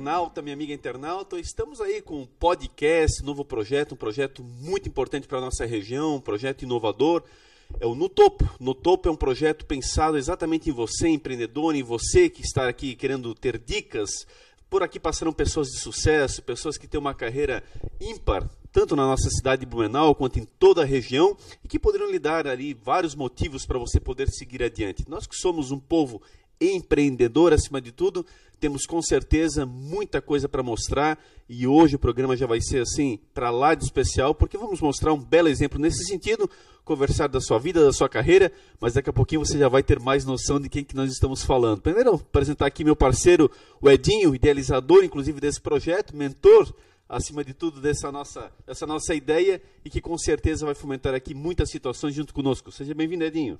internauta, minha amiga internauta. Estamos aí com um podcast, novo projeto, um projeto muito importante para a nossa região, um projeto inovador. É o No Topo. No Topo é um projeto pensado exatamente em você, empreendedor, em você que está aqui querendo ter dicas. Por aqui passaram pessoas de sucesso, pessoas que têm uma carreira ímpar, tanto na nossa cidade de Blumenau quanto em toda a região, e que poderiam lhe dar ali vários motivos para você poder seguir adiante. Nós que somos um povo empreendedor acima de tudo, temos com certeza muita coisa para mostrar e hoje o programa já vai ser assim para lá de especial, porque vamos mostrar um belo exemplo nesse sentido, conversar da sua vida, da sua carreira, mas daqui a pouquinho você já vai ter mais noção de quem que nós estamos falando. Primeiro, apresentar aqui meu parceiro, o Edinho, idealizador inclusive desse projeto, mentor acima de tudo dessa nossa, dessa nossa ideia e que com certeza vai fomentar aqui muitas situações junto conosco. Seja bem-vindo, Edinho.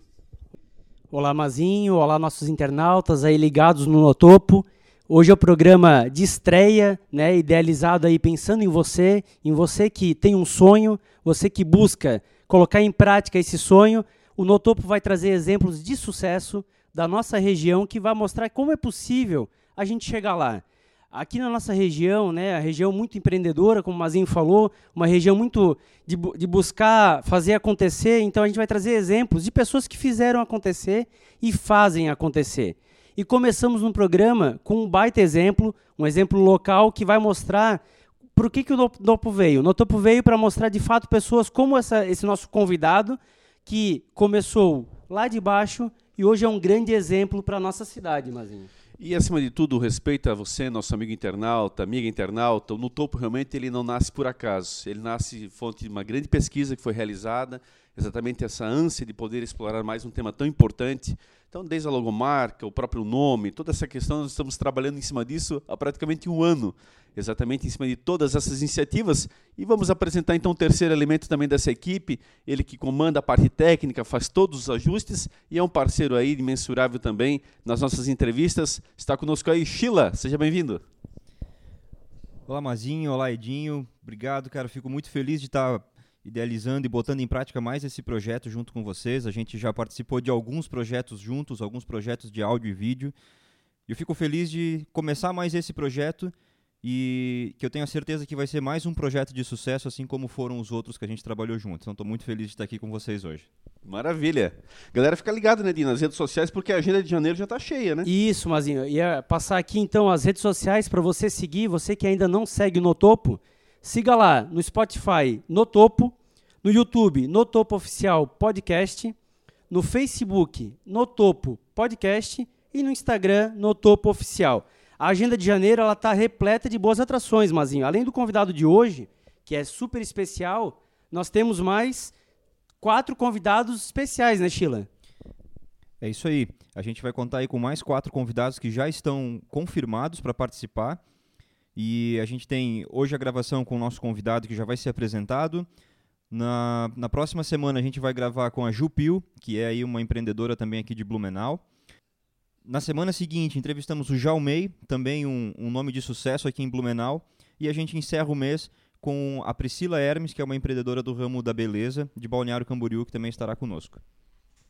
Olá, Mazinho. Olá, nossos internautas aí ligados no Notopo. Hoje é o programa de estreia, né, idealizado aí pensando em você, em você que tem um sonho, você que busca colocar em prática esse sonho. O Notopo vai trazer exemplos de sucesso da nossa região que vai mostrar como é possível a gente chegar lá. Aqui na nossa região, né, a região muito empreendedora, como o Mazinho falou, uma região muito de, de buscar fazer acontecer, então a gente vai trazer exemplos de pessoas que fizeram acontecer e fazem acontecer. E começamos no programa com um baita exemplo, um exemplo local que vai mostrar por que, que o Nopo veio. O Notopo veio para mostrar de fato pessoas como essa, esse nosso convidado, que começou lá de baixo e hoje é um grande exemplo para a nossa cidade, Mazinho. E acima de tudo, respeito a você, nosso amigo internauta, amiga internauta. No topo realmente ele não nasce por acaso. Ele nasce fonte de uma grande pesquisa que foi realizada, exatamente essa ânsia de poder explorar mais um tema tão importante então, desde a logomarca, o próprio nome, toda essa questão, nós estamos trabalhando em cima disso há praticamente um ano, exatamente em cima de todas essas iniciativas. E vamos apresentar então o terceiro elemento também dessa equipe, ele que comanda a parte técnica, faz todos os ajustes e é um parceiro aí imensurável também nas nossas entrevistas. Está conosco aí, Sheila, seja bem-vindo. Olá, Mazinho, olá, Edinho. Obrigado, cara. Fico muito feliz de estar idealizando e botando em prática mais esse projeto junto com vocês. A gente já participou de alguns projetos juntos, alguns projetos de áudio e vídeo. E eu fico feliz de começar mais esse projeto e que eu tenho a certeza que vai ser mais um projeto de sucesso, assim como foram os outros que a gente trabalhou juntos. Então estou muito feliz de estar aqui com vocês hoje. Maravilha. Galera, fica ligado, né, Dina, nas redes sociais, porque a agenda de janeiro já está cheia, né? Isso, Mazinho. Ia passar aqui então as redes sociais para você seguir, você que ainda não segue no topo. Siga lá no Spotify, no Topo, no YouTube, no Topo Oficial Podcast, no Facebook, no Topo Podcast e no Instagram, no Topo Oficial. A agenda de janeiro ela está repleta de boas atrações, Mazinho. Além do convidado de hoje, que é super especial, nós temos mais quatro convidados especiais, né, Sheila? É isso aí. A gente vai contar aí com mais quatro convidados que já estão confirmados para participar. E a gente tem hoje a gravação com o nosso convidado que já vai ser apresentado. Na, na próxima semana a gente vai gravar com a Jupil, que é aí uma empreendedora também aqui de Blumenau. Na semana seguinte entrevistamos o Jaumei, também um, um nome de sucesso aqui em Blumenau. E a gente encerra o mês com a Priscila Hermes, que é uma empreendedora do ramo da beleza, de Balneário Camboriú, que também estará conosco.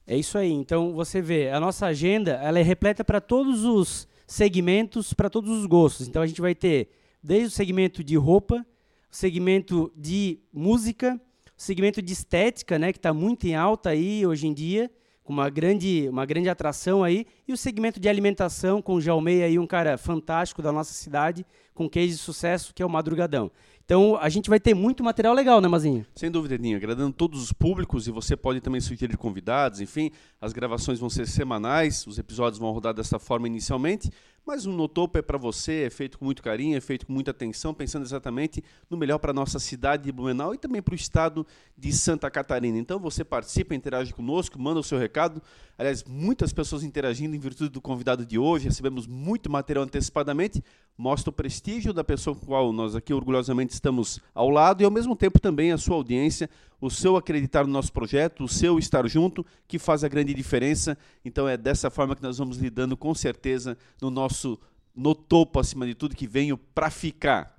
É isso aí. Então você vê, a nossa agenda ela é repleta para todos os segmentos para todos os gostos. Então a gente vai ter desde o segmento de roupa, o segmento de música, o segmento de estética, né, que está muito em alta aí hoje em dia, com uma grande, uma grande atração aí, e o segmento de alimentação com o Jalmei aí, um cara fantástico da nossa cidade, com case de sucesso, que é o Madrugadão. Então a gente vai ter muito material legal, né, Mazinho? Sem dúvida, Edinho. Agradando todos os públicos e você pode também sugerir convidados, enfim, as gravações vão ser semanais, os episódios vão rodar dessa forma inicialmente, mas o Notopo é para você, é feito com muito carinho, é feito com muita atenção, pensando exatamente no melhor para a nossa cidade de Blumenau e também para o estado de Santa Catarina. Então você participa, interage conosco, manda o seu recado. Aliás, muitas pessoas interagindo em virtude do convidado de hoje, recebemos muito material antecipadamente, mostra o prestígio da pessoa com a qual nós aqui orgulhosamente estamos ao lado e ao mesmo tempo também a sua audiência, o seu acreditar no nosso projeto, o seu estar junto, que faz a grande diferença. Então é dessa forma que nós vamos lidando com certeza no nosso no topo acima de tudo que venho para ficar.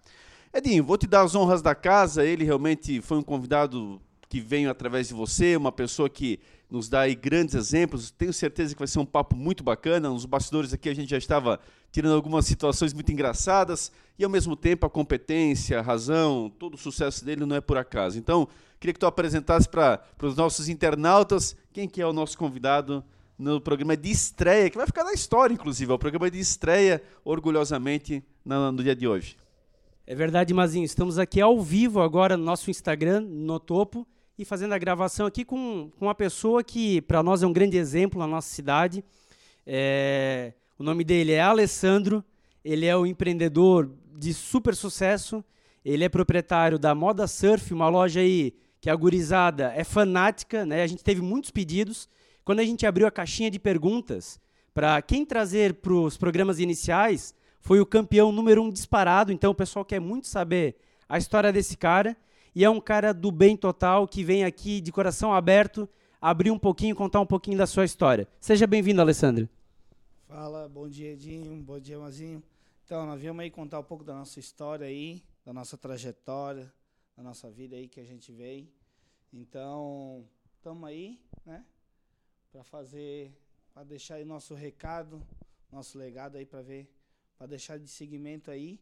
Edinho, vou te dar as honras da casa. Ele realmente foi um convidado que vem através de você, uma pessoa que nos dá aí grandes exemplos. Tenho certeza que vai ser um papo muito bacana. Nos bastidores aqui a gente já estava tirando algumas situações muito engraçadas e ao mesmo tempo a competência, a razão, todo o sucesso dele não é por acaso. Então, queria que tu apresentasse para os nossos internautas quem que é o nosso convidado no programa de estreia, que vai ficar na história, inclusive, é o programa de estreia, orgulhosamente, no, no dia de hoje. É verdade, Mazinho. Estamos aqui ao vivo agora no nosso Instagram, no topo, e fazendo a gravação aqui com, com uma pessoa que, para nós, é um grande exemplo na nossa cidade. É, o nome dele é Alessandro, ele é um empreendedor de super sucesso, ele é proprietário da Moda Surf, uma loja aí que a gurizada é fanática, né? A gente teve muitos pedidos. Quando a gente abriu a caixinha de perguntas para quem trazer para os programas iniciais, foi o campeão número um disparado. Então o pessoal quer muito saber a história desse cara. E é um cara do bem total que vem aqui de coração aberto abrir um pouquinho, contar um pouquinho da sua história. Seja bem-vindo, Alessandro. Fala, bom dia, Edinho, bom dia, Mazinho. Então, nós viemos aí contar um pouco da nossa história aí, da nossa trajetória, da nossa vida aí que a gente veio. Então, estamos aí, né, para fazer, para deixar aí nosso recado, nosso legado aí para ver, para deixar de seguimento aí.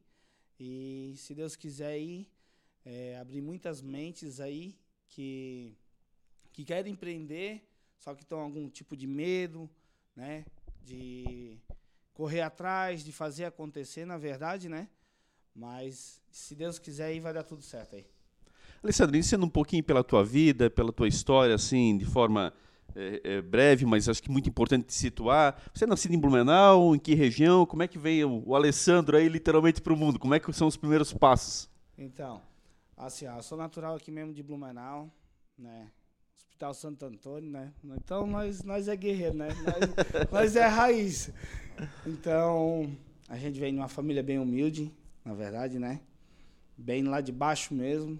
E se Deus quiser aí, é, abrir muitas mentes aí que, que querem empreender, só que estão algum tipo de medo, né? De correr atrás, de fazer acontecer, na verdade, né? Mas se Deus quiser aí vai dar tudo certo aí. Alessandro, ensina um pouquinho pela tua vida, pela tua história, assim, de forma é, é, breve, mas acho que muito importante te situar. Você é nascido em Blumenau, em que região? Como é que veio o Alessandro aí literalmente para o mundo? Como é que são os primeiros passos? Então, Assim, ó, eu sou natural aqui mesmo de Blumenau, né? Hospital Santo Antônio, né? Então nós, nós é guerreiro, né? Nós, nós é raiz. Então, a gente vem de uma família bem humilde, na verdade, né? Bem lá de baixo mesmo.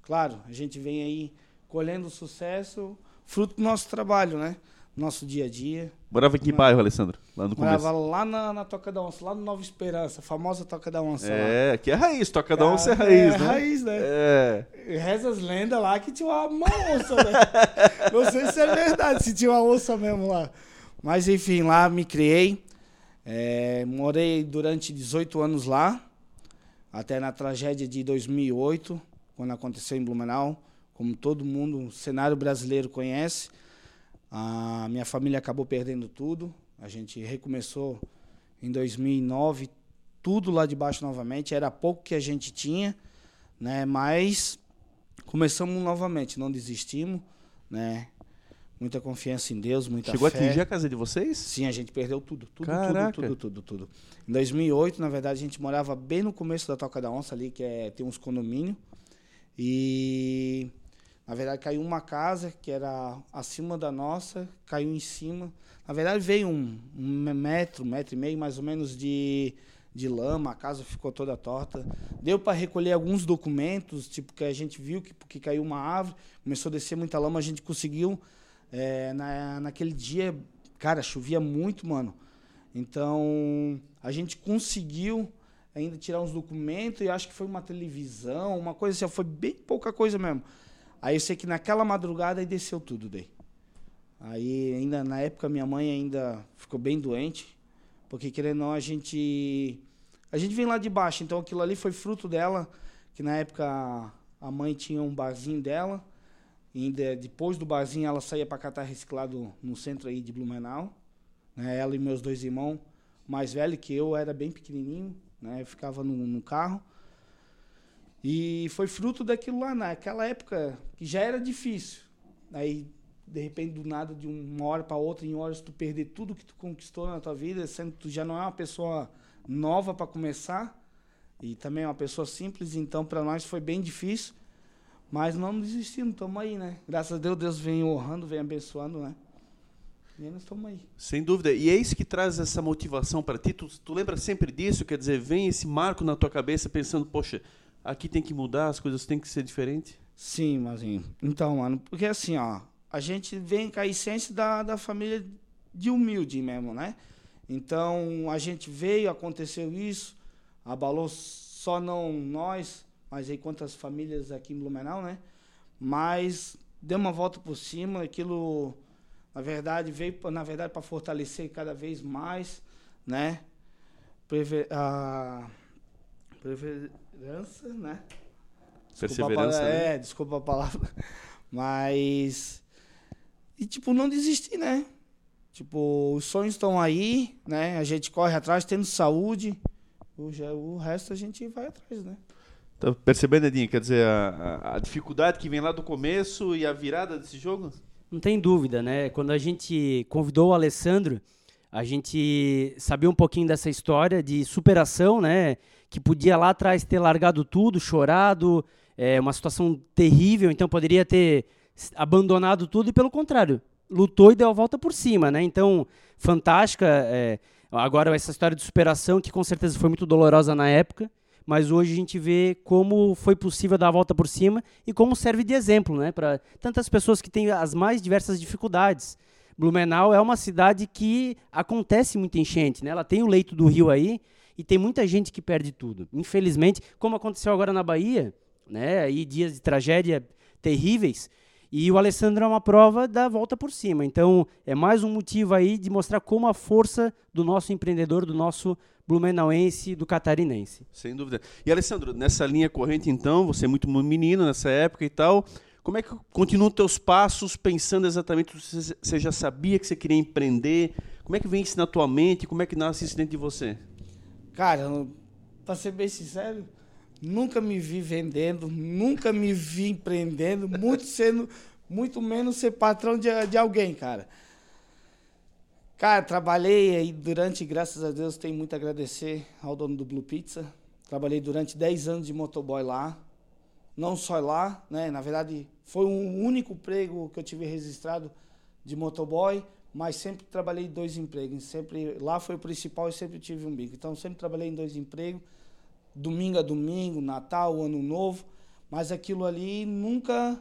Claro, a gente vem aí colhendo sucesso, fruto do nosso trabalho, né? nosso dia a dia. Morava em que bairro, Alessandro? Lá no começo? Morava lá na, na, Toca da Onça, lá no Nova Esperança, a famosa Toca da Onça. É, lá. aqui é raiz, Toca da Onça é raiz, é, né? raiz, né? É. Reza as lendas lá que tinha uma, uma onça, né? Não sei se é verdade, se tinha uma onça mesmo lá. Mas enfim, lá me criei. É, morei durante 18 anos lá, até na tragédia de 2008, quando aconteceu em Blumenau. Como todo mundo, o cenário brasileiro conhece. A minha família acabou perdendo tudo. A gente recomeçou em 2009, tudo lá de baixo novamente. Era pouco que a gente tinha, né? Mas começamos novamente, não desistimos, né? Muita confiança em Deus, muita Chegou fé. a atingir a casa de vocês? Sim, a gente perdeu tudo, tudo, Caraca. tudo, tudo, tudo, tudo. Em 2008, na verdade, a gente morava bem no começo da Toca da Onça ali, que é tem uns condomínios. E na verdade, caiu uma casa que era acima da nossa, caiu em cima. Na verdade, veio um, um metro, metro e meio mais ou menos de, de lama, a casa ficou toda torta. Deu para recolher alguns documentos, tipo que a gente viu que porque caiu uma árvore, começou a descer muita lama, a gente conseguiu. É, na, naquele dia, cara, chovia muito, mano. Então, a gente conseguiu ainda tirar uns documentos e acho que foi uma televisão, uma coisa assim, foi bem pouca coisa mesmo. Aí eu sei que naquela madrugada aí desceu tudo daí. Aí ainda na época minha mãe ainda ficou bem doente, porque querendo ou não a gente a gente vem lá de baixo, então aquilo ali foi fruto dela, que na época a mãe tinha um barzinho dela, e depois do barzinho ela saía para catar reciclado no centro aí de Blumenau, né? Ela e meus dois irmãos, mais velho que eu, era bem pequenininho, né? Eu ficava no, no carro. E foi fruto daquilo lá, naquela época, que já era difícil. Aí, de repente, do nada, de uma hora para outra, em horas, tu perder tudo que tu conquistou na tua vida, sendo que tu já não é uma pessoa nova para começar, e também é uma pessoa simples, então para nós foi bem difícil. Mas não desistimos, estamos aí, né? Graças a Deus, Deus vem honrando, vem abençoando, né? E estamos aí. Sem dúvida. E é isso que traz essa motivação para ti. Tu, tu lembra sempre disso? Quer dizer, vem esse marco na tua cabeça pensando, poxa, aqui tem que mudar, as coisas têm que ser diferentes? Sim, Mazinho. Então, mano, porque assim, ó, a gente vem com a essência da, da família de humilde mesmo, né? Então, a gente veio, aconteceu isso, abalou só não nós, mas aí quantas famílias aqui em Blumenau, né? Mas deu uma volta por cima, aquilo, na verdade, veio, na verdade, para fortalecer cada vez mais, né? Preve a perseverança, né? Perseverança, palavra, né? É, desculpa a palavra. Mas. E, tipo, não desistir, né? Tipo, os sonhos estão aí, né? A gente corre atrás, tendo saúde. O, o resto a gente vai atrás, né? Tá percebendo, Edinho? Quer dizer, a, a- a dificuldade que vem lá do começo e a virada desse jogo? Não tem dúvida, né? Quando a gente convidou o Alessandro, a gente sabia um pouquinho dessa história de superação, né? Que podia lá atrás ter largado tudo, chorado, é, uma situação terrível, então poderia ter abandonado tudo e pelo contrário, lutou e deu a volta por cima, né? Então, fantástica. é, agora essa história de superação que com certeza foi muito dolorosa na época, mas hoje a gente vê como foi possível dar a volta por cima e como serve de exemplo, né, para tantas pessoas que têm as mais diversas dificuldades. Blumenau é uma cidade que acontece muita enchente, né? Ela tem o leito do rio aí e tem muita gente que perde tudo. Infelizmente, como aconteceu agora na Bahia, né? Aí dias de tragédia terríveis. E o Alessandro é uma prova da volta por cima. Então, é mais um motivo aí de mostrar como a força do nosso empreendedor, do nosso blumenauense, do catarinense. Sem dúvida. E, Alessandro, nessa linha corrente, então, você é muito menino nessa época e tal. Como é que continuam teus passos, pensando exatamente, você você já sabia que você queria empreender? Como é que vem isso na tua mente? Como é que nasce isso dentro de você? Cara, pra ser bem sincero, nunca me vi vendendo, nunca me vi empreendendo, muito sendo, muito menos ser patrão de, de alguém, cara. Cara, trabalhei aí durante, graças a Deus, tenho muito a agradecer ao dono do Blue Pizza. Trabalhei durante 10 anos de motoboy lá. Não só lá, né? Na verdade, foi um único emprego que eu tive registrado de motoboy, mas sempre trabalhei em dois empregos. Sempre lá foi o principal e sempre tive um bico. Então sempre trabalhei em dois empregos, domingo a domingo, Natal, Ano Novo. Mas aquilo ali nunca,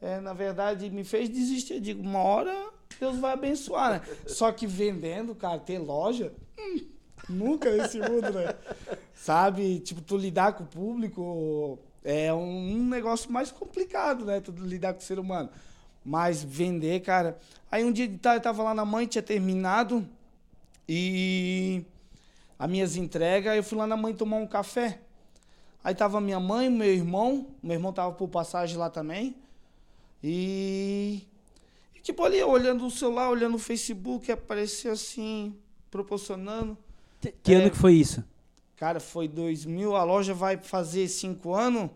é, na verdade, me fez desistir. Eu digo, uma hora Deus vai abençoar, né? Só que vendendo, cara, ter loja, hum, nunca nesse mundo, né? Sabe? Tipo, tu lidar com o público é um, negócio mais complicado, né? Tu lidar com o ser humano. Mas vender, cara. Aí um dia de tarde eu tava lá na mãe, tinha terminado. E as minhas entregas, eu fui lá na mãe tomar um café. Aí tava minha mãe, meu irmão, meu irmão tava por passagem lá também. E, e tipo ali, olhando o celular, olhando o Facebook, apareceu assim, proporcionando. Que É. ano que foi isso? Cara, foi 2000, a loja vai fazer cinco anos,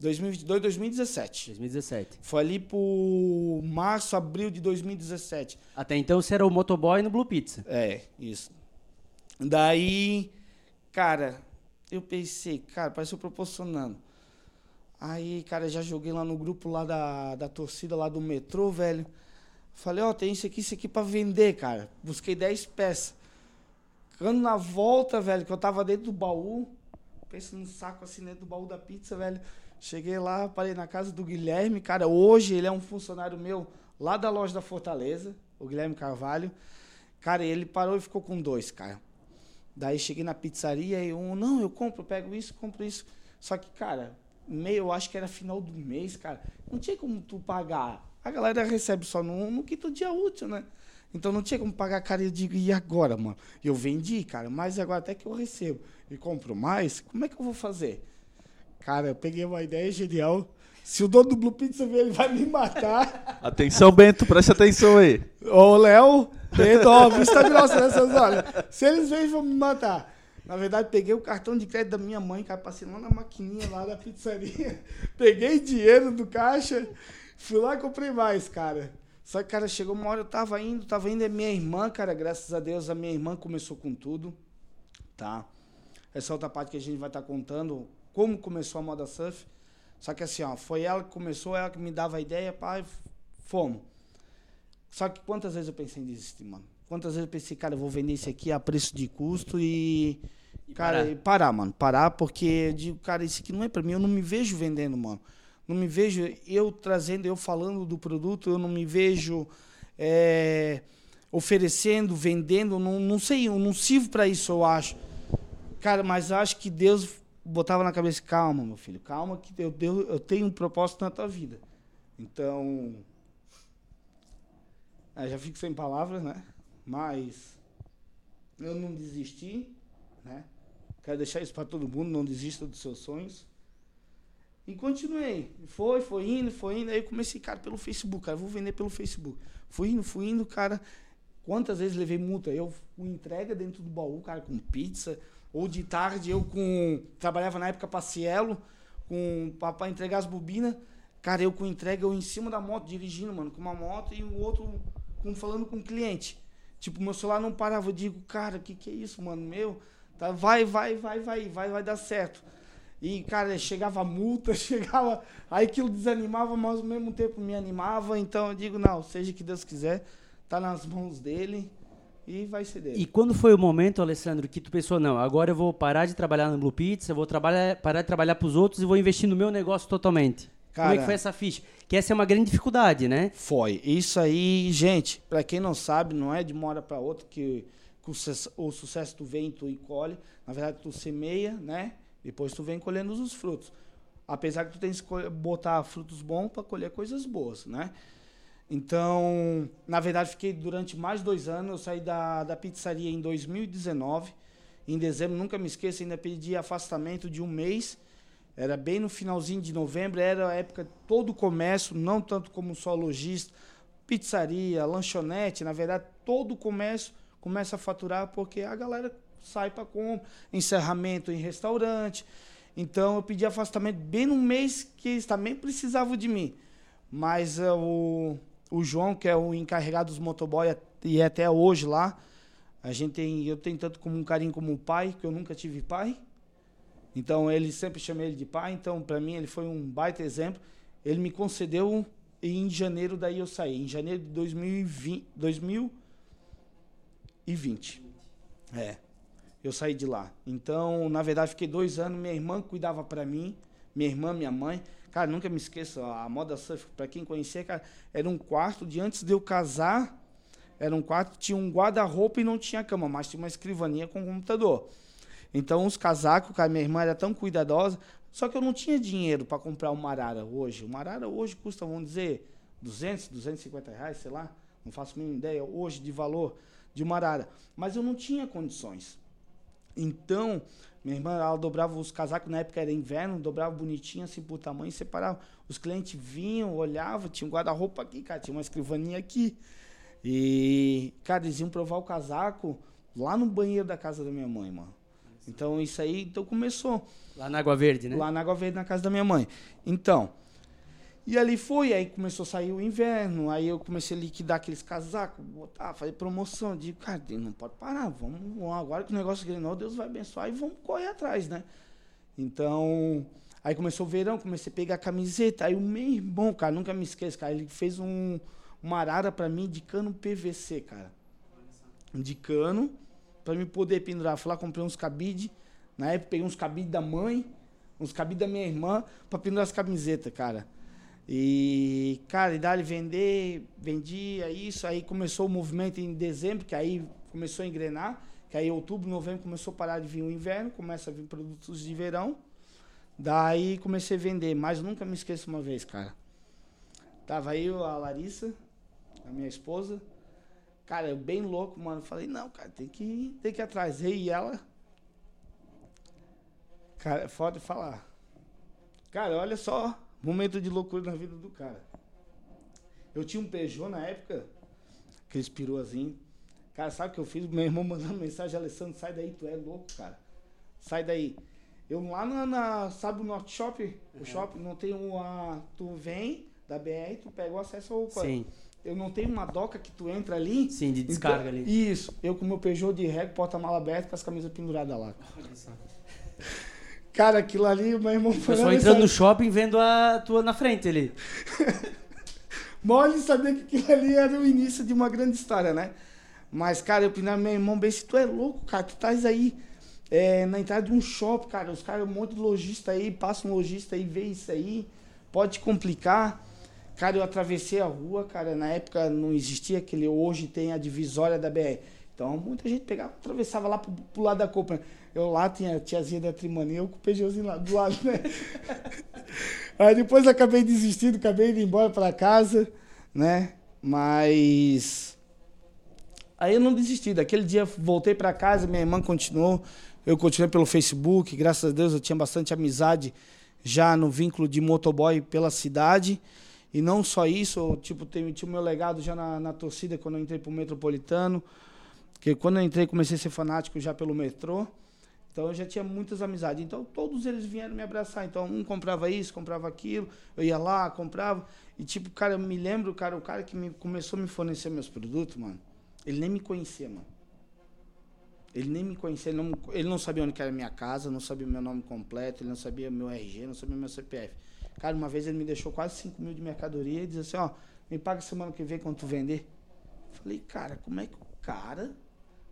2022, 2017. 2017. Foi ali por março, abril de 2017. Até então você era o motoboy no Blue Pizza. É, isso. Daí, cara, eu pensei, cara, pareceu proporcionando. Aí, cara, já joguei lá no grupo lá da, da torcida lá do metrô, velho. Falei, ó, tem isso aqui, isso aqui pra vender, cara. Busquei 10 peças. Quando na volta, velho, que eu tava dentro do baú, pensa num saco assim dentro do baú da pizza, velho. Cheguei lá, parei na casa do Guilherme, cara. Hoje ele é um funcionário meu lá da loja da Fortaleza, o Guilherme Carvalho. Cara, ele parou e ficou com dois, cara. Daí cheguei na pizzaria e um, não, eu compro, pego isso, compro isso. Só que, cara, meio, eu acho que era final do mês, cara. Não tinha como tu pagar. A galera recebe só no, no quinto dia útil, né? Então não tinha como pagar, cara. Eu digo, e agora, mano? Eu vendi, cara, mas agora até que eu recebo e compro mais, como é que eu vou fazer? Cara, eu peguei uma ideia genial. Se o dono do Blue Pizza ver, ele vai me matar. Atenção, Bento, preste atenção aí. Ô, Léo, Pedro, ó, vista grossa nessas horas. Se eles verem, vão me matar. Na verdade, peguei o cartão de crédito da minha mãe, cara, passei lá na maquininha lá da pizzaria. Peguei dinheiro do caixa, fui lá e comprei mais, cara. Só que, cara, chegou uma hora, eu tava indo, tava indo, é minha irmã, cara, graças a Deus, a minha irmã começou com tudo, tá? Essa outra parte que a gente vai estar contando, como começou a moda surf. Só que assim, ó, foi ela que começou, ela que me dava a ideia, pai, fomos. Só que quantas vezes eu pensei em desistir, mano? Quantas vezes eu pensei, cara, eu vou vender isso aqui a preço de custo e. E cara, parar. e parar, mano. Parar, porque eu digo, cara, isso aqui não é pra mim, eu não me vejo vendendo, mano. Não me vejo eu trazendo, eu falando do produto, eu não me vejo é, oferecendo, vendendo, não, não sei, eu não sirvo pra isso, eu acho. Cara, mas eu acho que Deus botava na cabeça, calma, meu filho, calma, que eu, Deus, eu tenho um propósito na tua vida. Então, já fico sem palavras, né? Mas eu não desisti, né? Quero deixar isso para todo mundo, não desista dos seus sonhos. E continuei. Foi, foi indo, foi indo. Aí eu comecei, cara, pelo Facebook, cara, vou vender pelo Facebook. Fui indo, fui indo, cara. Quantas vezes levei multa? Eu entrega dentro do baú, cara, com pizza. Ou de tarde eu com. Trabalhava na época para Cielo, com para entregar as bobinas. Cara, eu com entrega, eu em cima da moto, dirigindo, mano, com uma moto e o outro com, falando com o cliente. Tipo, meu celular não parava. Eu digo, cara, o que, que é isso, mano? Meu, tá, vai, vai, vai, vai, vai, vai dar certo. E, cara, chegava multa, chegava. Aí aquilo desanimava, mas ao mesmo tempo me animava. Então eu digo, não, seja que Deus quiser, tá nas mãos dele e vai ser dele. E quando foi o momento, Alessandro, que tu pensou, não, agora eu vou parar de trabalhar no Blue Pizza, vou trabalhar, parar de trabalhar para os outros e vou investir no meu negócio totalmente? Cara, Como é que foi essa ficha? Que essa é uma grande dificuldade, né? Foi. Isso aí, gente, para quem não sabe, não é de uma hora para outra que, que o, sucesso tu vem, tu e colhe. Na verdade, tu semeia, né? Depois tu vem colhendo os frutos. Apesar que tu tens que botar frutos bons para colher coisas boas, né? Então, na verdade, fiquei durante mais dois anos. Eu saí da, da pizzaria em 2019. Em dezembro, nunca me esqueço, ainda pedi afastamento de um mês. Era bem no finalzinho de novembro, era a época todo o comércio, não tanto como só lojista, pizzaria, lanchonete, na verdade, todo o comércio começa a faturar porque a galera sai para compra, encerramento em restaurante. Então eu pedi afastamento bem no mês que eles também precisavam de mim. Mas uh, o, o João, que é o encarregado dos motoboy e é até hoje lá, a gente tem, eu tenho tanto como um carinho como um pai, que eu nunca tive pai. Então ele sempre chamei ele de pai, então para mim ele foi um baita exemplo. Ele me concedeu em janeiro daí eu saí, em janeiro de 2020, 2020. É eu saí de lá. Então, na verdade, fiquei dois anos. Minha irmã cuidava para mim, minha irmã, minha mãe. Cara, nunca me esqueço, a moda surf, para quem conhecia, cara, era um quarto de antes de eu casar. Era um quarto, tinha um guarda-roupa e não tinha cama, mas tinha uma escrivaninha com computador. Então, os casacos, cara, minha irmã era tão cuidadosa, só que eu não tinha dinheiro para comprar uma arara hoje. Uma arara hoje custa, vamos dizer, 200, 250 reais, sei lá. Não faço a mínima ideia hoje de valor de uma arara. Mas eu não tinha condições. Então, minha irmã, ela dobrava os casacos, na época era inverno, dobrava bonitinho assim por tamanho separava. Os clientes vinham, olhavam, tinha um guarda-roupa aqui, cara, tinha uma escrivaninha aqui. E, cara, eles iam provar o casaco lá no banheiro da casa da minha mãe, mano. Então, isso aí, então começou. Lá na Água Verde, né? Lá na Água Verde, na casa da minha mãe. Então, e ali foi, aí começou a sair o inverno, aí eu comecei a liquidar aqueles casacos, botar, fazer promoção. Digo, cara, não pode parar, vamos, agora que o negócio engrenou, Deus vai abençoar e vamos correr atrás, né? Então, aí começou o verão, comecei a pegar camiseta, aí o meu irmão, cara, nunca me esqueço, cara, ele fez um, uma arara pra mim de cano PVC, cara. De cano, pra me poder pendurar. Fui lá, comprei uns cabide, na época peguei uns cabide da mãe, uns cabide da minha irmã, pra pendurar as camisetas, cara. E, cara, e dali vender, vendia isso, aí começou o movimento em dezembro, que aí começou a engrenar, que aí outubro, novembro começou a parar de vir o inverno, começa a vir produtos de verão. Daí comecei a vender, mas nunca me esqueço uma vez, cara. Tava aí a Larissa, a minha esposa. Cara, eu bem louco, mano. Falei, não, cara, tem que tem que ir atrás. E ela. Cara, é foda falar. Cara, olha só Momento de loucura na vida do cara. Eu tinha um Peugeot na época, aqueles peruazinho. Cara, sabe o que eu fiz? Meu irmão mandando mensagem, Alessandro, sai daí, tu é louco, cara. Sai daí. Eu lá na, na sabe o Norte Shop? O uhum. shopping não tem uma. Tu vem da BR, tu pega o acesso ao. Sim. Eu não tenho uma doca que tu entra ali. Sim, de descarga então, ali. Isso. Eu com meu Peugeot de ré, porta-mala aberto, com as camisas penduradas lá. Olha só. Cara, aquilo ali, meu irmão foi. Só entrando no shopping vendo a tua na frente ali. Mole saber que aquilo ali era o início de uma grande história, né? Mas, cara, eu pedi meu irmão, bem, se tu é louco, cara, tu estás aí é, na entrada de um shopping, cara, os caras, um monte de lojista aí, passa um lojista aí, vê isso aí, pode complicar. Cara, eu atravessei a rua, cara, na época não existia aquele, hoje tem a divisória da BR. Então, muita gente pegava, atravessava lá pro, pro lado da copa. Eu lá tinha a tiazinha da Trimania, eu com o Peugeotzinho lá do lado, né? Aí depois acabei desistindo, acabei indo embora para casa, né? Mas aí eu não desisti. Daquele dia voltei para casa, minha irmã continuou, eu continuei pelo Facebook, graças a Deus eu tinha bastante amizade já no vínculo de motoboy pela cidade. E não só isso, eu, tipo, tinha, tinha o meu legado já na, na torcida quando eu entrei pro Metropolitano. Porque quando eu entrei, comecei a ser fanático já pelo metrô. Então eu já tinha muitas amizades. Então todos eles vieram me abraçar. Então um comprava isso, comprava aquilo, eu ia lá, comprava. E tipo, cara, eu me lembro, cara, o cara que me, começou a me fornecer meus produtos, mano, ele nem me conhecia, mano. Ele nem me conhecia, ele não, ele não sabia onde era a minha casa, não sabia meu nome completo, ele não sabia meu RG, não sabia meu CPF. Cara, uma vez ele me deixou quase 5 mil de mercadoria e disse assim, ó, me paga semana que vem quando tu vender. Falei, cara, como é que o cara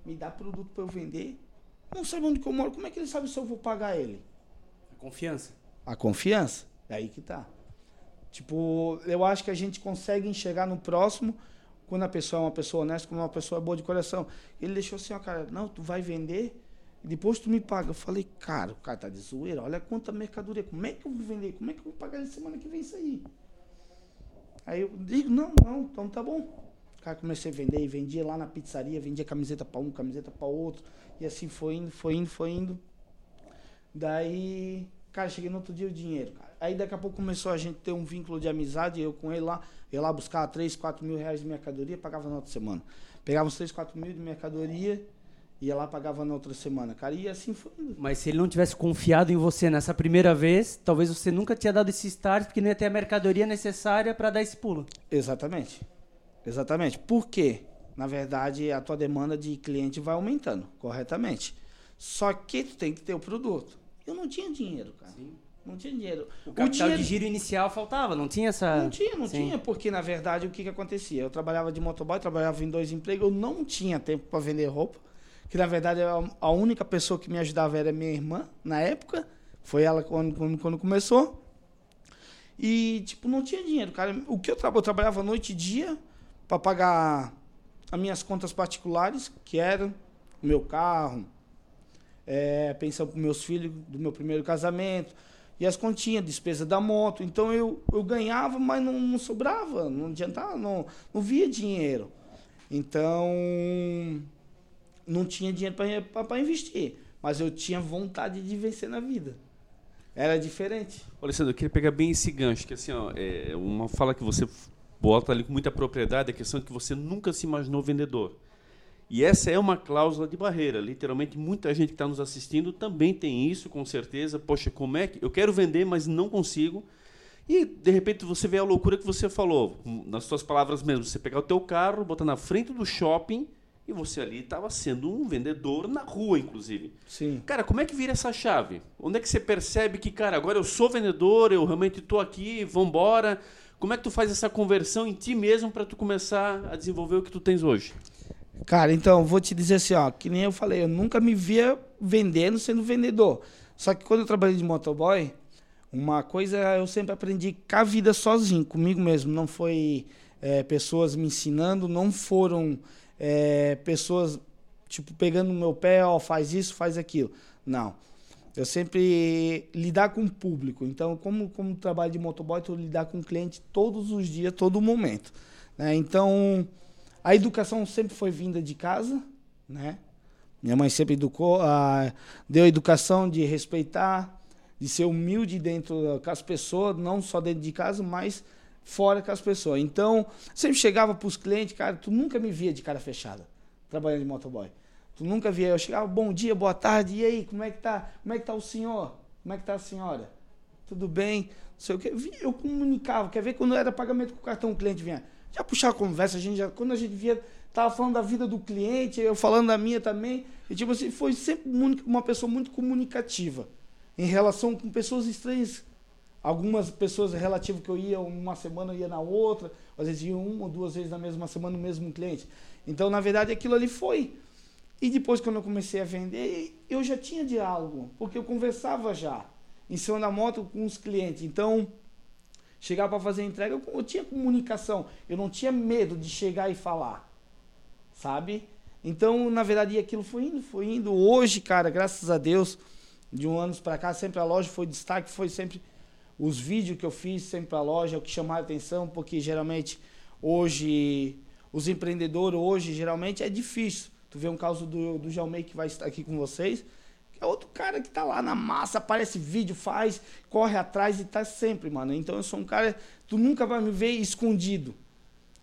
me dá produto para eu vender não sabe onde que eu moro, como é que ele sabe se eu vou pagar ele? A confiança. A confiança. É aí que tá. Tipo, eu acho que a gente consegue enxergar no próximo quando a pessoa é uma pessoa honesta, quando uma pessoa é boa de coração. Ele deixou assim, ó, cara, não, tu vai vender e depois tu me paga. Eu falei, cara, o cara tá de zoeira, olha quanta mercadoria, como é que eu vou vender? Como é que eu vou pagar ele semana que vem isso aí? Aí eu digo, não, não, então tá bom. Cara, comecei a vender e vendia lá na pizzaria, vendia camiseta para um, camiseta para outro. E assim foi indo, foi indo, foi indo. Daí, cara, cheguei no outro dia o dinheiro, cara. Aí daqui a pouco começou a gente ter um vínculo de amizade, eu com ele lá, ia lá buscar 3, 4 mil reais de mercadoria, pagava na outra semana. Pegava uns 3, 4 mil de mercadoria, ia lá, pagava na outra semana, cara. E assim foi indo. Mas se ele não tivesse confiado em você nessa primeira vez, talvez você nunca tinha dado esse start, porque não ia ter a mercadoria necessária para dar esse pulo. Exatamente. Exatamente. Por quê? Na verdade, a tua demanda de cliente vai aumentando, corretamente. Só que tu tem que ter o produto. Eu não tinha dinheiro, cara. Sim. Não tinha dinheiro. O capital o dinheiro... de giro inicial faltava, não tinha essa... Não tinha, não Sim. tinha, porque na verdade o que, que acontecia? Eu trabalhava de motoboy, trabalhava em dois empregos, eu não tinha tempo para vender roupa, que na verdade a única pessoa que me ajudava era minha irmã, na época, foi ela quando, quando, quando começou. E, tipo, não tinha dinheiro, cara. O que eu, tra eu trabalhava noite e dia, para pagar as minhas contas particulares, que eram o meu carro, é, pensão para meus filhos do meu primeiro casamento, e as continhas, despesa da moto. Então eu, eu ganhava, mas não, não sobrava, não adiantava, não, não via dinheiro. Então não tinha dinheiro para investir, mas eu tinha vontade de vencer na vida. Era diferente. Alessandro, eu queria pegar bem esse gancho, que assim, ó, é uma fala que você bota ali com muita propriedade a questão de que você nunca se imaginou vendedor. E essa é uma cláusula de barreira. Literalmente, muita gente que está nos assistindo também tem isso, com certeza. Poxa, como é que. Eu quero vender, mas não consigo. E, de repente, você vê a loucura que você falou, nas suas palavras mesmo. Você pegar o teu carro, botar na frente do shopping e você ali estava sendo um vendedor na rua, inclusive. Sim. Cara, como é que vira essa chave? Onde é que você percebe que, cara, agora eu sou vendedor, eu realmente estou aqui, vambora. embora como é que tu faz essa conversão em ti mesmo para tu começar a desenvolver o que tu tens hoje? Cara, então, vou te dizer assim, ó, que nem eu falei, eu nunca me via vendendo sendo vendedor. Só que quando eu trabalhei de motoboy, uma coisa eu sempre aprendi com a vida sozinho, comigo mesmo. Não foi é, pessoas me ensinando, não foram é, pessoas, tipo, pegando no meu pé, ó, faz isso, faz aquilo. Não. Eu sempre lidar com o público. Então, como, como trabalho de motoboy, eu lidar com o cliente todos os dias, todo momento. Né? Então, a educação sempre foi vinda de casa, né? Minha mãe sempre educou, deu a educação de respeitar, de ser humilde dentro com as pessoas, não só dentro de casa, mas fora com as pessoas. Então, sempre chegava para os clientes, cara, tu nunca me via de cara fechada, trabalhando de motoboy. Tu nunca via. Eu chegava, bom dia, boa tarde, e aí, como é que tá? Como é que tá o senhor? Como é que tá a senhora? Tudo bem? Não sei o quê. Eu comunicava, quer ver quando era pagamento com o cartão, o cliente vinha. Já puxava a conversa, a gente já, quando a gente via, tava falando da vida do cliente, eu falando da minha também. E tipo assim, foi sempre uma pessoa muito comunicativa em relação com pessoas estranhas. Algumas pessoas relativo que eu ia uma semana, eu ia na outra, às vezes ia uma ou duas vezes na mesma semana o mesmo cliente. Então, na verdade, aquilo ali foi e depois, quando eu comecei a vender, eu já tinha diálogo, porque eu conversava já em cima da moto com os clientes. Então, chegar para fazer entrega, eu, eu, tinha comunicação. Eu não tinha medo de chegar e falar, sabe? Então, na verdade, aquilo foi indo, foi indo. Hoje, cara, graças a Deus, de um ano para cá, sempre a loja foi destaque, foi sempre os vídeos que eu fiz sempre para a loja, o que chamaram a atenção, porque geralmente hoje, os empreendedores hoje, geralmente é difícil. Tu vê um caso do, do Jalmei que vai estar aqui com vocês, que é outro cara que tá lá na massa, aparece vídeo, faz, corre atrás e tá sempre, mano. Então eu sou um cara, tu nunca vai me ver escondido,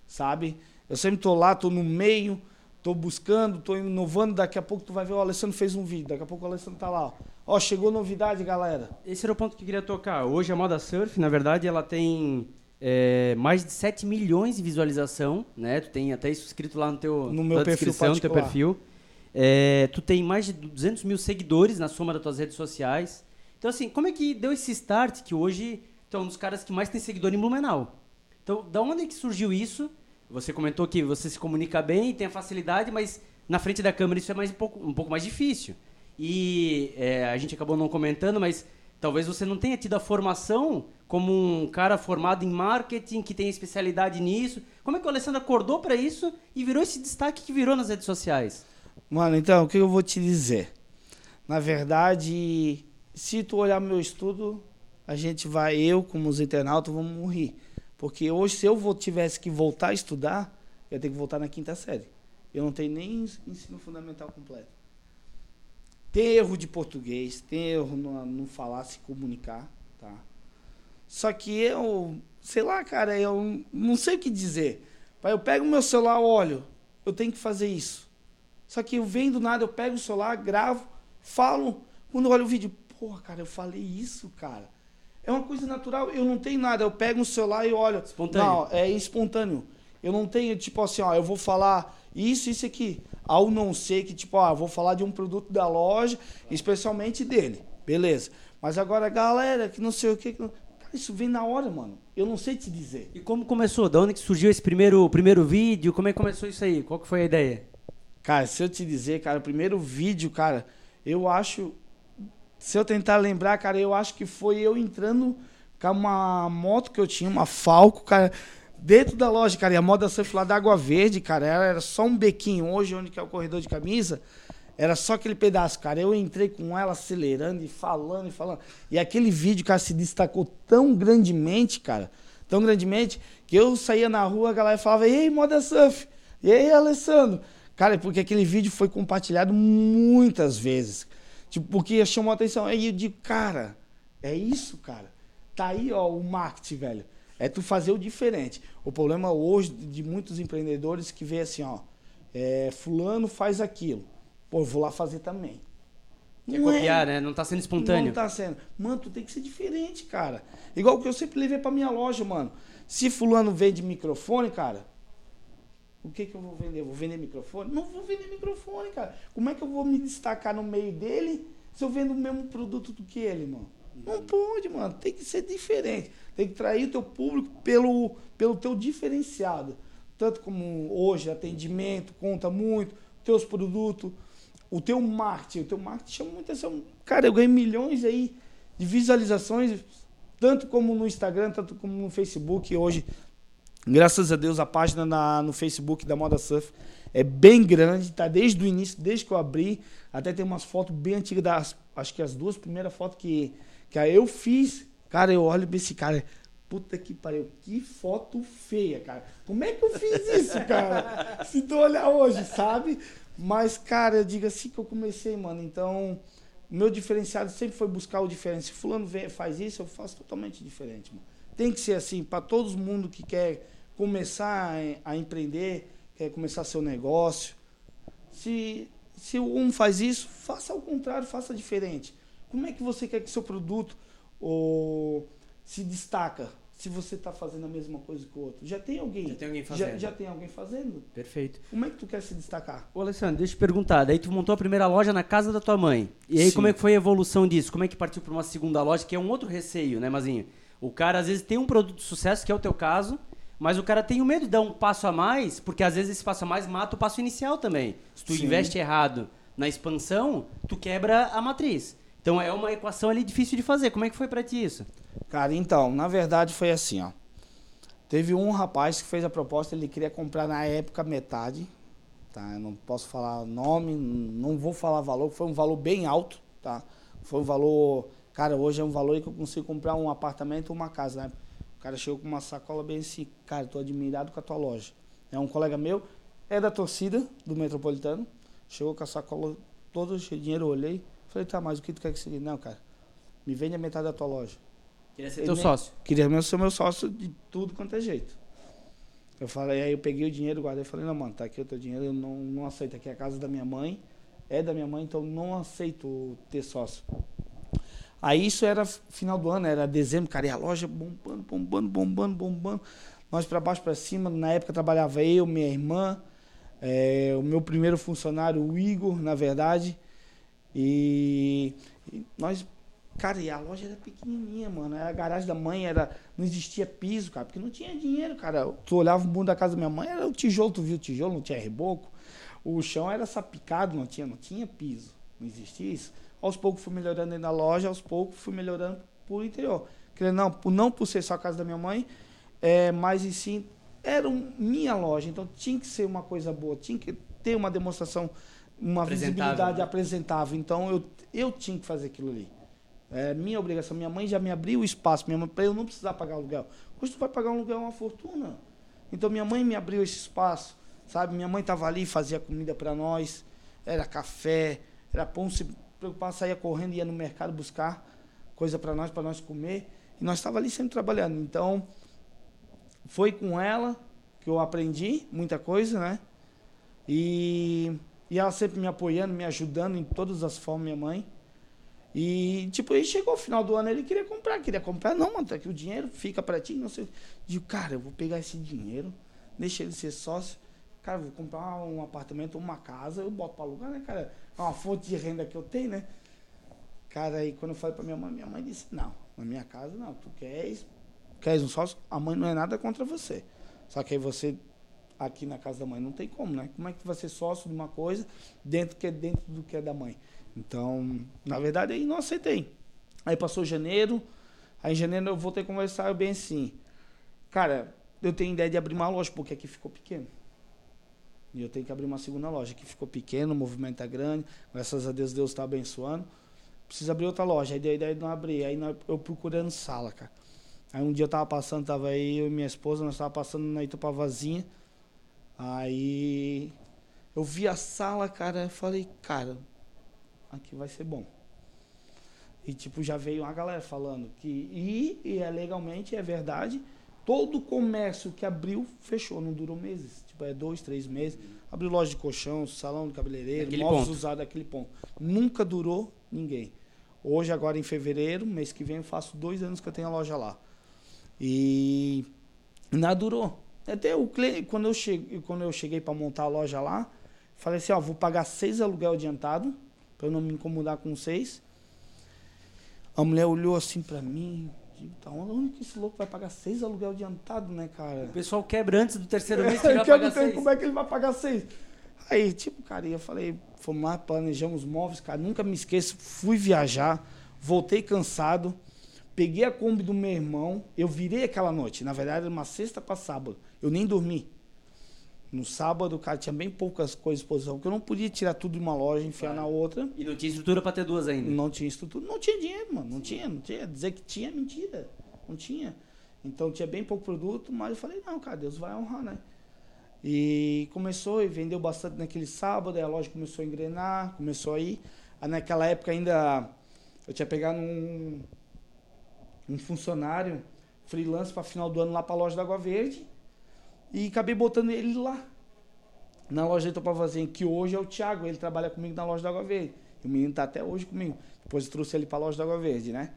sabe? Eu sempre tô lá, tô no meio, tô buscando, tô inovando, daqui a pouco tu vai ver, o Alessandro fez um vídeo, daqui a pouco o Alessandro tá lá, ó. chegou novidade, galera. Esse era o ponto que eu queria tocar. Hoje a Moda Surf, na verdade, ela tem é, mais de 7 milhões de visualização, né? Tu tem até isso escrito lá no teu no meu perfil no teu perfil. É, tu tem mais de 200 mil seguidores na soma das tuas redes sociais. Então, assim, como é que deu esse start que hoje tu é um dos caras que mais tem seguidor em Blumenau? Então, da onde é que surgiu isso? Você comentou que você se comunica bem, tem a facilidade, mas na frente da câmera isso é mais um pouco, um pouco mais difícil. E é, a gente acabou não comentando, mas talvez você não tenha tido a formação como um cara formado em marketing, que tem especialidade nisso. Como é que o Alessandro acordou para isso e virou esse destaque que virou nas redes sociais? Mano, então, o que eu vou te dizer? Na verdade, se tu olhar meu estudo, a gente vai, eu como os internautas, vamos morrer. Porque hoje, se eu vou, tivesse que voltar a estudar, eu ia ter que voltar na quinta série. Eu não tenho nem ensino fundamental completo. Tem erro de português, tem erro no, no falar, se comunicar, tá? Só que eu, sei lá, cara, eu não sei o que dizer. Eu pego o meu celular, olho, eu tenho que fazer isso. Só que eu venho do nada, eu pego o celular, gravo, falo. Quando eu olho o vídeo, porra, cara, eu falei isso, cara. É uma coisa natural, eu não tenho nada. Eu pego o celular e olho. Espontâneo. Não, é espontâneo. Eu não tenho, tipo assim, ó, eu vou falar isso, isso aqui. Ao não ser que, tipo, ó, vou falar de um produto da loja, especialmente dele. Beleza. Mas agora, galera, que não sei o que. Cara, isso vem na hora, mano. Eu não sei te dizer. E como começou? Da onde que surgiu esse primeiro, primeiro vídeo? Como é que começou isso aí? Qual que foi a ideia? Cara, se eu te dizer, cara, o primeiro vídeo, cara, eu acho se eu tentar lembrar, cara, eu acho que foi eu entrando com uma moto que eu tinha, uma Falco, cara, dentro da loja, cara, e a moda surf lá da Água Verde, cara, era só um bequinho. Hoje, onde que é o corredor de camisa, era só aquele pedaço, cara. Eu entrei com ela acelerando e falando e falando. E aquele vídeo, cara, se destacou tão grandemente, cara, tão grandemente, que eu saía na rua, a galera falava, ei, moda surf, e aí, Alessandro? Cara, porque aquele vídeo foi compartilhado muitas vezes. Tipo, porque chamou a atenção. Aí eu digo, cara, é isso, cara. Tá aí, ó, o marketing, velho. É tu fazer o diferente. O problema hoje de muitos empreendedores que vê assim, ó, é, fulano faz aquilo. Pô, eu vou lá fazer também. Quer não copiar, é, né? Não tá sendo espontâneo. Não tá sendo. Mano, tu tem que ser diferente, cara. Igual que eu sempre levei pra minha loja, mano. Se fulano vende microfone, cara, o que, que eu vou vender? vou vender microfone? Não vou vender microfone, cara. Como é que eu vou me destacar no meio dele se eu vendo o mesmo produto do que ele, mano? Não pode, mano. Tem que ser diferente. Tem que trair o teu público pelo, pelo teu diferenciado. Tanto como hoje, atendimento, conta muito, teus produtos, o teu marketing. O teu marketing chama muita atenção. Cara, eu ganhei milhões aí de visualizações, tanto como no Instagram, tanto como no Facebook. Hoje Graças a Deus, a página na, no Facebook da Moda Surf é bem grande, tá desde o início, desde que eu abri. Até tem umas fotos bem antigas, das, acho que as duas primeiras fotos que, que eu fiz. Cara, eu olho pra esse cara, puta que pariu, que foto feia, cara. Como é que eu fiz isso, cara? Se tu olhar hoje, sabe? Mas, cara, eu digo assim que eu comecei, mano. Então, meu diferenciado sempre foi buscar o diferente. Se fulano vem, faz isso, eu faço totalmente diferente, mano. Tem que ser assim, para todo mundo que quer começar a, a empreender, quer começar seu negócio. Se, se um faz isso, faça ao contrário, faça diferente. Como é que você quer que seu produto ou, se destaca? Se você está fazendo a mesma coisa que o outro. Já tem alguém. Já tem alguém fazendo. Já, já, tem alguém fazendo. Perfeito. Como é que tu quer se destacar? Ô Alessandro, deixa eu te perguntar. Daí tu montou a primeira loja na casa da tua mãe. E aí Sim. como é que foi a evolução disso? Como é que partiu para uma segunda loja, que é um outro receio, né, Mazinho? O cara às vezes tem um produto de sucesso, que é o teu caso, mas o cara tem o medo de dar um passo a mais, porque às vezes esse passo a mais mata o passo inicial também. Se tu Sim. investe errado na expansão, tu quebra a matriz. Então é uma equação ali difícil de fazer. Como é que foi para ti isso? Cara, então, na verdade foi assim, ó. Teve um rapaz que fez a proposta, ele queria comprar na época metade, tá? Eu não posso falar nome, não vou falar valor, foi um valor bem alto, tá? Foi um valor, cara, hoje é um valor que eu consigo comprar um apartamento ou uma casa, né? O cara chegou com uma sacola bem assim, cara, tô admirado com a tua loja. É um colega meu, é da torcida do Metropolitano, chegou com a sacola toda cheia de dinheiro, olhei, falei, tá, mas o que tu quer que seja? Não, cara, me vende a metade da tua loja. Queria ser Ele teu me- sócio. Queria ser meu sócio de tudo quanto é jeito. Eu falei, aí eu peguei o dinheiro, guardei e falei, não, mano, tá aqui o teu dinheiro, eu não, não aceito. Aqui é a casa da minha mãe, é da minha mãe, então não aceito ter sócio. Aí isso era final do ano, era dezembro, cara, e a loja bombando, bombando, bombando, bombando. Nós pra baixo, pra cima, na época trabalhava eu, minha irmã, eh, o meu primeiro funcionário, o Igor, na verdade. E, e nós, cara, e a loja era pequenininha, mano. A garagem da mãe era, não existia piso, cara, porque não tinha dinheiro, cara. Tu olhava o mundo da casa da minha mãe, era o tijolo, tu viu o tijolo, não tinha reboco. O chão era sapicado, não tinha, não tinha piso, não existia isso. Aos poucos fui melhorando da loja, aos poucos fui melhorando por interior. Querendo não, não por ser só a casa da minha mãe, é, mas e sim, era um- minha loja, então tinha que ser uma coisa boa, tinha que ter uma demonstração, uma Apresentável, visibilidade apresentável. Então eu, eu tinha que fazer aquilo ali. É minha obrigação. Minha mãe já me abriu o espaço, minha mãe, para eu não precisar pagar aluguel. Hoje tu vai pagar um aluguel uma fortuna. Então minha mãe me abriu esse espaço, sabe? Minha mãe estava ali, fazia comida para nós, era café, era pão, se preocupar, saía correndo, ia no mercado buscar coisa para nós, para nós comer. E nós estava ali sempre trabalhando. Então, foi com ela que eu aprendi muita coisa, né? E, e ela sempre me apoiando, me ajudando em todas as formas, minha mãe. E, tipo, aí chegou o final do ano, ele queria comprar, queria comprar. Não, mano, tá aqui o dinheiro, fica pra ti, não sei. Digo, cara, eu vou pegar esse dinheiro, deixa ele ser sócio. Cara, vou comprar um apartamento, uma casa, eu boto pra alugar, né, cara? É uma fonte de renda que eu tenho, né? Cara, aí quando eu falei pra minha mãe, minha mãe disse, não, na minha casa não, tu queres, queres um sócio, a mãe não é nada contra você. Só que aí você, aqui na casa da mãe, não tem como, né? Como é que tu vai ser sócio de uma coisa dentro que é dentro do que é da mãe? Então, na verdade, aí não aceitei. Aí passou janeiro, aí em janeiro eu voltei a conversar, bem assim, cara, eu tenho ideia de abrir uma loja, porque aqui ficou pequeno. E eu tenho que abrir uma segunda loja. Aqui ficou pequeno, o movimento é grande, graças a Deus, Deus está abençoando. Preciso abrir outra loja. Aí dei a ideia de não abrir. Aí eu procurando sala, cara. Aí um dia eu tava passando, tava aí eu e minha esposa, nós tava passando na Itupavazinha. Aí eu vi a sala, cara, eu falei, cara, aqui vai ser bom. E tipo, já veio uma galera falando que e, e é legalmente, é verdade, todo comércio que abriu, fechou, não durou meses. Tipo, é dois, três meses. Abriu loja de colchão, salão de cabeleireiro, Aquele móveis ponto. usados aquele ponto. Nunca durou ninguém. Hoje, agora em fevereiro, mês que vem, eu faço dois anos que eu tenho a loja lá. E nada durou. Até o cliente, quando eu cheguei, quando eu cheguei para montar a loja lá, falei assim, ó, vou pagar seis aluguel adiantado, para eu não me incomodar com seis. A mulher olhou assim para mim, tá onde, que esse louco vai pagar seis aluguel adiantado, né, cara? O pessoal quebra antes do terceiro mês que Eu já paga seis. como é que ele vai pagar seis. Aí, tipo, cara, eu falei, fomos lá, planejamos móveis, cara, nunca me esqueço, fui viajar, voltei cansado, peguei a Kombi do meu irmão, eu virei aquela noite, na verdade era uma sexta para sábado, eu nem dormi. No sábado, cara, tinha bem poucas coisas à disposição, porque eu não podia tirar tudo de uma loja, enfiar na outra. E não tinha estrutura pra ter duas ainda. Não tinha estrutura, não tinha dinheiro, mano. Não tinha, não tinha. Dizer que tinha é mentira. Não tinha. Então tinha bem pouco produto, mas eu falei, não, cara, Deus vai honrar, né? E começou e vendeu bastante naquele sábado, aí a loja começou a engrenar, começou a ir. Aí naquela época ainda eu tinha pegado um, um funcionário freelance para final do ano lá para a loja da Água Verde e acabei botando ele lá na loja de Itopavazinha, que hoje é o Thiago, ele trabalha comigo na loja da Água Verde. E o menino tá até hoje comigo. Depois eu trouxe ele pra loja da Água Verde, né?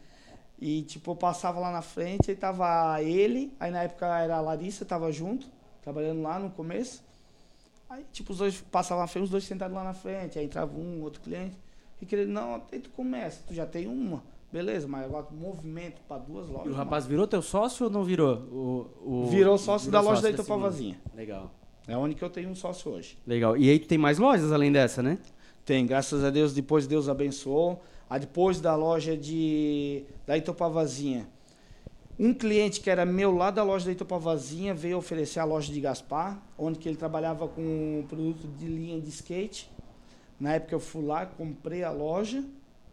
E tipo, eu passava lá na frente, aí tava ele, aí na época era a Larissa, tava junto, trabalhando lá no começo. Aí tipo, os dois passavam na frente, os dois sentados lá na frente, aí entrava um, outro cliente. E querendo, não, aí tu começa, tu já tem uma, beleza, mas agora movimento pra duas lojas. E o mano. rapaz virou teu sócio ou não virou? O, o- Virou sócio da loja da desse Itopavazinha. menino. Legal. É onde que eu tenho um sócio hoje. Legal. E aí tem mais lojas além dessa, né? Tem, graças a Deus, depois Deus abençoou. Aí depois da loja de da Itopavazinha, Um cliente que era meu lá da loja da Itopavazinha veio oferecer a loja de Gaspar, onde que ele trabalhava com produto de linha de skate. Na época eu fui lá, comprei a loja,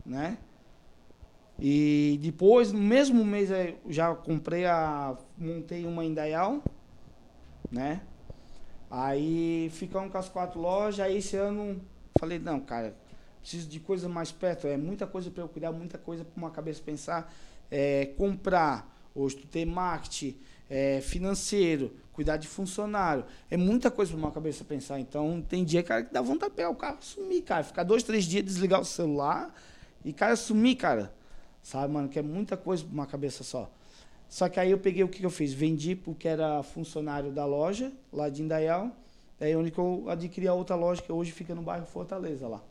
né? E depois, no mesmo mês, eu já comprei a. montei uma em Dayal, né? Aí ficamos com as quatro lojas, aí esse ano falei, não, cara, preciso de coisa mais perto, é muita coisa para eu cuidar, muita coisa para uma cabeça pensar, é, comprar, hoje tu tem marketing, é, financeiro, cuidar de funcionário, é muita coisa para uma cabeça pensar. Então tem dia, cara, que dá vontade de pegar o carro, sumir, cara, ficar dois, três dias, desligar o celular e, cara, sumir, cara. Sabe, mano, que é muita coisa para uma cabeça só. Só que aí eu peguei o que, que eu fiz? Vendi porque era funcionário da loja, lá de Indaial. Daí onde que eu adquiri a outra loja, que hoje fica no bairro Fortaleza lá.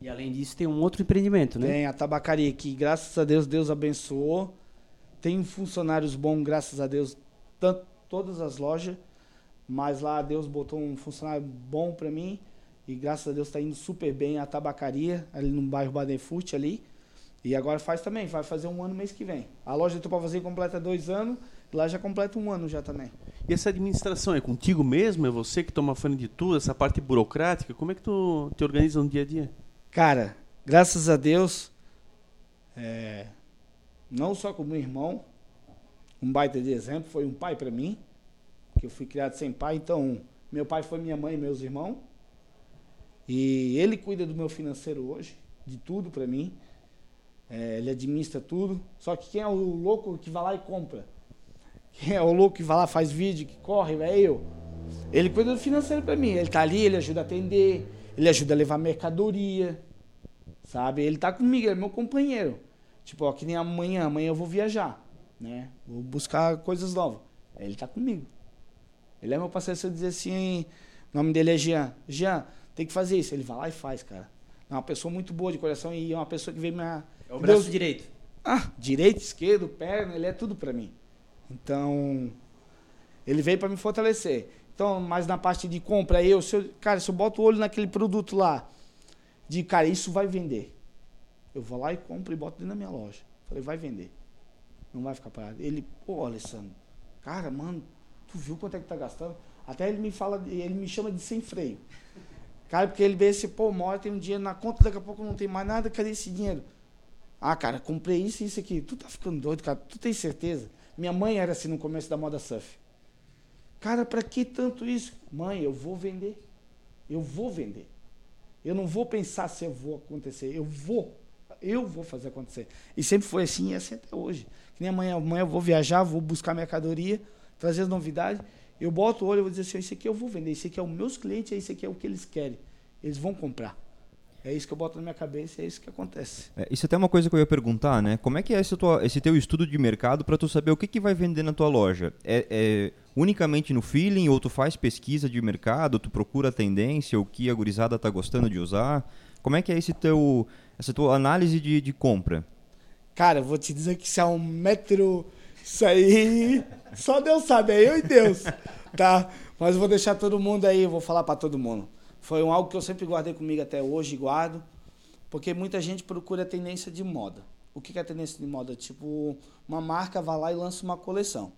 E além disso, tem um outro empreendimento, né? Tem a tabacaria que, graças a Deus, Deus abençoou. Tem funcionários bons, graças a Deus, tanto, todas as lojas. Mas lá Deus botou um funcionário bom para mim. E graças a Deus está indo super bem a tabacaria, ali no bairro Badenfurt ali. E agora faz também, vai fazer um ano mês que vem. A loja do fazer completa dois anos, lá já completa um ano já também. E essa administração é contigo mesmo? É você que toma frente de tudo? Essa parte burocrática? Como é que tu te organiza no dia a dia? Cara, graças a Deus, é, não só como irmão, um baita de exemplo, foi um pai para mim, que eu fui criado sem pai, então meu pai foi minha mãe e meus irmãos. E ele cuida do meu financeiro hoje, de tudo para mim. É, ele administra tudo. Só que quem é o louco que vai lá e compra? Quem é o louco que vai lá, faz vídeo, que corre, é eu. Ele cuida do financeiro para mim. Ele tá ali, ele ajuda a atender, ele ajuda a levar mercadoria, sabe? Ele tá comigo, ele é meu companheiro. Tipo, ó, que nem amanhã, amanhã eu vou viajar, né? Vou buscar coisas novas. Ele tá comigo. Ele é meu parceiro, se eu dizer assim, o nome dele é Jean. Jean, tem que fazer isso. Ele vai lá e faz, cara. É uma pessoa muito boa de coração e é uma pessoa que veio me é o braço Deus... direito. Ah, direito, esquerdo, perna, ele é tudo para mim. Então, ele veio para me fortalecer. Então, mas na parte de compra, eu, se eu, cara, se eu boto o olho naquele produto lá, de cara, isso vai vender. Eu vou lá e compro e boto dentro da minha loja. Falei, vai vender. Não vai ficar parado. Ele, pô, Alessandro, cara, mano, tu viu quanto é que tá gastando? Até ele me fala, ele me chama de sem freio. Cara, porque ele vê esse, pô, mora, tem um dinheiro na conta, daqui a pouco não tem mais nada, cadê esse dinheiro? Ah, cara, comprei isso e isso aqui. Tu tá ficando doido, cara? Tu tem certeza? Minha mãe era assim no começo da moda surf. Cara, para que tanto isso? Mãe, eu vou vender. Eu vou vender. Eu não vou pensar se eu vou acontecer. Eu vou. Eu vou fazer acontecer. E sempre foi assim e é assim até hoje. Que nem amanhã, amanhã eu vou viajar, vou buscar mercadoria, trazer as novidades. Eu boto o olho e vou dizer assim: isso aqui eu vou vender. Isso aqui é os meus clientes, isso aqui é o que eles querem. Eles vão comprar. É isso que eu boto na minha cabeça e é isso que acontece. É, isso é até uma coisa que eu ia perguntar, né? Como é que é esse, tua, esse teu estudo de mercado para tu saber o que, que vai vender na tua loja? É, é, unicamente no feeling ou tu faz pesquisa de mercado, tu procura a tendência, o que a gurizada tá gostando de usar? Como é que é esse teu, essa tua análise de, de compra? Cara, vou te dizer que isso é um metro... Isso aí... Só Deus sabe, é eu e Deus, tá? Mas eu vou deixar todo mundo aí, vou falar para todo mundo. Foi algo que eu sempre guardei comigo até hoje, guardo, porque muita gente procura tendência de moda. O que é tendência de moda? Tipo, uma marca vai lá e lança uma coleção.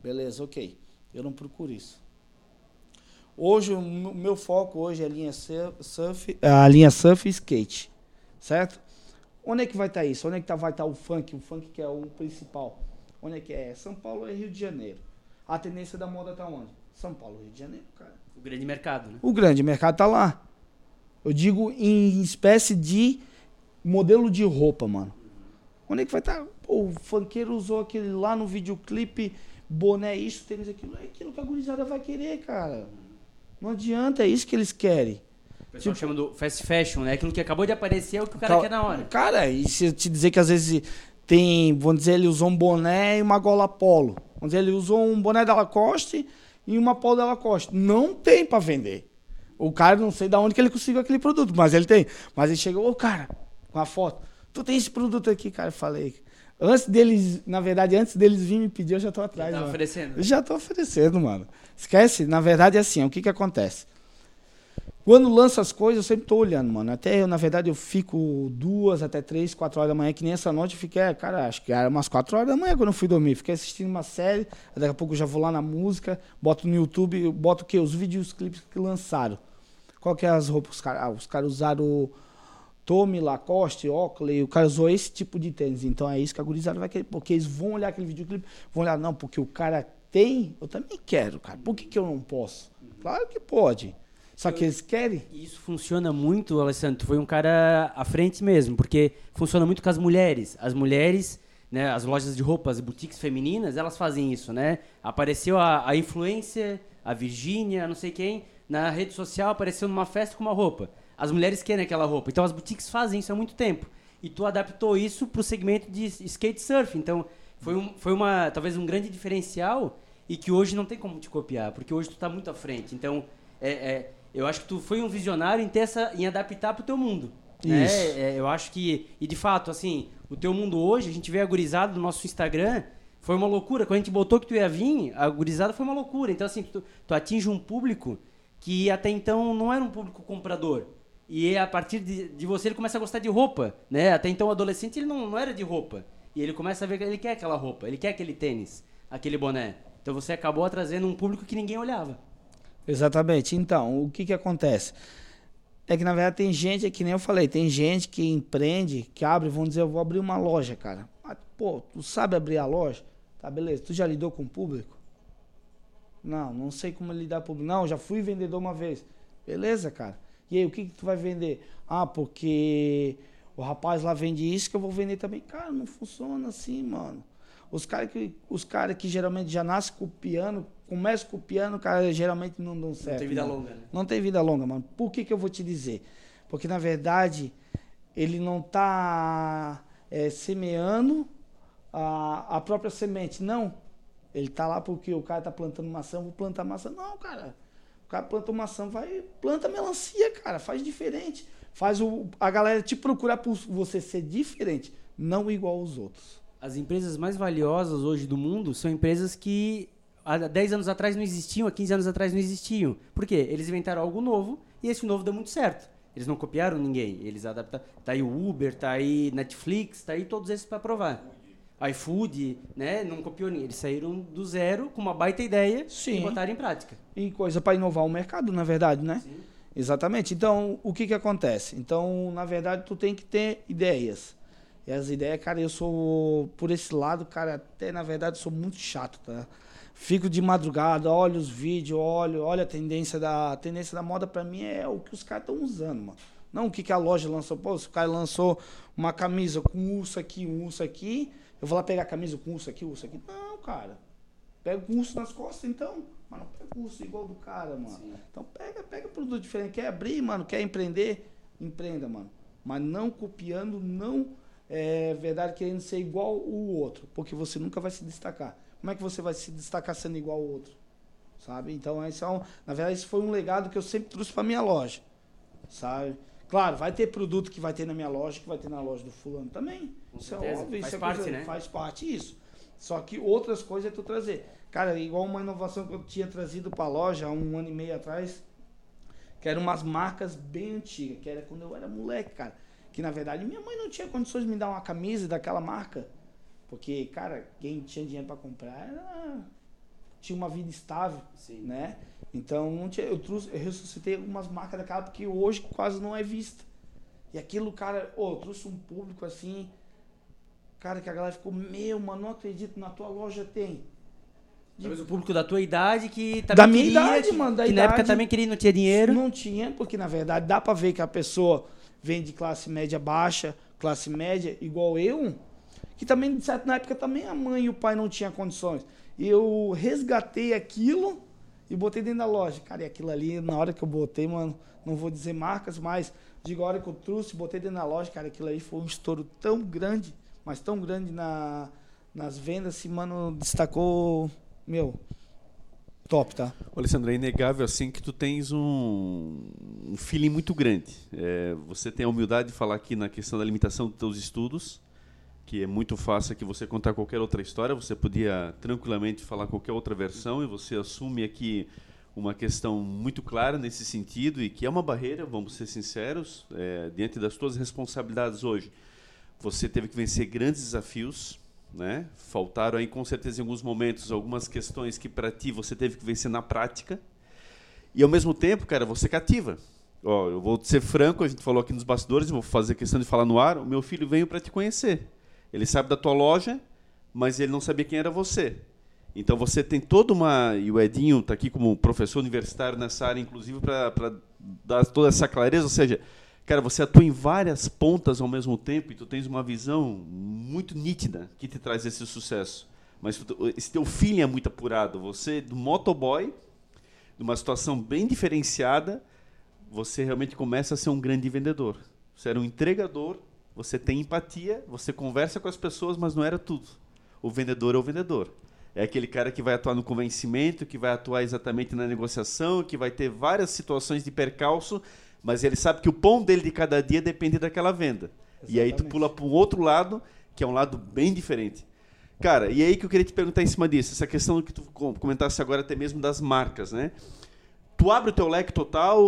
Beleza, ok. Eu não procuro isso. Hoje, o meu foco hoje é a linha surf, a linha surf e skate, certo? Onde é que vai estar tá isso? Onde é que tá, vai estar tá o funk? O funk que é o principal. Onde é que é? São Paulo e Rio de Janeiro. A tendência da moda está onde? São Paulo e Rio de Janeiro, cara grande mercado, né? O grande mercado tá lá. Eu digo em espécie de modelo de roupa, mano. Onde é que vai estar? Tá? o funkeiro usou aquele lá no videoclipe, boné, isso, tênis, aquilo. É aquilo que a gurizada vai querer, cara. Não adianta, é isso que eles querem. O pessoal tipo, chama do fast fashion, né? Aquilo que acabou de aparecer é o que o cara quer na hora. Cara, e se eu te dizer que às vezes tem, vamos dizer, ele usou um boné e uma gola polo. Vamos dizer, ele usou um boné da Lacoste e uma Paul Della Costa. Não tem para vender. O cara, não sei de onde que ele conseguiu aquele produto, mas ele tem. Mas ele chegou, ô cara, com a foto. Tu tem esse produto aqui, cara? Eu falei. Antes deles, na verdade, antes deles virem me pedir, eu já tô atrás. Já tá oferecendo? Eu já tô oferecendo, mano. Esquece, na verdade é assim, o que que acontece? Quando lança as coisas, eu sempre tô olhando, mano. Até eu, na verdade, eu fico duas até três, quatro horas da manhã, que nem essa noite eu fiquei, é, cara, acho que era umas quatro horas da manhã quando eu fui dormir. Fiquei assistindo uma série, daqui a pouco eu já vou lá na música, boto no YouTube, boto o quê? Os vídeos, os clipes que lançaram. Qual que é as roupas? Os caras ah, os cara usaram Tommy, Lacoste, Oakley, o cara usou esse tipo de tênis. Então é isso que a gurizada vai querer, porque eles vão olhar aquele videoclipe, vão olhar, não, porque o cara tem, eu também quero, cara. Por que, que eu não posso? Claro que pode. Só que eles querem. Isso funciona muito, Alessandro. Tu foi um cara à frente mesmo, porque funciona muito com as mulheres. As mulheres, né, as lojas de roupas, boutiques femininas, elas fazem isso, né? Apareceu a, a influência, a Virgínia, não sei quem, na rede social, apareceu numa festa com uma roupa. As mulheres querem aquela roupa. Então as boutiques fazem isso há muito tempo. E tu adaptou isso para o segmento de skate surf. Então foi, um, foi uma, talvez um grande diferencial e que hoje não tem como te copiar, porque hoje tu está muito à frente. Então, é, é, eu acho que tu foi um visionário em, ter essa, em adaptar para o teu mundo. Né? É, eu acho que, e de fato, assim, o teu mundo hoje, a gente vê a gurizada do nosso Instagram, foi uma loucura. Quando a gente botou que tu ia vir, a gurizada foi uma loucura. Então, assim, tu, tu atinge um público que até então não era um público comprador. E a partir de, de você ele começa a gostar de roupa, né? Até então o adolescente ele não, não era de roupa. E ele começa a ver que ele quer aquela roupa, ele quer aquele tênis, aquele boné. Então você acabou trazendo um público que ninguém olhava. Exatamente. Então, o que que acontece? É que na verdade tem gente, é que nem eu falei, tem gente que empreende, que abre, vão dizer, eu vou abrir uma loja, cara. Mas, pô, tu sabe abrir a loja? Tá, beleza. Tu já lidou com o público? Não, não sei como lidar com o público. Não, já fui vendedor uma vez. Beleza, cara. E aí, o que, que tu vai vender? Ah, porque o rapaz lá vende isso que eu vou vender também. Cara, não funciona assim, mano. Os caras que, os cara que geralmente já nascem copiando, começam copiando, cara, geralmente não dão certo. Não tem vida longa, né? Não tem vida longa, mano. Por que, que eu vou te dizer? Porque, na verdade, ele não tá é, semeando a, a própria semente. Não. Ele tá lá porque o cara tá plantando maçã, vou plantar maçã. Não, cara cara planta uma ação, vai, planta melancia, cara, faz diferente. Faz o, a galera te procurar por você ser diferente, não igual aos outros. As empresas mais valiosas hoje do mundo são empresas que há 10 anos atrás não existiam, há 15 anos atrás não existiam. Por quê? Eles inventaram algo novo e esse novo deu muito certo. Eles não copiaram ninguém, eles adaptaram. Tá aí o Uber, tá aí Netflix, tá aí todos esses para provar iFood, né? Não copiou ninguém. Eles saíram do zero com uma baita ideia Sim. e botaram em prática. E coisa para inovar o mercado, na verdade, né? Sim. Exatamente. Então, o que que acontece? Então, na verdade, tu tem que ter ideias. E as ideias, cara, eu sou, por esse lado, cara, até na verdade, sou muito chato, tá? Fico de madrugada, olho os vídeos, olho, olho a tendência da a tendência da moda para mim é o que os caras estão usando, mano. Não o que, que a loja lançou. Pô, se o cara lançou uma camisa com urso aqui, um urso aqui, eu vou lá pegar a camisa com urso aqui, urso aqui. Não, cara. Pega o urso nas costas, então. Mas não pega o urso igual do cara, mano. Sim. Então pega, pega produto diferente. Quer abrir, mano, quer empreender? Empreenda, mano. Mas não copiando, não é verdade querendo ser igual o outro. Porque você nunca vai se destacar. Como é que você vai se destacar sendo igual ao outro? Sabe? Então, é um, na verdade, isso foi um legado que eu sempre trouxe para minha loja. Sabe? Claro, vai ter produto que vai ter na minha loja, que vai ter na loja do fulano também. Com isso é certeza. é óbvio, faz isso é parte, coisa, né? faz parte isso. Só que outras coisas é tu trazer. Cara, igual uma inovação que eu tinha trazido para a loja há um ano e meio atrás, que eram umas marcas bem antigas, que era quando eu era moleque, cara. Que na verdade minha mãe não tinha condições de me dar uma camisa daquela marca. Porque, cara, quem tinha dinheiro para comprar era... tinha uma vida estável, Sim. né? Então eu, trouxe, eu ressuscitei algumas marcas daquela porque hoje quase não é vista. E aquilo, cara, oh, trouxe um público assim, cara, que a galera ficou, meu, mano, não acredito, na tua loja tem. Talvez o público da tua idade que também Da minha queria, idade, que, mano, da que idade. na época também queria não tinha dinheiro. Não tinha, porque na verdade dá pra ver que a pessoa vem de classe média baixa, classe média, igual eu, que também, de na época, também a mãe e o pai não tinham condições. E eu resgatei aquilo e botei dentro da loja. Cara, e aquilo ali, na hora que eu botei, mano, não vou dizer marcas, mas digo, a hora que eu trouxe, botei dentro da loja, cara, aquilo aí foi um estouro tão grande, mas tão grande na, nas vendas, que, mano, destacou, meu, top, tá? Ô, Alessandro, é inegável assim que tu tens um, um feeling muito grande. É, você tem a humildade de falar aqui na questão da limitação dos teus estudos, que é muito fácil que você contar qualquer outra história, você podia tranquilamente falar qualquer outra versão e você assume aqui uma questão muito clara nesse sentido e que é uma barreira, vamos ser sinceros, é, diante das suas responsabilidades hoje. Você teve que vencer grandes desafios, né? Faltaram aí com certeza em alguns momentos algumas questões que para ti você teve que vencer na prática. E ao mesmo tempo, cara, você cativa. Ó, eu vou ser franco, a gente falou aqui nos bastidores, vou fazer questão de falar no ar. O meu filho veio para te conhecer. Ele sabe da tua loja, mas ele não sabia quem era você. Então você tem toda uma. E o Edinho está aqui como professor universitário nessa área, inclusive, para dar toda essa clareza. Ou seja, cara, você atua em várias pontas ao mesmo tempo e tu tens uma visão muito nítida que te traz esse sucesso. Mas esse teu feeling é muito apurado. Você, do motoboy, numa situação bem diferenciada, você realmente começa a ser um grande vendedor. Você era um entregador, você tem empatia, você conversa com as pessoas, mas não era tudo. O vendedor é o vendedor. É aquele cara que vai atuar no convencimento, que vai atuar exatamente na negociação, que vai ter várias situações de percalço, mas ele sabe que o pão dele de cada dia depende daquela venda. Exatamente. E aí tu pula para um outro lado, que é um lado bem diferente. Cara, e aí que eu queria te perguntar em cima disso, essa questão que tu comentasse agora até mesmo das marcas, né? tu abre o teu leque total,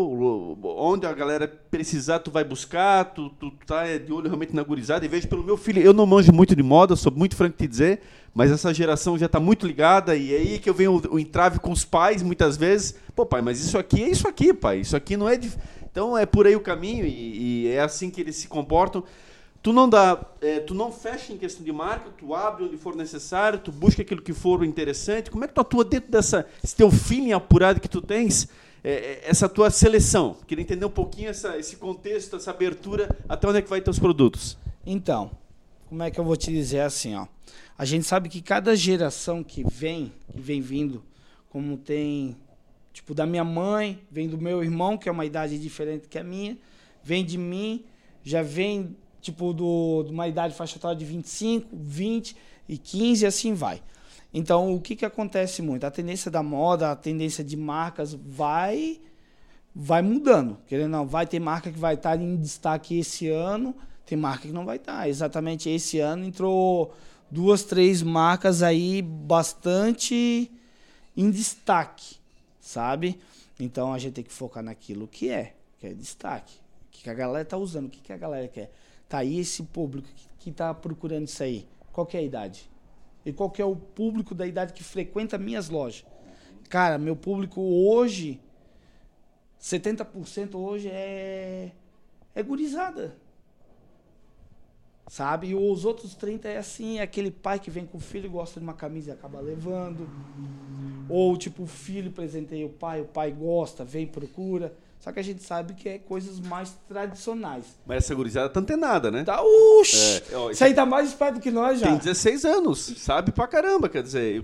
onde a galera precisar, tu vai buscar, tu, tu tá de olho realmente na gurizada, e vejo pelo meu filho, eu não manjo muito de moda, sou muito franco te dizer, mas essa geração já está muito ligada, e é aí que eu venho o, o, entrave com os pais, muitas vezes, pô pai, mas isso aqui é isso aqui, pai, isso aqui não é... De... Então é por aí o caminho, e, e é assim que eles se comportam, tu não dá, é, tu não fecha em questão de marca, tu abre onde for necessário, tu busca aquilo que for interessante. Como é que tu atua dentro dessa esse teu feeling apurado que tu tens, é, é, essa tua seleção? Queria entender um pouquinho essa, esse contexto, essa abertura, até onde é que vai teus produtos? Então, como é que eu vou te dizer assim, ó? A gente sabe que cada geração que vem, que vem vindo, como tem, tipo, da minha mãe, vem do meu irmão, que é uma idade diferente que a minha, vem de mim, já vem tipo, do, de uma idade faixa etária de 25, 20 e 15 e assim vai. Então, o que, que acontece muito? A tendência da moda, a tendência de marcas vai vai mudando. Querendo não, vai ter marca que vai estar em destaque esse ano, tem marca que não vai estar. Exatamente esse ano entrou duas, três marcas aí bastante em destaque, sabe? Então a gente tem que focar naquilo que é, que é destaque. O que a galera está usando, o que a galera quer. Tá aí esse público que está procurando isso aí. Qual é a idade? E qual é o público da idade que frequenta minhas lojas? Cara, meu público hoje, 70% hoje é, é gurizada. Sabe? E os outros 30 é assim, é aquele pai que vem com o filho, gosta de uma camisa e acaba levando. Ou tipo, o filho presenteia o pai, o pai gosta, vem, procura. Só que a gente sabe que é coisas mais tradicionais. Mas essa gurizada tá antenada, né? Tá, uxi! É, ó, Isso aí tá mais esperto que nós já. Tem 16 anos, sabe pra caramba, quer dizer, eu,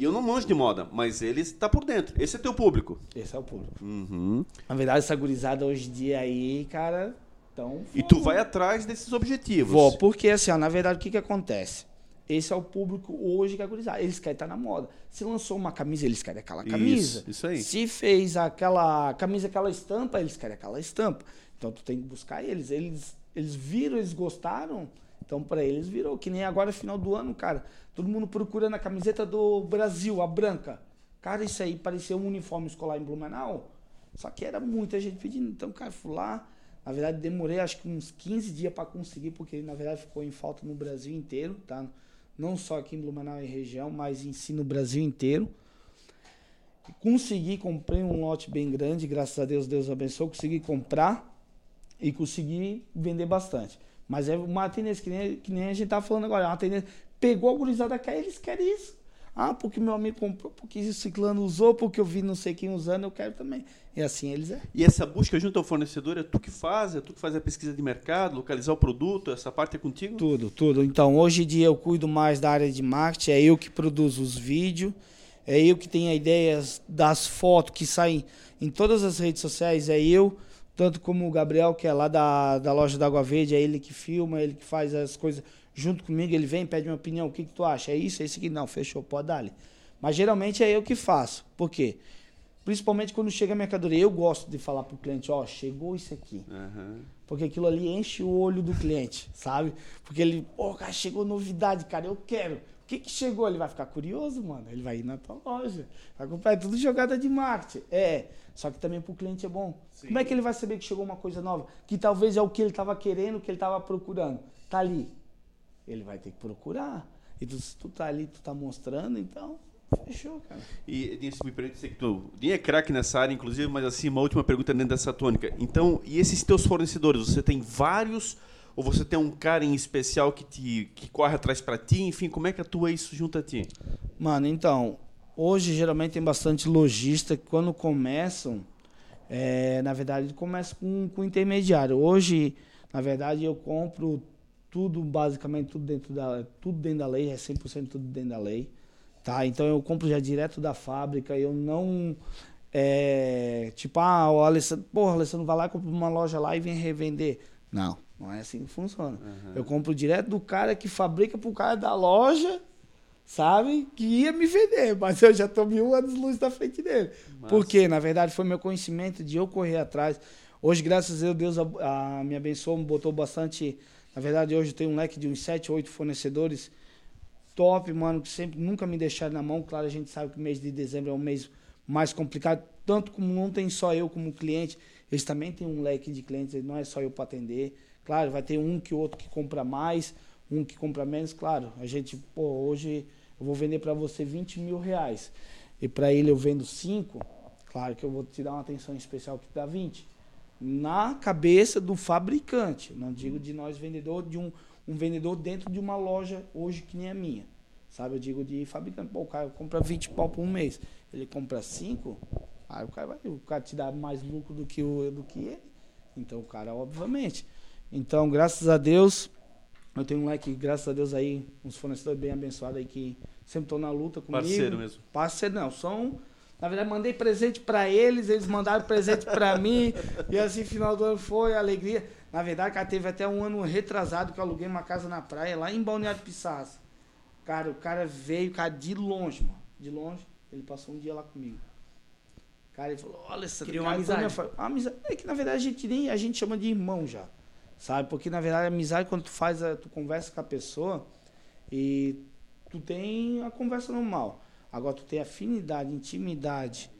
eu não manjo de moda, mas ele está por dentro. Esse é teu público. Esse é o público. Uhum. Na verdade, essa gurizada hoje em dia aí, cara, então... E tu vai atrás desses objetivos. Vou, porque assim, ó, na verdade, o que que acontece? Esse é o público hoje que é gurizada. Eles querem estar na moda. Se lançou uma camisa, eles querem aquela camisa. Isso, isso aí. Se fez aquela camisa, aquela estampa, eles querem aquela estampa. Então tu tem que buscar eles. Eles, eles viram, eles gostaram. Então para eles virou. Que nem agora, final do ano, cara. Todo mundo procurando a camiseta do Brasil, a branca. Cara, isso aí parecia um uniforme escolar em Blumenau. Só que era muita gente pedindo. Então, cara, fui lá. Na verdade, demorei acho que uns 15 dias para conseguir, porque na verdade ficou em falta no Brasil inteiro, tá? não só aqui em Blumenau e região, mas em si no Brasil inteiro. Consegui, comprei um lote bem grande, graças a Deus, Deus abençoe, consegui comprar e consegui vender bastante. Mas é uma tendência, que nem, que nem a gente tá falando agora, é uma tendência, pegou a gurizada quer, eles querem isso. Ah, porque meu amigo comprou, porque o ciclano usou, porque eu vi não sei quem usando, eu quero também. E assim eles é. E essa busca junto ao fornecedor é tu que faz? É tu que faz a pesquisa de mercado, localizar o produto? Essa parte é contigo? Tudo, tudo. Então, hoje em dia eu cuido mais da área de marketing, é eu que produzo os vídeos, é eu que tenho ideias das fotos que saem em todas as redes sociais, é eu, tanto como o Gabriel, que é lá da, da loja da Água Verde, é ele que filma, é ele que faz as coisas junto comigo, ele vem, pede uma opinião, o que, que tu acha? É isso, é isso aqui? Não, fechou, pode dar ali. Mas geralmente é eu que faço. Por quê? Principalmente quando chega a mercadoria. Eu gosto de falar pro cliente, ó, oh, chegou isso aqui. Uhum. Porque aquilo ali enche o olho do cliente, sabe? Porque ele, pô, oh, cara, chegou novidade, cara, eu quero. O que, que chegou? Ele vai ficar curioso, mano. Ele vai ir na tua loja. Vai comprar é tudo jogada de marketing. É. Só que também pro cliente é bom. Sim. Como é que ele vai saber que chegou uma coisa nova? Que talvez é o que ele estava querendo, o que ele estava procurando. Tá ali. Ele vai ter que procurar. E tu, se tu tá ali, tu tá mostrando, então Fechou, cara. E, Dinho, se me permite, sei que tu Dinho é craque nessa área, inclusive, mas assim, uma última pergunta dentro dessa tônica. Então, e esses teus fornecedores, você tem vários ou você tem um cara em especial que te que corre atrás para ti? Enfim, como é que atua isso junto a ti? Mano, então, hoje geralmente tem bastante lojista que quando começam, é, na verdade, começa com, com intermediário. Hoje, na verdade, eu compro tudo, basicamente, tudo dentro da, tudo dentro da lei, é 100% tudo dentro da lei. Tá? Então eu compro já direto da fábrica, eu não. É, tipo, ah, o Alessandro, porra, Alessandro vai lá, compra uma loja lá e vem revender. Não. Não é assim que funciona. Uhum. Eu compro direto do cara que fabrica pro cara da loja, sabe? Que ia me vender, mas eu já tô mil anos luz da frente dele. Massa. Porque, na verdade, foi meu conhecimento de eu correr atrás. Hoje, graças a Deus, a, a me abençoou, me botou bastante. Na verdade, hoje eu tenho um leque de uns 7, 8 fornecedores top, mano, que sempre nunca me deixaram na mão. Claro, a gente sabe que o mês de dezembro é um mês mais complicado, tanto como não tem só eu como cliente, eles também têm um leque de clientes, não é só eu para atender. Claro, vai ter um que outro que compra mais, um que compra menos. Claro, a gente, pô, hoje eu vou vender para você 20 mil reais. E para ele eu vendo 5, claro que eu vou te dar uma atenção especial que dá 20. Na cabeça do fabricante, não digo de nós vendedor, de um, um vendedor dentro de uma loja hoje que nem a minha. Sabe, eu digo de fabricante, pô, o cara compra 20 pau por um mês, ele compra 5, aí o cara vai, o cara te dá mais lucro do que, o, do que ele. Então o cara, obviamente, então, graças a Deus, eu tenho um leque, graças a Deus aí, uns fornecedores bem abençoados aí que sempre estão na luta comigo. Parceiro mesmo. Parceiro não, são na verdade, mandei presente para eles, eles mandaram presente para mim. E assim, final do ano foi alegria. Na verdade, cara, teve até um ano retrasado que eu aluguei uma casa na praia, lá em Balneário Pissarra. Cara, o cara veio, cara, de longe, mano. De longe. Ele passou um dia lá comigo. Cara, ele falou, olha, essa Criou uma amizade. Uma amizade. É que, na verdade, a gente nem a gente chama de irmão já. Sabe? Porque na verdade a amizade quando tu faz, a, tu conversa com a pessoa e tu tem a conversa normal. Agora tu tem afinidade, intimidade,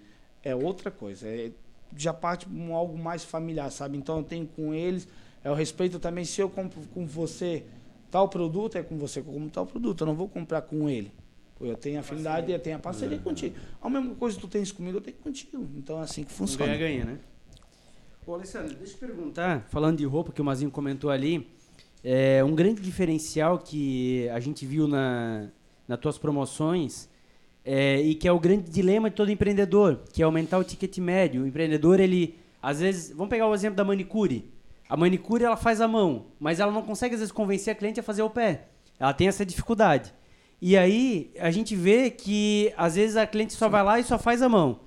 é outra coisa. É, já parte com algo mais familiar, sabe? Então eu tenho com eles, é o respeito também. Se eu compro com você tal produto, é com você que eu compro tal produto. Eu não vou comprar com ele. Eu tenho afinidade e eu tenho a parceria uhum. contigo. A mesma coisa que tu tens comigo, eu tenho contigo. Então é assim que funciona. Ganha-ganha, né? Ô, Alessandro, deixa eu perguntar, falando de roupa que o Mazinho comentou ali, é, um grande diferencial que a gente viu na, nas tuas promoções é, e que é o grande dilema de todo empreendedor, que é aumentar o ticket médio. O empreendedor, ele, às vezes, vamos pegar o exemplo da manicure. A manicure, ela faz a mão, mas ela não consegue, às vezes, convencer a cliente a fazer o pé. Ela tem essa dificuldade. E aí, a gente vê que, às vezes, a cliente só vai lá e só faz a mão.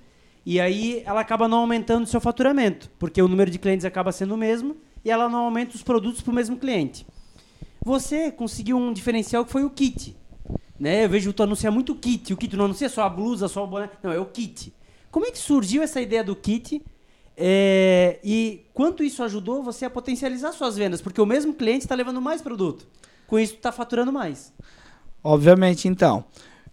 E aí ela acaba não aumentando o seu faturamento, porque o número de clientes acaba sendo o mesmo e ela não aumenta os produtos para o mesmo cliente. Você conseguiu um diferencial que foi o kit. Né? Eu vejo tu anunciar muito kit. O kit não anuncia só a blusa, só o boné. Não, é o kit. Como é que surgiu essa ideia do kit? É, e quanto isso ajudou você a potencializar suas vendas? Porque o mesmo cliente está levando mais produto. Com isso, está faturando mais. Obviamente, então.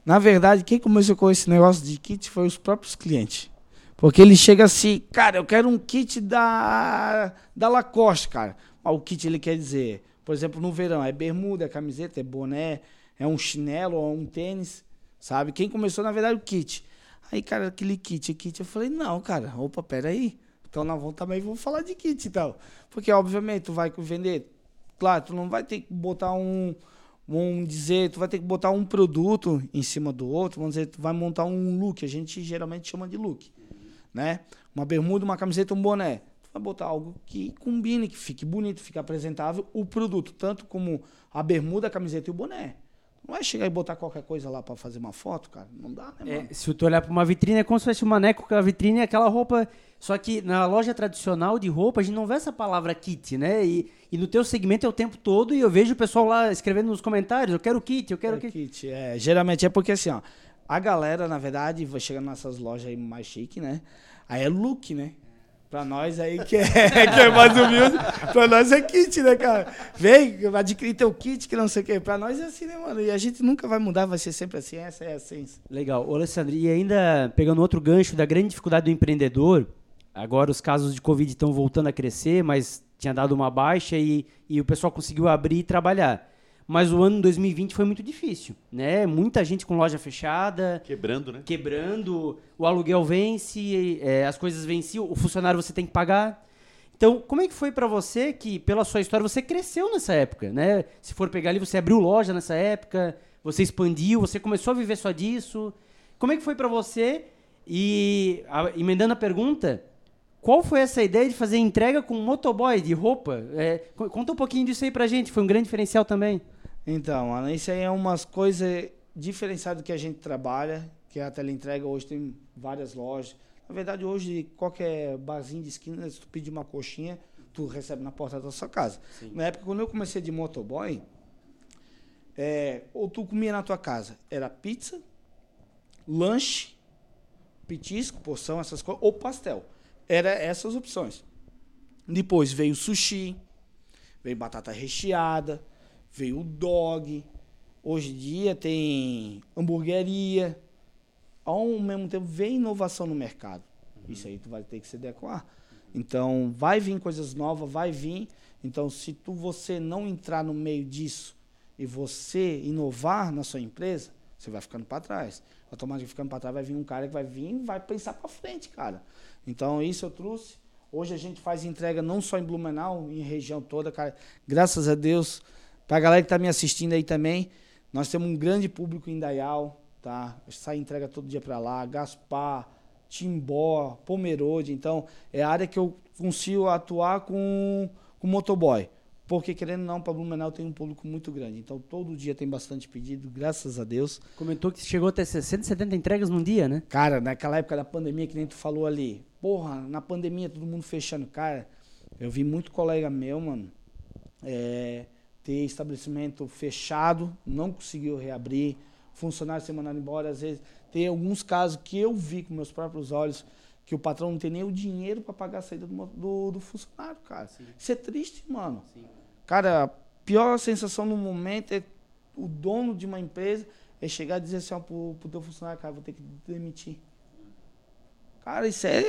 Na verdade, quem começou com esse negócio de kit foi os próprios clientes. Porque ele chega assim, cara, eu quero um kit da, da Lacoste, cara. o kit ele quer dizer, por exemplo, no verão, é bermuda, é camiseta, é boné, é um chinelo ou um tênis, sabe? Quem começou, na verdade, o kit. Aí, cara, aquele kit, kit, eu falei, não, cara, opa, peraí. Então nós vamos também vamos falar de kit e então. tal. Porque, obviamente, tu vai vender. Claro, tu não vai ter que botar um. Vamos dizer, tu vai ter que botar um produto em cima do outro. Vamos dizer, tu vai montar um look. A gente geralmente chama de look né? Uma bermuda, uma camiseta, um boné. Vai botar algo que combine, que fique bonito, fique apresentável o produto, tanto como a bermuda, a camiseta e o boné. Não vai chegar e botar qualquer coisa lá para fazer uma foto, cara. Não dá, né, mano? É, se tu olhar para uma vitrine, é como se fosse um maneco com a vitrine é aquela roupa. Só que na loja tradicional de roupa, a gente não vê essa palavra kit, né? E, e no teu segmento é o tempo todo, e eu vejo o pessoal lá escrevendo nos comentários, eu quero kit, eu quero é kit. kit. É, geralmente é porque assim, ó, a galera, na verdade, vai chegando nessas lojas aí mais chique, né? Aí é look, né? Pra nós aí que é, que é mais humilde, pra nós é kit, né, cara? Vem, adquirir teu kit, que não sei o quê. Pra nós é assim, né, mano? E a gente nunca vai mudar, vai ser sempre assim, essa é a essência. Legal. Ô, Alessandro, e ainda pegando outro gancho da grande dificuldade do empreendedor, agora os casos de Covid estão voltando a crescer, mas tinha dado uma baixa e, e o pessoal conseguiu abrir e trabalhar. Mas o ano 2020 foi muito difícil, né? Muita gente com loja fechada. Quebrando, né? Quebrando, o aluguel vence, é, as coisas venciam, o funcionário você tem que pagar. Então, como é que foi para você que, pela sua história, você cresceu nessa época, né? Se for pegar ali, você abriu loja nessa época, você expandiu, você começou a viver só disso. Como é que foi para você? E, a, emendando a pergunta, qual foi essa ideia de fazer entrega com motoboy de roupa? É, conta um pouquinho disso aí pra gente, foi um grande diferencial também. Então, mano, isso aí é umas coisas diferenciadas que a gente trabalha, que a teleentrega hoje tem várias lojas. Na verdade, hoje, qualquer barzinho de esquina, se tu pedir uma coxinha, tu recebe na porta da sua casa. Sim. Na época, quando eu comecei de motoboy, é, ou tu comia na tua casa, era pizza, lanche, petisco, porção, essas coisas, ou pastel. Era essas opções. Depois veio sushi, veio batata recheada, veio o dog. Hoje em dia tem hamburgueria. Ao mesmo tempo vem inovação no mercado. Uhum. Isso aí tu vai ter que se adequar. Então vai vir coisas novas, vai vir. Então se tu você não entrar no meio disso e você inovar na sua empresa, você vai ficando para trás. Automaticamente ficando para trás vai vir um cara que vai vir e vai pensar para frente, cara. Então isso eu trouxe. Hoje a gente faz entrega não só em Blumenau, em região toda, cara. Graças a Deus, Pra galera que tá me assistindo aí também, nós temos um grande público em Dayal, tá? Sai entrega todo dia para lá, Gaspar, Timbó, Pomerode. Então, é a área que eu consigo atuar com, com motoboy. Porque, querendo ou não, para Blumenau tem um público muito grande. Então, todo dia tem bastante pedido, graças a Deus. Comentou que chegou até 670 entregas num dia, né? Cara, naquela época da pandemia, que nem tu falou ali. Porra, na pandemia, todo mundo fechando. Cara, eu vi muito colega meu, mano. É, ter estabelecimento fechado, não conseguiu reabrir, funcionário ser mandado embora, às vezes tem alguns casos que eu vi com meus próprios olhos que o patrão não tem nem o dinheiro para pagar a saída do, do, do funcionário, cara. Sim. Isso é triste, mano. Sim. Cara, a pior sensação no momento é o dono de uma empresa é chegar e dizer assim ó, pro, pro teu funcionário, cara, vou ter que demitir. Cara, isso é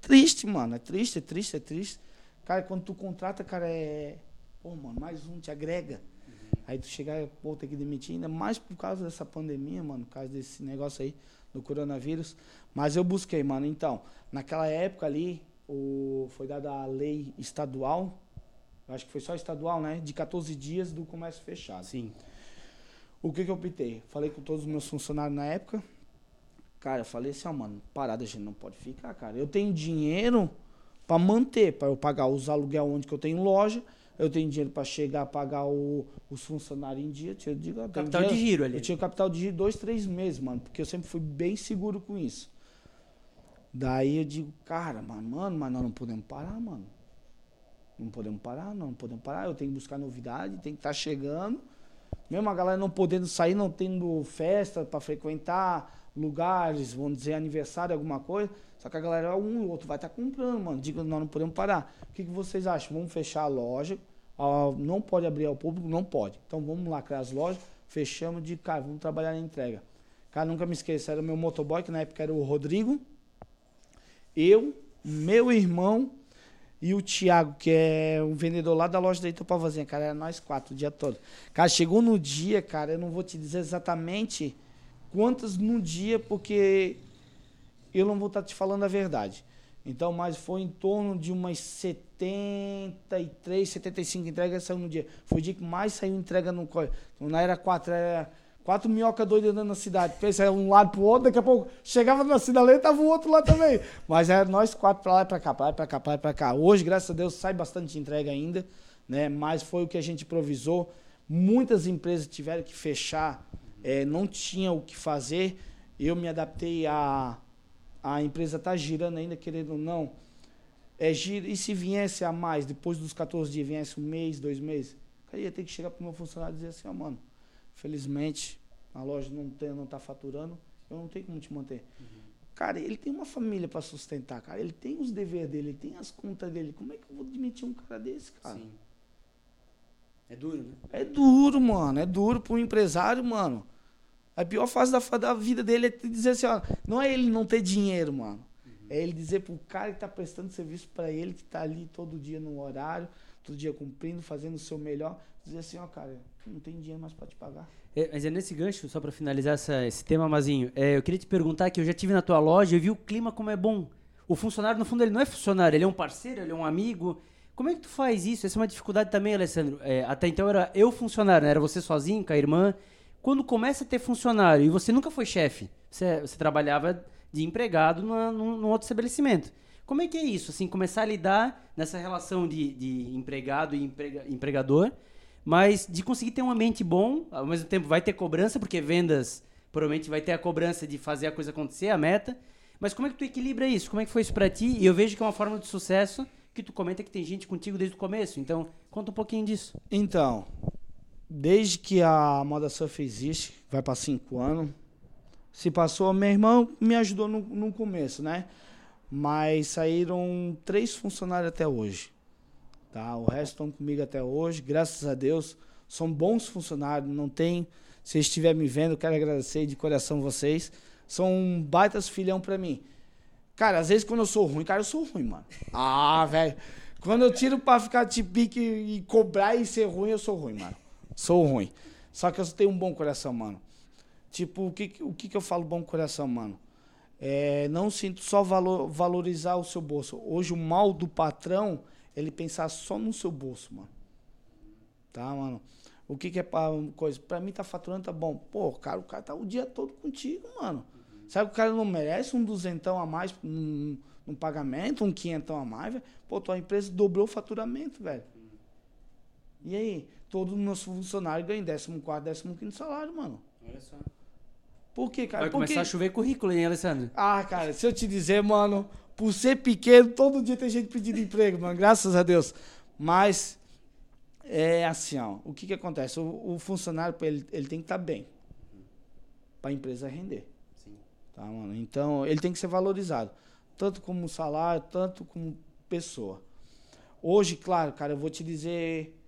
triste, mano. É triste, é triste, é triste. Cara, quando tu contrata, cara, é Pô, mano, mais um te agrega. Uhum. Aí tu chegar, pô, ter que demitir, ainda mais por causa dessa pandemia, mano, por causa desse negócio aí do coronavírus. Mas eu busquei, mano. Então, naquela época ali, o, foi dada a lei estadual, acho que foi só estadual, né? De 14 dias do comércio fechado. Sim. O que que eu optei? Falei com todos os meus funcionários na época. Cara, eu falei assim, ó, mano, parada a gente não pode ficar, cara. Eu tenho dinheiro para manter, para eu pagar os aluguel onde que eu tenho loja eu tenho dinheiro para chegar a pagar o, os funcionários em dia. Eu digo, eu capital dinheiro, de giro ali. Eu tinha capital de giro dois, três meses, mano, porque eu sempre fui bem seguro com isso. Daí eu digo, cara, mano, mano, mas nós não podemos parar, mano. Não podemos parar, não, podemos parar. Eu tenho que buscar novidade, tem que estar tá chegando. Mesmo a galera não podendo sair, não tendo festa para frequentar lugares, vamos dizer, aniversário, alguma coisa. Só que a galera, um e outro vai estar tá comprando, mano. Digo, nós não podemos parar. O que, que vocês acham? Vamos fechar a loja. Não pode abrir ao público? Não pode. Então vamos lá criar as lojas, fechamos de cara, vamos trabalhar na entrega. Cara, nunca me esqueça, era o meu motoboy, que na época era o Rodrigo, eu, meu irmão e o Thiago, que é um vendedor lá da loja da Itopavazinha. Cara, era nós quatro o dia todo. Cara, chegou no dia, cara, eu não vou te dizer exatamente quantas no dia, porque eu não vou estar te falando a verdade. Então, mas foi em torno de umas 73, 75 entregas saiu no dia. Foi o dia que mais saiu entrega no Então, não era quatro, era quatro minhoca doidas andando na cidade. Pensa um lado pro outro, daqui a pouco chegava na e tava o outro lá também. Mas era nós quatro para lá e para cá, para lá e para cá, para lá e para cá. Hoje, graças a Deus, sai bastante entrega ainda, né? Mas foi o que a gente improvisou. Muitas empresas tiveram que fechar, é, não tinha o que fazer. Eu me adaptei a a empresa está girando ainda, querendo ou não. É, gira, e se viesse a mais, depois dos 14 dias, viesse um mês, dois meses, ia ter que chegar para o meu funcionário e dizer assim, ó, oh, mano, felizmente a loja não está não tá faturando, eu não tenho como te manter. Uhum. Cara, ele tem uma família para sustentar, cara. Ele tem os deveres dele, ele tem as contas dele. Como é que eu vou demitir um cara desse, cara? Sim. É duro, né? É duro, mano. É duro para um empresário, mano. A pior fase da, da vida dele é dizer assim, ó, não é ele não ter dinheiro, mano. Uhum. É ele dizer pro cara que tá prestando serviço para ele, que tá ali todo dia no horário, todo dia cumprindo, fazendo o seu melhor, dizer assim, ó, cara, não tem dinheiro mais para te pagar. É, mas é nesse gancho, só para finalizar essa, esse tema, Mazinho, é, eu queria te perguntar que eu já tive na tua loja e vi o clima como é bom. O funcionário, no fundo, ele não é funcionário, ele é um parceiro, ele é um amigo. Como é que tu faz isso? Essa é uma dificuldade também, Alessandro. É, até então era eu funcionário, né? era você sozinho, com a irmã. Quando começa a ter funcionário e você nunca foi chefe, você, você, trabalhava de empregado numa, num, num, outro estabelecimento. Como é que é isso? Assim, começar a lidar nessa relação de, de empregado e emprega, empregador, mas de conseguir ter um ambiente bom, ao mesmo tempo vai ter cobrança, porque vendas provavelmente vai ter a cobrança de fazer a coisa acontecer, a meta. Mas como é que tu equilibra isso? Como é que foi isso para ti? E eu vejo que é uma forma de sucesso que tu comenta que tem gente contigo desde o começo. Então, conta um pouquinho disso. Então, desde que a Moda Surf existe, vai para cinco anos. Se passou, meu irmão me ajudou no, no começo, né? Mas saíram três funcionários até hoje. Tá? O resto estão comigo até hoje, graças a Deus. São bons funcionários, não tem. Se estiver me vendo, quero agradecer de coração vocês. São um baitas filhão para mim. Cara, às vezes quando eu sou ruim, cara, eu sou ruim, mano. Ah, velho. Quando eu tiro pra ficar de pique e cobrar e ser ruim, eu sou ruim, mano. Sou ruim. Só que eu tenho um bom coração, mano. Tipo, o que, o que, que eu falo bom coração, mano? É, não sinto só valor, valorizar o seu bolso. Hoje o mal do patrão, ele pensar só no seu bolso, mano. Tá, mano? O que, que é pra coisa? Pra mim tá faturando, tá bom. Pô, cara, o cara tá o dia todo contigo, mano. Sabe que o cara não merece um duzentão a mais num, num pagamento, um quinhentão a mais, velho? Pô, tua empresa dobrou o faturamento, velho. E aí? Todos os meus funcionários ganham 14, 15 salário, mano. Olha só. Por quê, cara? Vai Porque... começar a chover currículo, hein, Alessandro? Ah, cara, se eu te dizer, mano, por ser pequeno, todo dia tem gente pedindo emprego, mano, graças a Deus. Mas, é assim, ó, o que que acontece? O, o funcionário, ele, ele tem que estar tá bem, para a empresa render. Tá, mano? Então, ele tem que ser valorizado. Tanto como salário, tanto como pessoa. Hoje, claro, cara, eu vou te dizer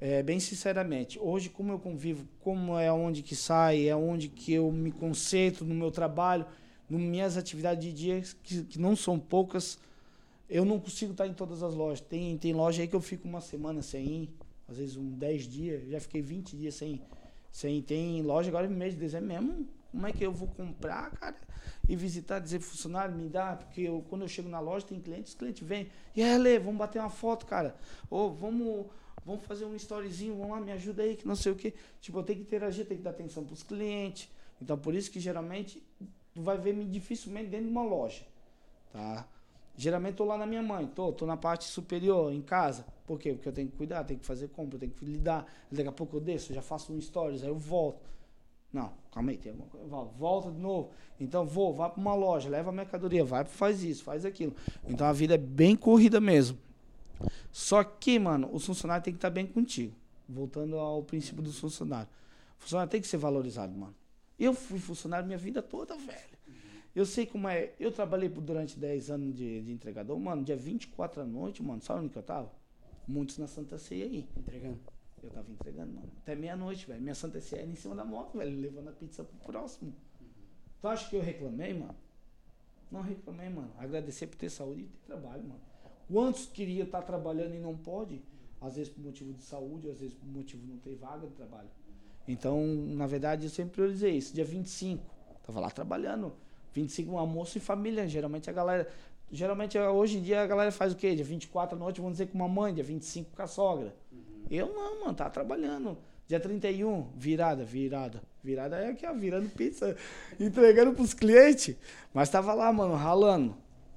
é, bem sinceramente, hoje como eu convivo, como é onde que sai, é onde que eu me concentro no meu trabalho, nas minhas atividades de dia, que, que não são poucas, eu não consigo estar em todas as lojas. Tem, tem loja aí que eu fico uma semana sem ir, às vezes um 10 dias, já fiquei 20 dias sem, sem Tem loja agora no mês de dezembro mesmo, como é que eu vou comprar, cara? E visitar, dizer funcionário, me dá, porque eu, quando eu chego na loja tem clientes, os clientes vêm. E aí, Lê, vamos bater uma foto, cara. Ou vamos, vamos fazer um storyzinho, vamos lá, me ajuda aí, que não sei o quê. Tipo, eu tenho que interagir, tenho que dar atenção pros clientes. Então, por isso que geralmente tu vai ver-me dificilmente dentro de uma loja, tá? Geralmente tô lá na minha mãe, tô, tô na parte superior, em casa. Por quê? Porque eu tenho que cuidar, tenho que fazer compra, tenho que lidar. Daqui a pouco eu desço, já faço um stories, aí eu volto. Não, calma aí, tem alguma coisa. Volta de novo. Então vou, vá para uma loja, leva a mercadoria, vai, faz isso, faz aquilo. Então a vida é bem corrida mesmo. Só que, mano, o funcionário tem que estar bem contigo. Voltando ao princípio do funcionário. O funcionário tem que ser valorizado, mano. Eu fui funcionário minha vida toda, velho. Eu sei como é. Eu trabalhei por durante 10 anos de, de entregador, mano. Dia 24 à noite, mano. Sabe onde que eu tava? Muitos na Santa Ceia aí. Entregando. Eu tava entregando, mano. Até meia-noite, velho. Minha Santa Ceia era em cima da moto, velho. Levando a pizza pro próximo. Tu acha que eu reclamei, mano? Não reclamei, mano. Agradecer por ter saúde e ter trabalho, mano. Quantos queria estar tá trabalhando e não pode? Às vezes por motivo de saúde, às vezes por motivo de não ter vaga de trabalho. Então, na verdade, eu sempre priorizei isso. Dia 25, tava lá trabalhando. 25, um almoço e família. Geralmente a galera. Geralmente hoje em dia a galera faz o quê? Dia 24 à noite, vamos dizer com uma mãe, dia 25 com a sogra. Eu não, mano, tava trabalhando. Dia 31, virada, virada. Virada é aqui, ó, virando pizza, entregando pros clientes. Mas tava lá, mano, ralando.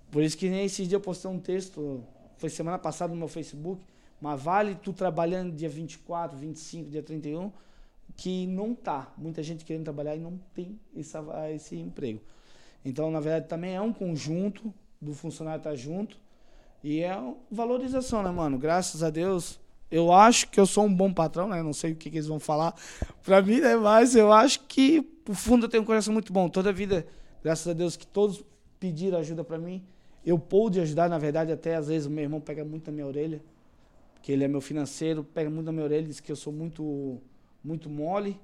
Por isso que nem esse dia eu postei um texto, foi semana passada no meu Facebook, mas vale tu trabalhando dia 24, 25, dia 31, que não tá. Muita gente querendo trabalhar e não tem essa, esse emprego. Então, na verdade, também é um conjunto do funcionário estar tá junto. E é valorização, né, mano? Graças a Deus, eu acho que eu sou um bom patrão, né? Não sei o que, que eles vão falar para mim, né? Mas eu acho que, por fundo, eu tenho um coração muito bom. Toda a vida, graças a Deus, que todos pediram ajuda para mim. Eu pude ajudar, na verdade, até às vezes o meu irmão pega muito na minha orelha, que ele é meu financeiro, pega muito na minha orelha, diz que eu sou muito, muito mole.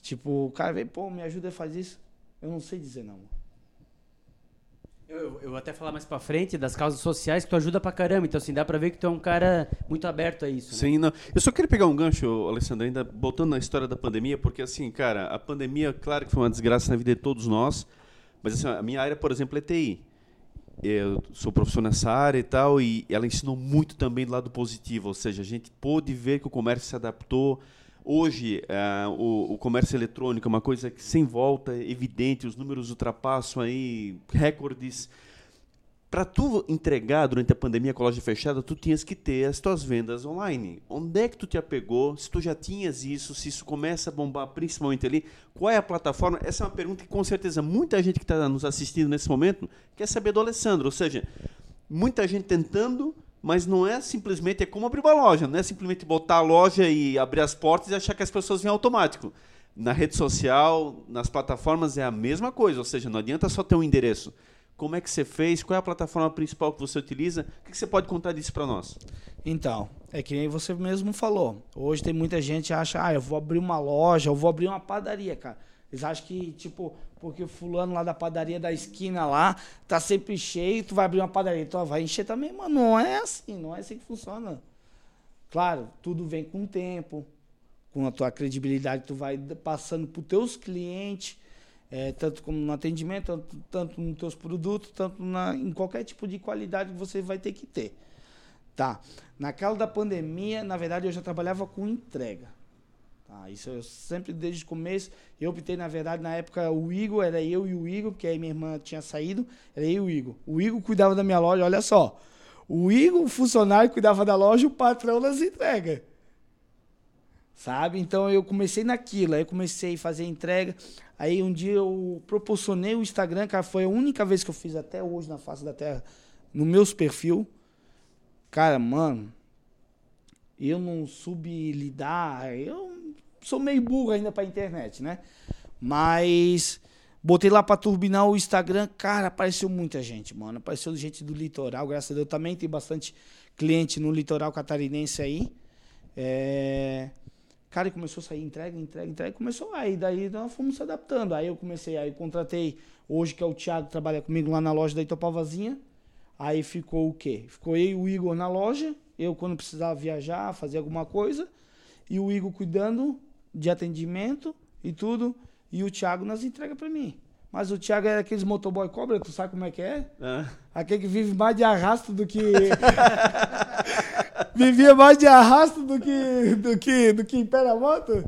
Tipo, o cara vem, pô, me ajuda a fazer isso. Eu não sei dizer não. Eu, eu vou até falar mais pra frente das causas sociais que tu ajuda pra caramba. Então, assim, dá pra ver que tu é um cara muito aberto a isso. Né? Sim, não. Eu só queria pegar um gancho, Alessandro, ainda voltando na história da pandemia, porque, assim, cara, a pandemia, claro que foi uma desgraça na vida de todos nós, mas, assim, a minha área, por exemplo, é TI. Eu sou professor nessa área e tal, e ela ensinou muito também do lado positivo, ou seja, a gente pôde ver que o comércio se adaptou, Hoje, uh, o, o, comércio eletrônico é uma coisa que sem volta, é evidente, os números ultrapassam aí recordes. Para tu entregar durante a pandemia com a loja fechada, tu tinhas que ter as tuas vendas online. Onde é que tu te apegou? Se tu já tinhas isso, se isso começa a bombar principalmente ali, qual é a plataforma? Essa é uma pergunta que com certeza muita gente que está nos assistindo nesse momento quer saber do Alessandro. Ou seja, muita gente tentando, mas não é simplesmente, é como abrir uma loja, não é simplesmente botar a loja e abrir as portas e achar que as pessoas vêm automático. Na rede social, nas plataformas é a mesma coisa, ou seja, não adianta só ter um endereço. Como é que você fez? Qual é a plataforma principal que você utiliza? O que você pode contar disso para nós? Então, é que nem você mesmo falou. Hoje tem muita gente que acha, ah, eu vou abrir uma loja, eu vou abrir uma padaria, cara. Eles acham que, tipo, porque fulano lá da padaria da esquina lá tá sempre cheio, tu vai abrir uma padaria, tu vai encher também, mano. Não é assim, não é assim que funciona. Claro, tudo vem com o tempo, com a tua credibilidade, tu vai passando para teus clientes, é, tanto como no atendimento, tanto, tanto nos teus produtos, tanto na, em qualquer tipo de qualidade que você vai ter que ter. Tá. Naquela da pandemia, na verdade, eu já trabalhava com entrega. Tá, isso eu sempre, desde o começo, eu optei, na verdade, na época, o Igor, era eu e o Igor, porque aí minha irmã tinha saído, era eu e o Igor. O Igor cuidava da minha loja, olha só. O Igor, o funcionário, cuidava da loja, o patrão das entregas. Sabe? Então eu comecei naquilo, aí eu comecei a fazer entrega. Aí um dia eu proporcionei o Instagram, cara, foi a única vez que eu fiz até hoje na face da terra, no meus perfil. Cara, mano, eu não soube lidar, eu sou meio burro ainda pra internet, né? Mas botei lá pra turbinar o Instagram, cara, apareceu muita gente, mano. Apareceu gente do litoral, graças a Deus. Também tem bastante cliente no litoral catarinense aí. É... Cara, começou a sair entrega, entrega, entrega. Começou aí, daí nós fomos se adaptando. Aí eu comecei, aí contratei, hoje que é o Thiago, trabalha comigo lá na loja da Itopavazinha. Aí ficou o quê? Ficou eu e o Igor na loja, eu quando precisava viajar, fazer alguma coisa, e o Igor cuidando de atendimento e tudo, e o Thiago nas entrega para mim. Mas o Thiago é aqueles motoboy cobra, tu sabe como é que é? é. Aquele que vive mais de arrasto do que. Vivia mais de arrasto do que, do que, do que em pé na moto.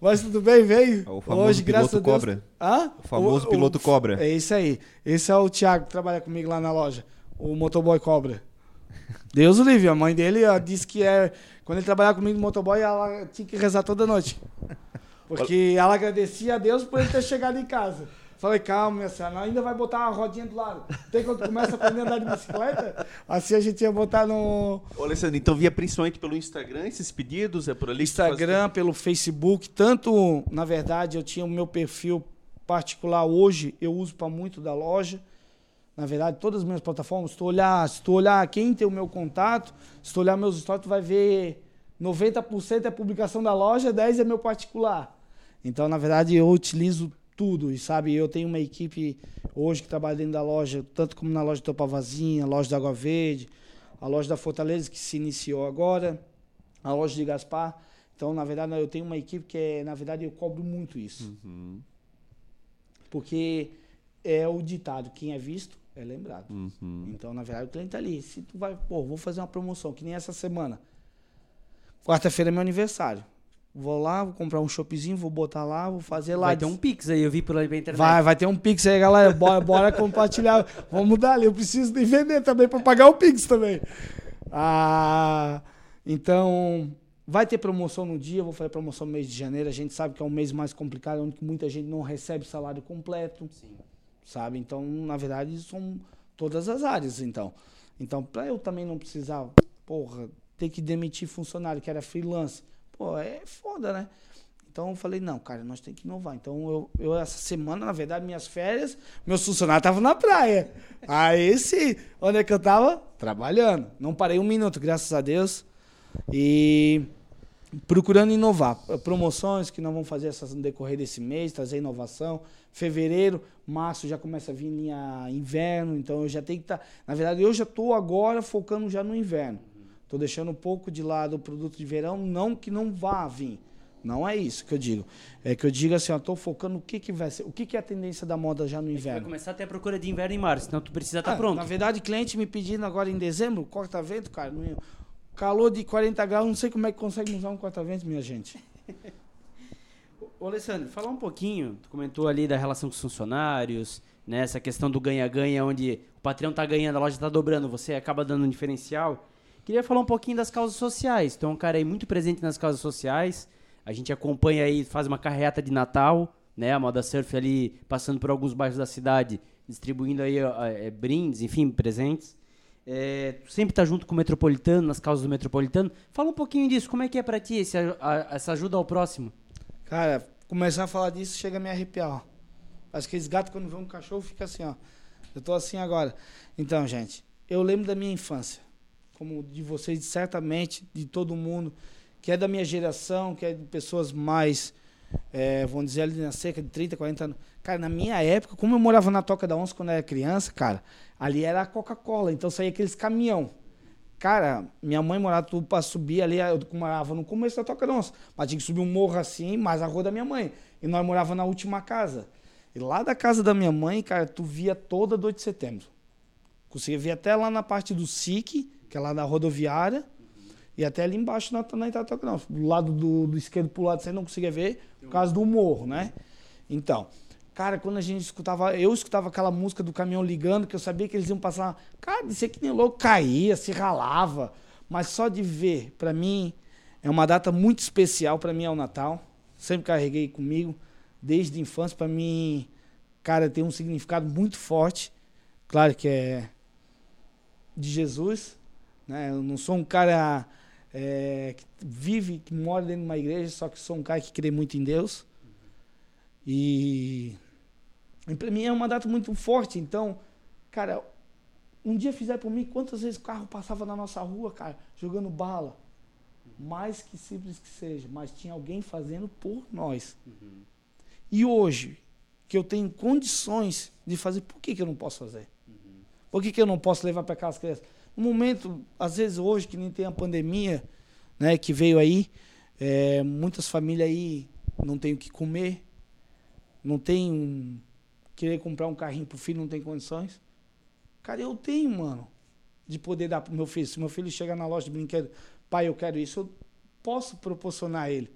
Mas tudo bem, veio. O famoso Hoje, piloto cobra. Hã? O famoso o, piloto o, cobra. É isso aí. Esse é o Thiago que trabalha comigo lá na loja. O motoboy cobra. Deus o livre. A mãe dele ó, disse que é quando ele trabalhava comigo no motoboy, ela tinha que rezar toda noite. Porque ela agradecia a Deus por ele ter chegado em casa. Falei, calma, minha senhora, ainda vai botar uma rodinha do lado. Tem quando começa a aprender a andar de bicicleta? Assim a gente ia botar no. Ô, Alessandro, então via principalmente pelo Instagram esses pedidos? É por ali Instagram, pelo Facebook. Tanto, na verdade, eu tinha o meu perfil particular hoje, eu uso para muito da loja na verdade, todas as minhas plataformas, se tu olhar, se tu olhar quem tem o meu contato, se tu olhar meus stories, tu vai ver 90% é publicação da loja, 10% é meu particular. Então, na verdade, eu utilizo tudo. E sabe, eu tenho uma equipe hoje que trabalha dentro da loja, tanto como na loja de Topavazinha, a loja da Água Verde, a loja da Fortaleza, que se iniciou agora, a loja de Gaspar. Então, na verdade, eu tenho uma equipe que, é, na verdade, eu cobro muito isso. Uhum. Porque é o ditado, quem é visto é lembrado. Uhum. Então, na verdade, o cliente tá ali. Se tu vai, pô, vou fazer uma promoção, que nem essa semana. Quarta-feira é meu aniversário. Vou lá, vou comprar um shoppingzinho, vou botar lá, vou fazer lá. Vai ter um Pix aí, eu vi pela internet. Vai, vai ter um Pix aí, galera. Bora, bora compartilhar. Vamos mudar ali. Eu preciso de vender também para pagar o Pix também. Ah, então, vai ter promoção no dia. Vou fazer promoção no mês de janeiro. A gente sabe que é um mês mais complicado, onde muita gente não recebe salário completo. Sim sabe? Então, na verdade, são todas as áreas, então. Então, para eu também não precisar, porra, ter que demitir funcionário que era freelance, pô, é foda, né? Então eu falei, não, cara, nós temos que inovar. Então eu, eu essa semana, na verdade, minhas férias, meus funcionários estavam na praia. Aí sim, onde é que eu tava? Trabalhando. Não parei um minuto, graças a Deus. E procurando inovar. Promoções que nós vamos fazer essas no decorrer desse mês, trazer inovação. Fevereiro, março já começa a vir linha inverno, então eu já tenho que estar. Tá, na verdade, eu já estou agora focando já no inverno. Estou deixando um pouco de lado o produto de verão, não que não vá vir não é isso que eu digo. É que eu digo assim, estou focando no que, que vai ser. O que, que é a tendência da moda já no é inverno? Vai começar a ter a procura de inverno em março, então tu precisa estar tá ah, pronto. Na verdade, cliente me pedindo agora em dezembro, corta-vento, cara. Calor de 40 graus, não sei como é que consegue usar um corta-vento, minha gente. Ô, Alessandro, falar um pouquinho, tu comentou ali da relação com os funcionários, né, essa questão do ganha-ganha, onde o patrão está ganhando, a loja está dobrando, você acaba dando um diferencial. Queria falar um pouquinho das causas sociais. Tu é um cara aí muito presente nas causas sociais, a gente acompanha aí, faz uma carreata de Natal, né? A Moda Surf ali passando por alguns bairros da cidade, distribuindo aí é, brindes, enfim, presentes. É, sempre tá junto com o Metropolitano, nas causas do Metropolitano. Fala um pouquinho disso, como é que é para ti esse, a, essa ajuda ao próximo? Cara, começar a falar disso chega a me arrepiar, ó. Acho que esse gato quando vê um cachorro fica assim, ó. Eu tô assim agora. Então, gente, eu lembro da minha infância. Como de vocês, certamente, de todo mundo que é da minha geração, que é de pessoas mais, é, vamos dizer, ali na cerca de 30, 40 anos. Cara, na minha época, como eu morava na Toca da Onça quando eu era criança, cara, ali era a Coca-Cola, então saía aqueles caminhão. Cara, minha mãe morava tudo para subir ali, eu morava no começo da Toca Onça, mas tinha que subir um morro assim, mais a rua da minha mãe. E nós morava na última casa. E lá da casa da minha mãe, cara, tu via toda 2 de setembro. Conseguia ver até lá na parte do SIC, que é lá da rodoviária, e até ali embaixo na, na Itatoca, não. Do lado do, do esquerdo pro lado você não conseguia ver, por causa do morro, né? Então, cara, quando a gente escutava, eu escutava aquela música do caminhão ligando, que eu sabia que eles iam passar. Cara, disse que nem louco, caía, se ralava. Mas só de ver, para mim, é uma data muito especial. para mim é o Natal. Sempre carreguei comigo, desde a infância. para mim, cara, tem um significado muito forte. Claro que é de Jesus, né? Eu não sou um cara é, que vive, que mora dentro de uma igreja, só que sou um cara que crê muito em Deus. E, para mim é uma data muito forte. Então, cara, um dia fizer por mim, quantas vezes o carro passava na nossa rua, cara, jogando bala? Mais que simples que seja, mas tinha alguém fazendo por nós. Uhum. E hoje, que eu tenho condições de fazer, por que, que eu não posso fazer? Uhum. Por que, que eu não posso levar para casa as crianças? Um momento, às vezes hoje, que nem tem a pandemia, né, que veio aí, é, muitas famílias aí não têm o que comer, não tem um, querer comprar um carrinho pro filho, não tem condições. Cara, eu tenho, mano, de poder dar pro meu filho. Se meu filho chegar na loja de brinquedo, pai, eu quero isso, eu posso proporcionar a ele.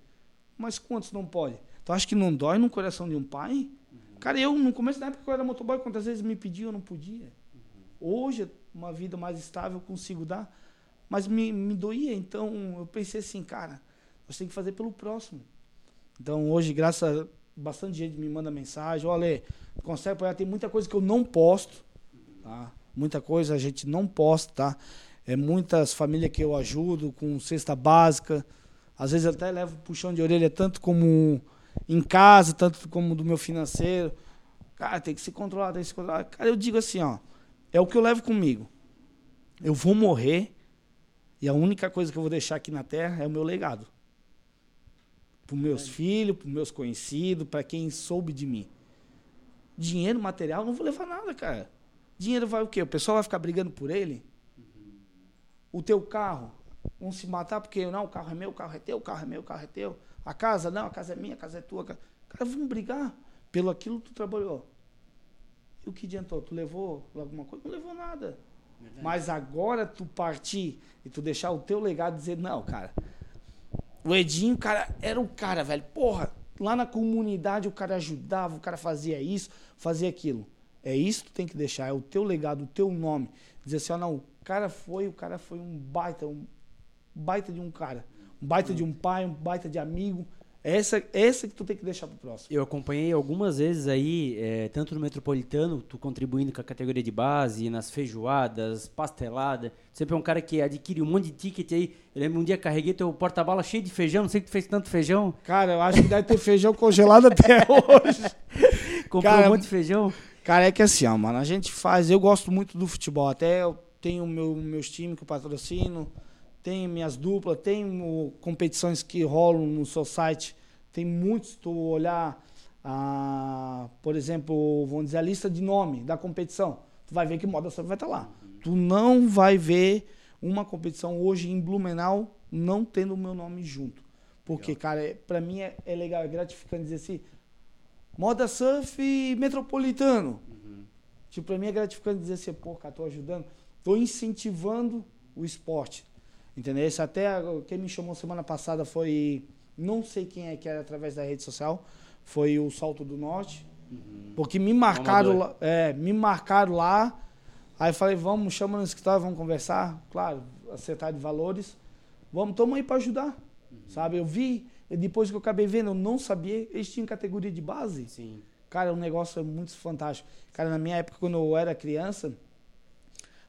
Mas quantos não pode? Tu acha que não dói no coração de um pai? Uhum. Cara, eu no começo da época que eu era motoboy, quantas vezes me pediam, eu não podia. Uhum. Hoje uma vida mais estável, eu consigo dar. Mas me, me doía, então eu pensei assim, cara, você tem que fazer pelo próximo. Então hoje, graças a bastante gente me manda mensagem, olha, consegue apoiar, tem muita coisa que eu não posto, tá? Muita coisa a gente não posta, tá? É muitas famílias que eu ajudo com cesta básica. Às vezes até levo puxão de orelha, tanto como em casa, tanto como do meu financeiro. Cara, tem que se controlar, tem que se controlar. Cara, eu digo assim, ó. É o que eu levo comigo. Eu vou morrer e a única coisa que eu vou deixar aqui na terra é o meu legado. Para meus filhos, para meus conhecidos, para quem soube de mim. Dinheiro, material, não vou levar nada, cara. Dinheiro vai o quê? O pessoal vai ficar brigando por ele? Uhum. O teu carro, vão se matar porque não, o carro é meu, o carro é teu, o carro é meu, o carro é teu. A casa, não, a casa é minha, a casa é tua. Cara, vamos brigar pelo aquilo que tu trabalhou. E o que adiantou? Tu levou alguma coisa? Não levou nada. Verdade. Mas agora tu partir e tu deixar o teu legado dizer, não, cara. O Edinho, cara, era o cara, velho. Porra, lá na comunidade o cara ajudava, o cara fazia isso, fazia aquilo. É isso que tu tem que deixar, é o teu legado, o teu nome. Dizer assim, ó, não, o cara foi, o cara foi um baita, um baita de um cara. Um baita de um pai, um baita de amigo. Essa, essa que tu tem que deixar pro próximo. Eu acompanhei algumas vezes aí, é, tanto no Metropolitano, tu contribuindo com a categoria de base, nas feijoadas, pastelada. Sempre é um cara que adquire um monte de ticket aí. Eu lembro um dia carreguei teu porta-bala cheio de feijão, não sei que tu fez tanto feijão. Cara, eu acho que deve ter feijão congelado até hoje. Comprou Cara, um monte de feijão. Cara, é que assim, ó, mano, a gente faz. Eu gosto muito do futebol. Até eu tenho meu, meus times que eu patrocino, tenho minhas duplas, tenho competições que rolam no seu site. Tem muitos, tu olhar, ah, por exemplo, vamos dizer, a lista de nome da competição. Tu vai ver que moda surf vai estar lá. Tu não vai ver uma competição hoje em Blumenau não tendo o meu nome junto. Porque, cara, é, pra mim é, é legal, é gratificante dizer assim, moda surf metropolitano. Tipo, pra mim é gratificante dizer assim, pô, cara, tô ajudando, tô incentivando o esporte. Entendeu? Até quem me chamou semana passada foi, não sei quem é que era através da rede social, foi o Salto do Norte. Porque me marcaram lá, é, me marcaram lá. Aí falei, vamos, chama no escritório, vamos conversar. Claro, acertar de valores. Vamos, tamo aí para ajudar. Sabe? Eu vi, depois que eu acabei vendo, eu não sabia, eles tinham categoria de base. Sim. Cara, o negócio é muito fantástico. Cara, na minha época, quando eu era criança,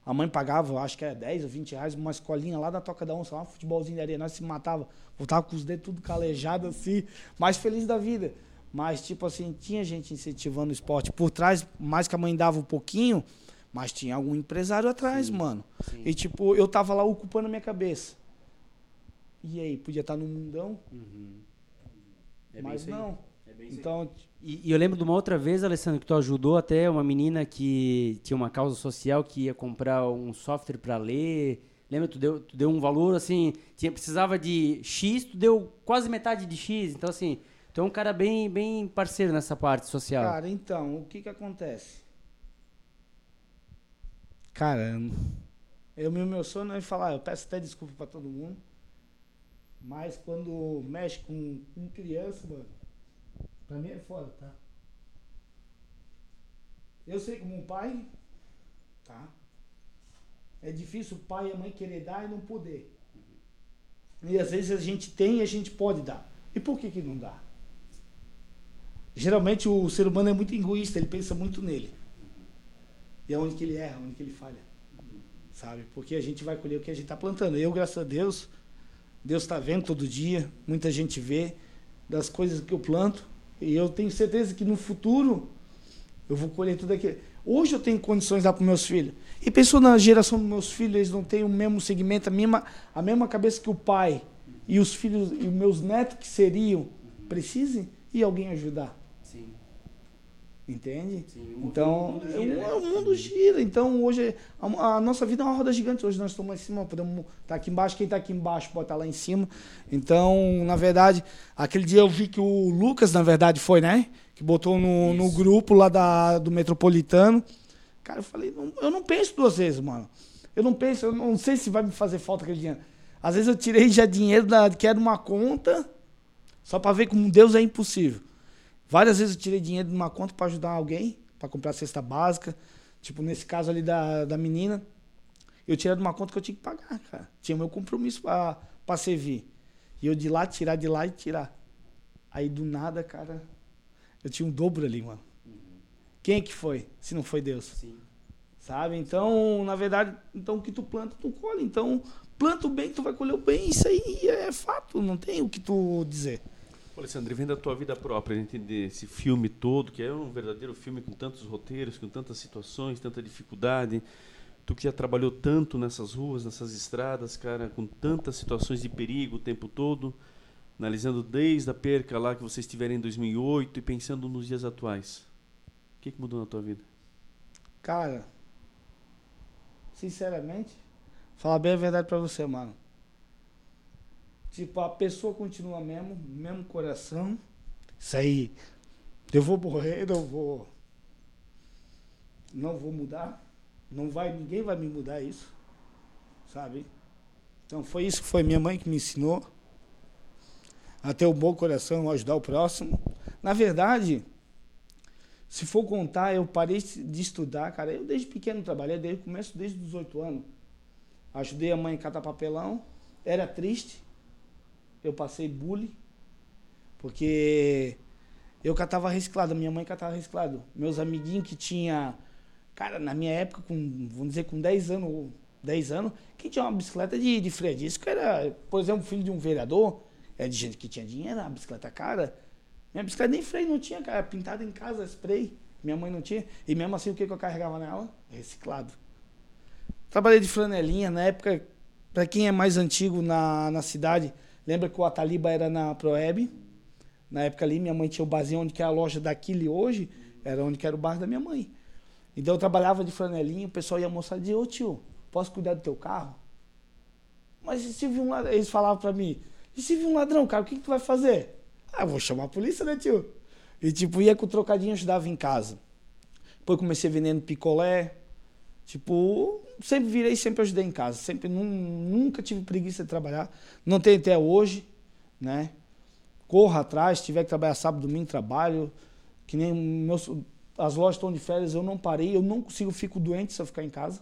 a mãe pagava, acho que era 10 ou 20 reais, uma escolinha lá da Toca da Onça, lá um futebolzinho de areia. Nós se matava, voltava com os dedos tudo calejado assim, mais feliz da vida. Mas, tipo assim, tinha gente incentivando o esporte. Por trás, mais que a mãe dava um pouquinho, mas tinha algum empresário atrás, mano. Sim. E, tipo, eu tava lá ocupando a minha cabeça. E aí, podia estar no mundão, É bem mas não. Então, E, e eu lembro de uma outra vez, Alessandro, que tu ajudou até uma menina que tinha uma causa social que ia comprar um software para ler. Lembra, tu deu, tu deu um valor assim, tinha, precisava de X, tu deu quase metade de X. Então, assim, tu é um cara bem, bem parceiro nessa parte social. Cara, então, o que que acontece? Cara, eu meu sonho é falar, eu peço até desculpa pra todo mundo, mas quando mexe com, com criança, mano, pra mim é foda, tá? Eu sei como um pai, tá? É difícil o pai e a mãe querer dar e não poder. E às vezes a gente tem e a gente pode dar. E por que que não dá? Geralmente o ser humano é muito egoísta, ele pensa muito nele. E é onde que ele erra, onde que ele falha. Sabe? Porque a gente vai colher o que a gente está plantando. Eu, graças a Deus, Deus está vendo todo dia, muita gente vê das coisas que eu planto. E eu tenho certeza que no futuro eu vou colher tudo aquilo. Hoje eu tenho condições dar para meus filhos. E pensou na geração dos meus filhos, eles não têm o mesmo segmento, a mesma, a mesma cabeça que o pai. E os filhos, e meus netos que seriam, precisem e alguém ajudar. Entende? sim. O Então, mundo é gira, um- né? é o mundo gira. Então, hoje, a, a nossa vida é uma roda gigante. Hoje nós estamos lá em cima, podemos estar aqui embaixo. Quem está aqui embaixo pode estar lá em cima. Então, na verdade, aquele dia eu vi que o Lucas, na verdade, foi, né? Que botou no, no grupo lá da, do Metropolitano. Cara, eu falei, não- eu não penso duas vezes, mano. Eu não penso, eu não sei se vai me fazer falta aquele dinheiro. Às vezes eu tirei já dinheiro da, que era uma conta, só para ver como Deus é impossível. Várias vezes eu tirei dinheiro de uma conta para ajudar alguém, para comprar cesta básica. Tipo, nesse caso ali da, da menina, eu tirei de uma conta que eu tinha que pagar, cara. Tinha meu compromisso para servir. E eu de lá, tirar de lá e tirar. Aí do nada, cara, eu tinha um dobro ali, mano. Quem é que foi, se não foi Deus? Sim. Sabe? Então, na verdade, então o que tu planta, tu colhe. Então, planta o bem, tu vai colher o bem. Isso aí é fato, não tem o que tu dizer. Ô, Alessandro, e vendo a tua vida própria, entender esse filme todo, que é um verdadeiro filme com tantos roteiros, com tantas situações, tanta dificuldade. Tu que já trabalhou tanto nessas ruas, nessas estradas, cara, com tantas situações de perigo o tempo todo, analisando desde a perca lá que vocês tiveram em 2008 e pensando nos dias atuais. O que, que mudou na tua vida? Cara, sinceramente, falar bem a verdade pra você, mano. Tipo, a pessoa continua mesmo, mesmo coração. Isso aí, eu vou morrer, não vou. Não vou mudar. Não vai, ninguém vai me mudar isso. Sabe? Então foi isso que foi minha mãe que me ensinou. A ter um bom coração, ajudar o próximo. Na verdade, se for contar, eu parei de estudar, cara. Eu desde pequeno trabalhei, desde começo, desde os oito anos. Ajudei a mãe a catar papelão. Era triste. Eu passei bullying. Porque eu catava reciclado, minha mãe catava reciclado. Meus amiguinhos que tinha, cara, na minha época, com, vamos dizer, com 10 anos, 10 anos, quem tinha uma bicicleta de, de freio disco era, por exemplo, filho de um vereador, é de gente que tinha dinheiro, a bicicleta cara. Minha bicicleta nem freio não tinha, cara, pintada em casa, spray. Minha mãe não tinha. E mesmo assim, o que, que eu carregava nela? Reciclado. Trabalhei de flanelinha, na época, para quem é mais antigo na, na cidade, lembra que o Ataliba era na Proeb. Na época ali, minha mãe tinha o barzinho onde que é a loja daquele hoje, era onde que era o bar da minha mãe. Então eu trabalhava de flanelinha, o pessoal ia mostrar e dizia, ô tio, posso cuidar do teu carro? Mas se vir um ladrão? Eles falavam pra mim, e se vir um ladrão, cara, o que, que tu vai fazer? Ah, vou chamar a polícia, né, tio? E tipo, ia com o trocadinho, ajudava em casa. Depois comecei vendendo picolé. Tipo, sempre virei, sempre ajudei em casa. Sempre, nunca tive preguiça de trabalhar. Não tenho até hoje, né? Corro atrás, tiver que trabalhar sábado, domingo, trabalho. Que nem meus, as lojas estão de férias, eu não parei, eu não consigo, fico doente se eu ficar em casa.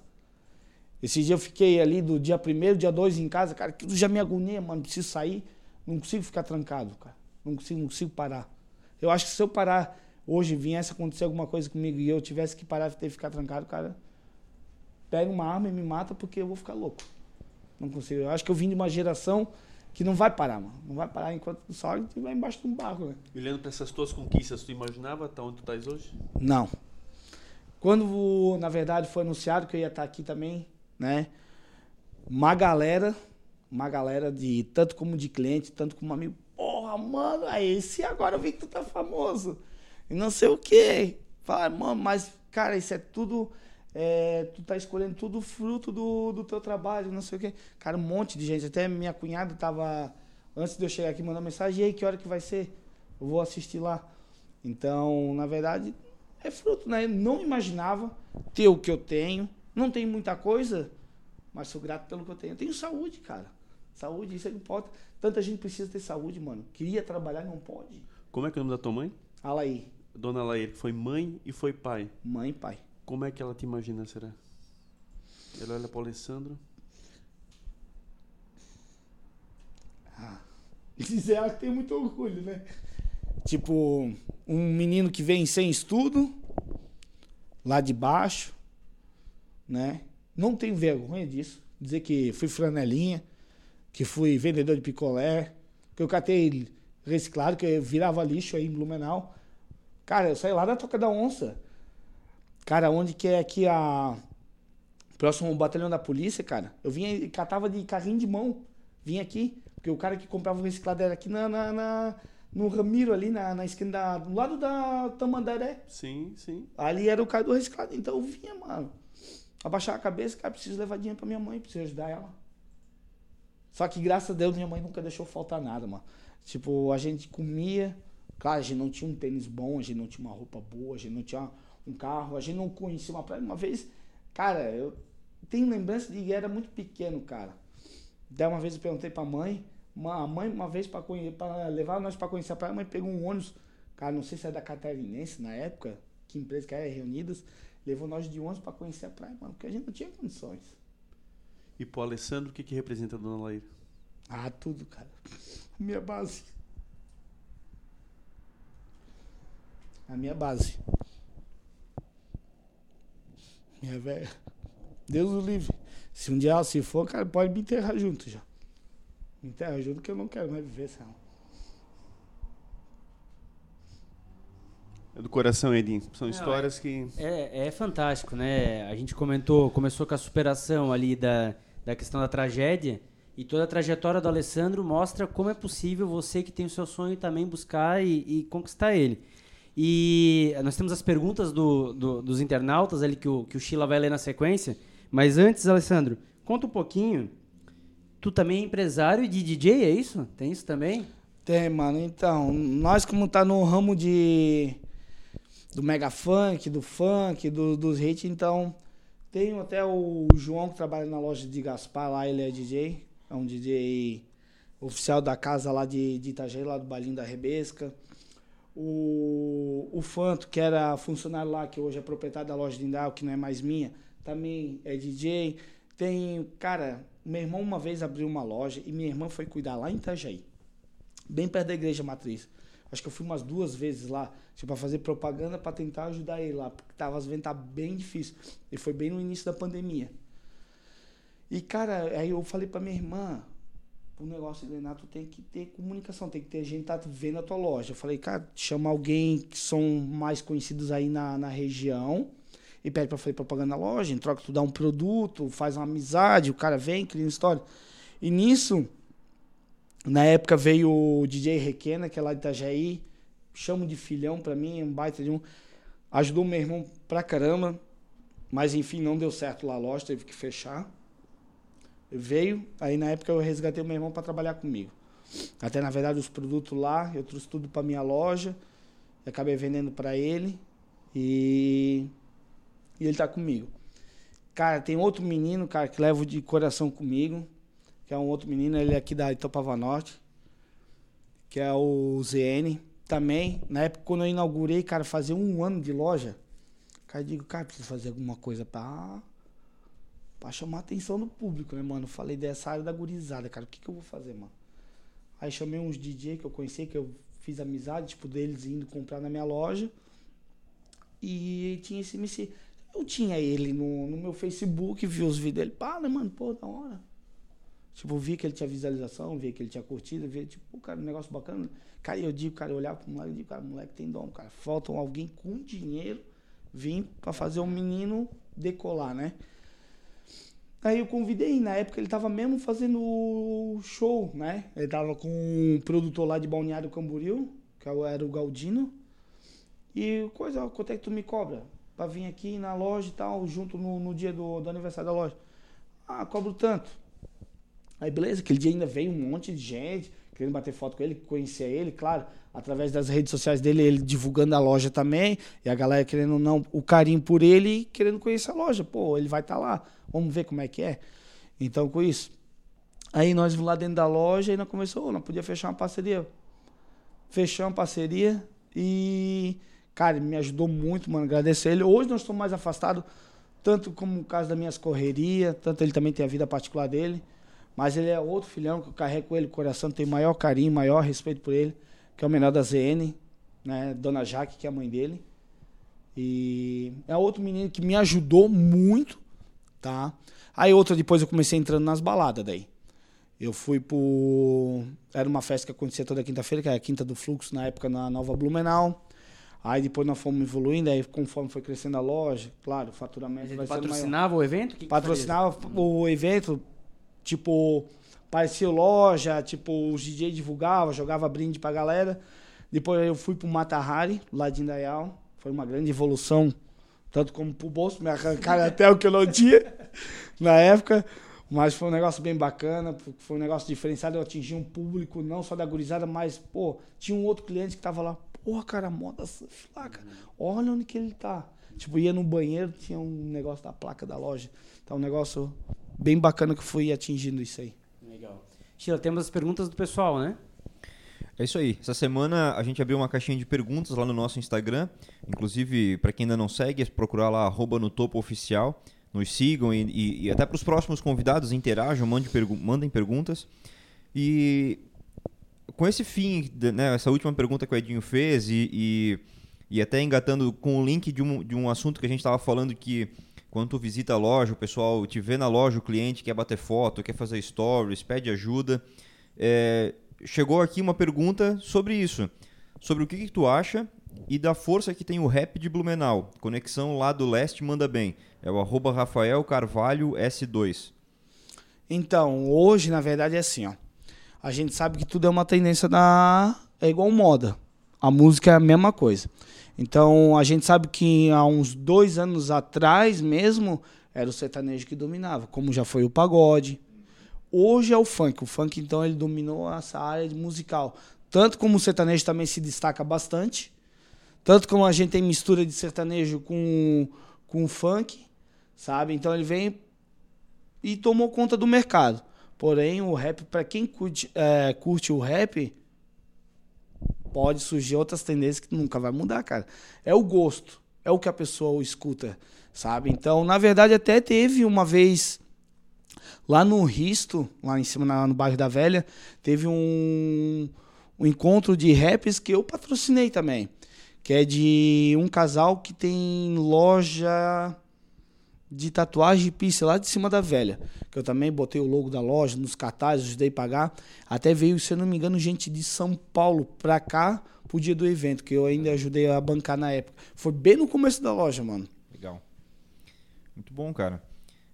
Esse dia eu fiquei ali do dia primeiro, dia dois em casa, cara, que já me agonia, mano, preciso sair, não consigo ficar trancado, cara. Não consigo, não consigo parar. Eu acho que se eu parar hoje, viesse acontecer alguma coisa comigo e eu tivesse que parar e ter que ficar trancado, cara, pega uma arma e me mata porque eu vou ficar louco. Não consigo. Eu acho que eu vim de uma geração que não vai parar, mano. Não vai parar enquanto o sol estiver embaixo de um barco, né? E olhando para essas tuas conquistas, tu imaginava estar onde tu estás hoje? Não. Quando, na verdade, foi anunciado que eu ia estar aqui também, né? Uma galera, uma galera de tanto como de cliente, tanto como amigo, porra, mano, é esse agora eu vi que tu tá famoso. E não sei o quê. Fala, mano, mas, cara, isso é tudo. É, tu tá escolhendo tudo fruto do, do teu trabalho, não sei o quê. Cara, um monte de gente. Até minha cunhada tava, antes de eu chegar aqui, mandando mensagem, e aí, que hora que vai ser? Eu vou assistir lá. Então, na verdade, é fruto, né? Eu não imaginava ter o que eu tenho. Não tenho muita coisa, mas sou grato pelo que eu tenho. Eu tenho saúde, cara. Saúde, isso é importa. Tanta gente precisa ter saúde, mano. Queria trabalhar não pode. Como é que é o nome da tua mãe? Alaí. Dona Alaí, que foi mãe e foi pai. Mãe e pai. Como é que ela te imagina, será? Ela olha para o Alessandro. Ah. Diz ela que tem muito orgulho, né? Tipo, um menino que vem sem estudo, lá de baixo, né? Não tenho vergonha disso. Dizer que fui franelinha que fui vendedor de picolé, que eu catei reciclado, que eu virava lixo aí em Blumenau. Cara, eu saí lá da Toca da Onça. Cara, onde que é aqui a. Próximo batalhão da polícia, cara. Eu vinha e catava de carrinho de mão. Vinha aqui. Porque o cara que comprava o reciclado era aqui na, na, na no Ramiro, ali na, na esquina da. Do lado da Tamandaré. Sim, sim. Ali era o cara do reciclado. Então eu vinha, mano. Abaixar a cabeça, cara, preciso levar dinheiro pra minha mãe, preciso ajudar ela. Só que graças a Deus minha mãe nunca deixou faltar nada, mano. Tipo, a gente comia, claro, a gente não tinha um tênis bom, a gente não tinha uma roupa boa, a gente não tinha um carro, a gente não conhecia uma praia. Uma vez, cara, eu tenho lembrança de que era muito pequeno, cara. Daí uma vez eu perguntei pra mãe, a mãe uma vez pra, pra levar nós pra conhecer a praia, a mãe pegou um ônibus, cara, não sei se é da Catarinense na época, que empresa que era, Reunidas, levou nós de ônibus pra conhecer a praia, mano, porque a gente não tinha condições. E pro Alessandro, o que, que representa a Dona Laíra? Ah, tudo, cara. A minha base. A minha base. Minha velha. Deus o livre. Se um dia ela se for, cara, pode me enterrar junto já. Me enterra junto que eu não quero mais viver sem ela. É do coração, Edinho. São histórias é, que. É, é fantástico, né? A gente comentou, começou com a superação ali da, da questão da tragédia. E toda a trajetória do Alessandro mostra como é possível você que tem o seu sonho também buscar e, e conquistar ele. E nós temos as perguntas do, do, dos internautas ali que o, que o Sheila vai ler na sequência. Mas antes, Alessandro, conta um pouquinho. Tu também é empresário de DJ, é isso? Tem isso também? Tem, mano. Então, nós como tá no ramo de do mega funk, do funk, do, dos hits, então tenho até o João que trabalha na loja de Gaspar lá, ele é DJ, é um DJ oficial da casa lá de, de Itajaí, lá do Balinho da Rebesca. O, o Fanto, que era funcionário lá, que hoje é proprietário da loja de Indal, que não é mais minha, também é DJ. Tem, cara, meu irmão uma vez abriu uma loja e minha irmã foi cuidar lá em Itajaí. bem perto da igreja matriz. Acho que eu fui umas duas vezes lá, tipo, pra fazer propaganda para tentar ajudar ele lá, porque tava, as tá bem difícil. E foi bem no início da pandemia. E, cara, aí eu falei pra minha irmã, o negócio de Renato tem que ter comunicação, tem que ter gente que tá vendo a tua loja. Eu falei, cara, chama alguém que são mais conhecidos aí na, na região e pede pra fazer propaganda na loja, em troca tu dá um produto, faz uma amizade, o cara vem, cria uma história. E nisso, na época veio o DJ Requena, que é lá de Itajaí, chamo de filhão pra mim, um baita de um. Ajudou meu irmão pra caramba, mas enfim, não deu certo lá a loja, teve que fechar. Veio, aí na época eu resgatei o meu irmão para trabalhar comigo. Até na verdade os produtos lá, eu trouxe tudo para minha loja, acabei vendendo para ele e, e ele tá comigo. Cara, tem outro menino, cara, que levo de coração comigo, que é um outro menino, ele é aqui da Itopava Norte, que é o ZN. Também, na época quando eu inaugurei, cara, fazia um ano de loja, cara, eu digo, cara, preciso fazer alguma coisa para Pra chamar a atenção do público, né, mano? Falei dessa área da gurizada, cara. O que, que eu vou fazer, mano? Aí chamei uns DJ que eu conheci, que eu fiz amizade, tipo, deles indo comprar na minha loja. E tinha esse MC. Eu tinha ele no, no meu Facebook, vi os vídeos dele. Pá, né, mano? Pô, da hora. Tipo, vi que ele tinha visualização, vi que ele tinha curtido, vi, tipo, cara, um negócio bacana. Cara, eu digo, cara, eu olhava pro moleque e digo, cara, moleque tem dom, cara. Falta alguém com dinheiro vir pra fazer o menino decolar, né? Aí eu convidei, na época ele tava mesmo fazendo show, né? Ele tava com um produtor lá de Balneário Camboriú, que era o Galdino. E coisa, quanto é que tu me cobra? Pra vir aqui na loja e tal, junto no, no dia do, do aniversário da loja. Ah, cobro tanto. Aí beleza, aquele dia ainda veio um monte de gente querendo bater foto com ele, conhecia ele, claro, através das redes sociais dele, ele divulgando a loja também, e a galera querendo não o carinho por ele e querendo conhecer a loja. Pô, ele vai estar tá lá. Vamos ver como é que é. Então, com isso. Aí nós lá dentro da loja e nós começou, não podia fechar uma parceria. Fechamos uma parceria e, cara, me ajudou muito, mano. Agradecer ele. Hoje nós estamos mais afastados, tanto como o caso das minhas correrias, tanto ele também tem a vida particular dele. Mas ele é outro filhão que eu carrego com ele coração, tenho maior carinho, maior respeito por ele, que é o menor da ZN, né? Dona Jaque, que é a mãe dele. E é outro menino que me ajudou muito tá? Aí outra depois eu comecei entrando nas baladas daí. Eu fui pro era uma festa que acontecia toda quinta-feira, que era a Quinta do Fluxo, na época na Nova Blumenau. Aí depois nós fomos evoluindo, aí conforme foi crescendo a loja, claro, o faturamento vai patrocinava o evento? Que patrocinava que o evento, tipo, parecia loja, tipo, os DJ divulgava, jogava brinde pra galera. Depois eu fui pro Matahari, lá de Indaial. Foi uma grande evolução tanto como pro bolso, me arrancaram até o que eu não tinha na época. Mas foi um negócio bem bacana, foi um negócio diferenciado. Eu atingi um público não só da gurizada, mas, pô, tinha um outro cliente que tava lá. Porra, cara, moda surf lá, cara. Olha onde que ele tá. Tipo, ia no banheiro, tinha um negócio da placa da loja. Então, um negócio bem bacana que fui atingindo isso aí. Legal. Sheila, temos as perguntas do pessoal, né? É isso aí. Essa semana a gente abriu uma caixinha de perguntas lá no nosso Instagram. Inclusive, para quem ainda não segue, é procurar lá arroba no topo oficial. Nos sigam e, e, e até para os próximos convidados interajam, mandem, pergu mandem perguntas. E com esse fim, né, essa última pergunta que o Edinho fez e, e, e até engatando com o link de um, de um assunto que a gente estava falando que quando tu visita a loja, o pessoal te vê na loja, o cliente quer bater foto, quer fazer stories, pede ajuda. É, chegou aqui uma pergunta sobre isso. Sobre o que, que tu acha e da força que tem o rap de Blumenau. Conexão lá do leste manda bem. É o arroba Rafael Carvalho S2. Então, hoje, na verdade, é assim, ó. A gente sabe que tudo é uma tendência da. É igual moda. A música é a mesma coisa. Então, a gente sabe que há uns dois anos atrás mesmo, era o sertanejo que dominava, como já foi o pagode, Hoje é o funk. O funk, então, ele dominou essa área musical. Tanto como o sertanejo também se destaca bastante, tanto como a gente tem mistura de sertanejo com, com funk, sabe? Então ele vem e tomou conta do mercado. Porém, o rap, para quem curte, é, curte o rap, pode surgir outras tendências que nunca vai mudar, cara. É o gosto, é o que a pessoa escuta, sabe? Então, na verdade, até teve uma vez Lá no Risto, lá em cima no bairro da Velha, teve um, um encontro de raps que eu patrocinei também. Que é de um casal que tem loja de tatuagem e lá de cima da velha. Que eu também botei o logo da loja nos cartazes, ajudei a pagar. Até veio, se eu não me engano, gente de São Paulo pra cá pro dia do evento, que eu ainda ajudei a bancar na época. Foi bem no começo da loja, mano. Legal. Muito bom, cara.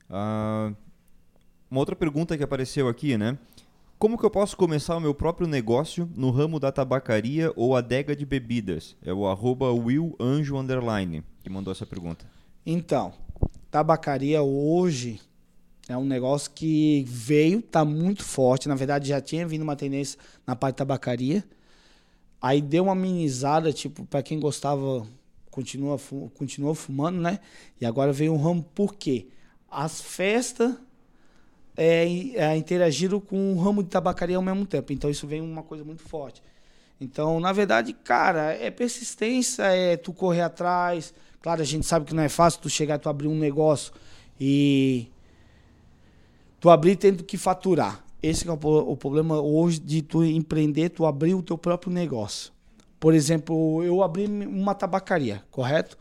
Uh, uma outra pergunta que apareceu aqui, né? Como que eu posso começar o meu próprio negócio no ramo da tabacaria ou adega de bebidas? É o arroba Will Anjo Underline que mandou essa pergunta. Então, tabacaria hoje é um negócio que veio, tá muito forte. Na verdade, já tinha vindo uma tendência na parte de tabacaria. Aí deu uma minimizada, tipo, para quem gostava, continua, continua fumando, né? E agora veio um ramo, por quê? As festas é, é, interagiram com o ramo de tabacaria ao mesmo tempo. Então isso vem uma coisa muito forte. Então, na verdade, cara, é persistência, é tu correr atrás. Claro, a gente sabe que não é fácil tu chegar, tu abrir um negócio e tu abrir tendo que faturar. Esse é o, o problema hoje de tu empreender, tu abrir o teu próprio negócio. Por exemplo, eu abri uma tabacaria, correto?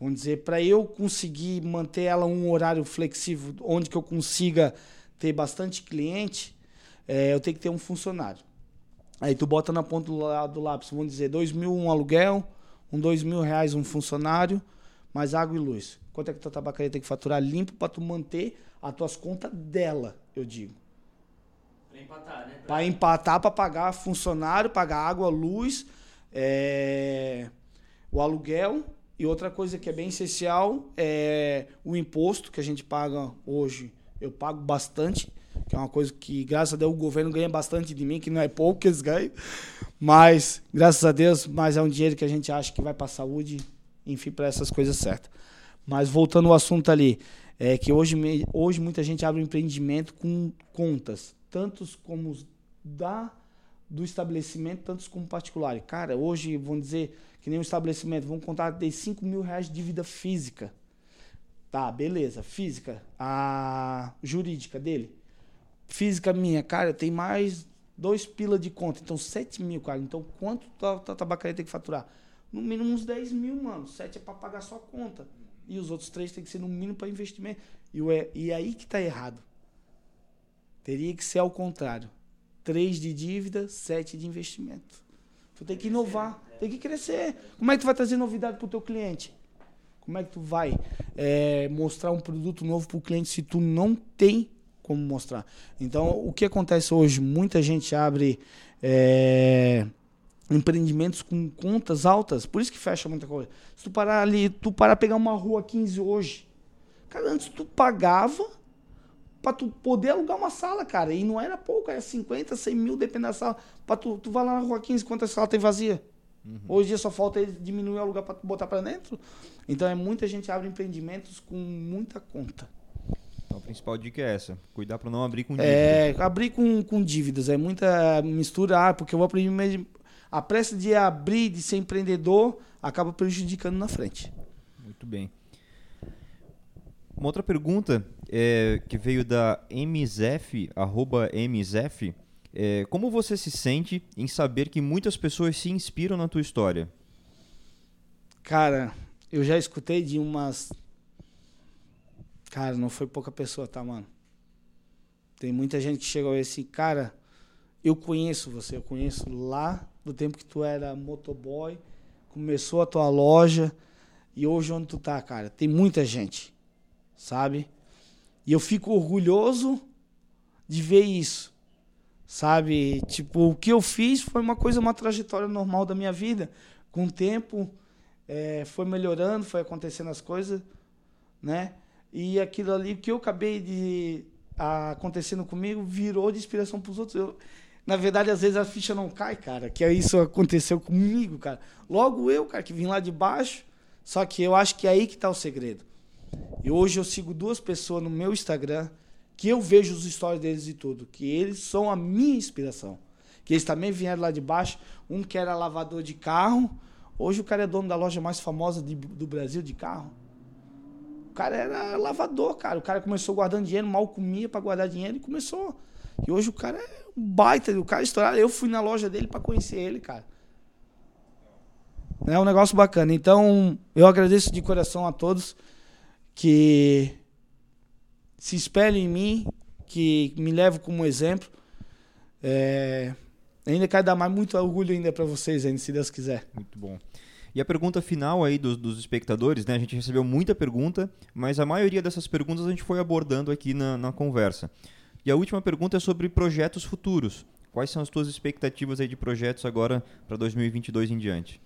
Vamos dizer, para eu conseguir manter ela um horário flexível, onde que eu consiga ter bastante cliente, é, eu tenho que ter um funcionário. Aí tu bota na ponta do, do lápis, vamos dizer, dois mil um aluguel, um dois mil reais um funcionário, mais água e luz. Quanto é que tua tabacaria tem que faturar limpo para tu manter as tuas contas dela, eu digo. Para empatar, né? Para empatar, para pagar funcionário, pagar água, luz, é, o aluguel e outra coisa que é bem essencial é o imposto que a gente paga hoje. Eu pago bastante, que é uma coisa que, graças a Deus, o governo ganha bastante de mim, que não é pouco que eles ganham. Mas, graças a Deus, mas é um dinheiro que a gente acha que vai para a saúde, enfim, para essas coisas certas. Mas voltando ao assunto ali, é que hoje, hoje muita gente abre um empreendimento com contas, tantos como da do estabelecimento, tantos como particulares. Cara, hoje, vamos dizer, que nem um estabelecimento, vamos contar de 5 mil reais de dívida física. Tá, beleza. Física, a jurídica dele. Física minha, cara, tem mais dois pila de conta. Então, 7 mil, cara. Então, quanto a tabacaria tem que faturar? No mínimo uns 10 mil, mano. 7 é para pagar só a conta. E os outros três tem que ser no mínimo para investimento. E, o, e aí que tá errado. Teria que ser ao contrário. 3 de dívida, 7 de investimento. Tu tem que inovar, tem que crescer. Como é que tu vai trazer novidade para o teu cliente? Como é que tu vai é, mostrar um produto novo para o cliente se tu não tem como mostrar? Então, o que acontece hoje? Muita gente abre é, empreendimentos com contas altas, por isso que fecha muita coisa. Se tu parar ali, tu parar pegar uma rua 15 hoje, cara, antes tu pagava para tu poder alugar uma sala, cara. E não era pouco, era 50, 100 mil, dependendo da sala. Pra tu, tu vai lá na rua 15, quantas salas tem vazia? Uhum. Hoje só falta diminuir o alugar para tu botar para dentro. Então é muita gente abre empreendimentos com muita conta. Então a principal dica é essa, cuidar para não abrir com dívidas. É, abrir com, com dívidas, é muita mistura, ah, porque eu vou aprender a pressa de abrir, de ser empreendedor, acaba prejudicando na frente. Muito bem. Uma outra pergunta é, que veio da MZF, arroba MZF, é, como você se sente em saber que muitas pessoas se inspiram na tua história? Cara, eu já escutei de umas. Cara, não foi pouca pessoa, tá, mano? Tem muita gente que chegou e assim, cara, eu conheço você, eu conheço lá do tempo que tu era motoboy, começou a tua loja e hoje onde tu tá, cara. Tem muita gente sabe? E eu fico orgulhoso de ver isso, sabe? Tipo, o que eu fiz foi uma coisa, uma trajetória normal da minha vida. Com o tempo, é, foi melhorando, foi acontecendo as coisas, né? E aquilo ali que eu acabei de acontecendo comigo virou de inspiração para os outros. Eu, na verdade, às vezes a ficha não cai, cara, que isso aconteceu comigo, cara. Logo eu, cara, que vim lá de baixo, só que eu acho que é aí que está o segredo. E hoje eu sigo duas pessoas no meu Instagram que eu vejo os stories deles e tudo, que eles são a minha inspiração. Que eles também vieram lá de baixo, um que era lavador de carro, hoje o cara é dono da loja mais famosa de, do Brasil de carro. Cara era lavador, cara. O cara começou guardando dinheiro, mal comia para guardar dinheiro e começou. E hoje o cara é baita, o cara estourado. Eu fui na loja dele para conhecer ele, cara. É um negócio bacana. Então, eu agradeço de coração a todos que se espelhem em mim, que me levam como exemplo. É, ainda quero dar mais muito orgulho ainda para vocês, ainda, se Deus quiser. Muito bom. E a pergunta final aí dos, dos, espectadores, né? A gente recebeu muita pergunta, mas a maioria dessas perguntas a gente foi abordando aqui na, na conversa. E a última pergunta é sobre projetos futuros. Quais são as tuas expectativas aí de projetos agora para 2022 em diante?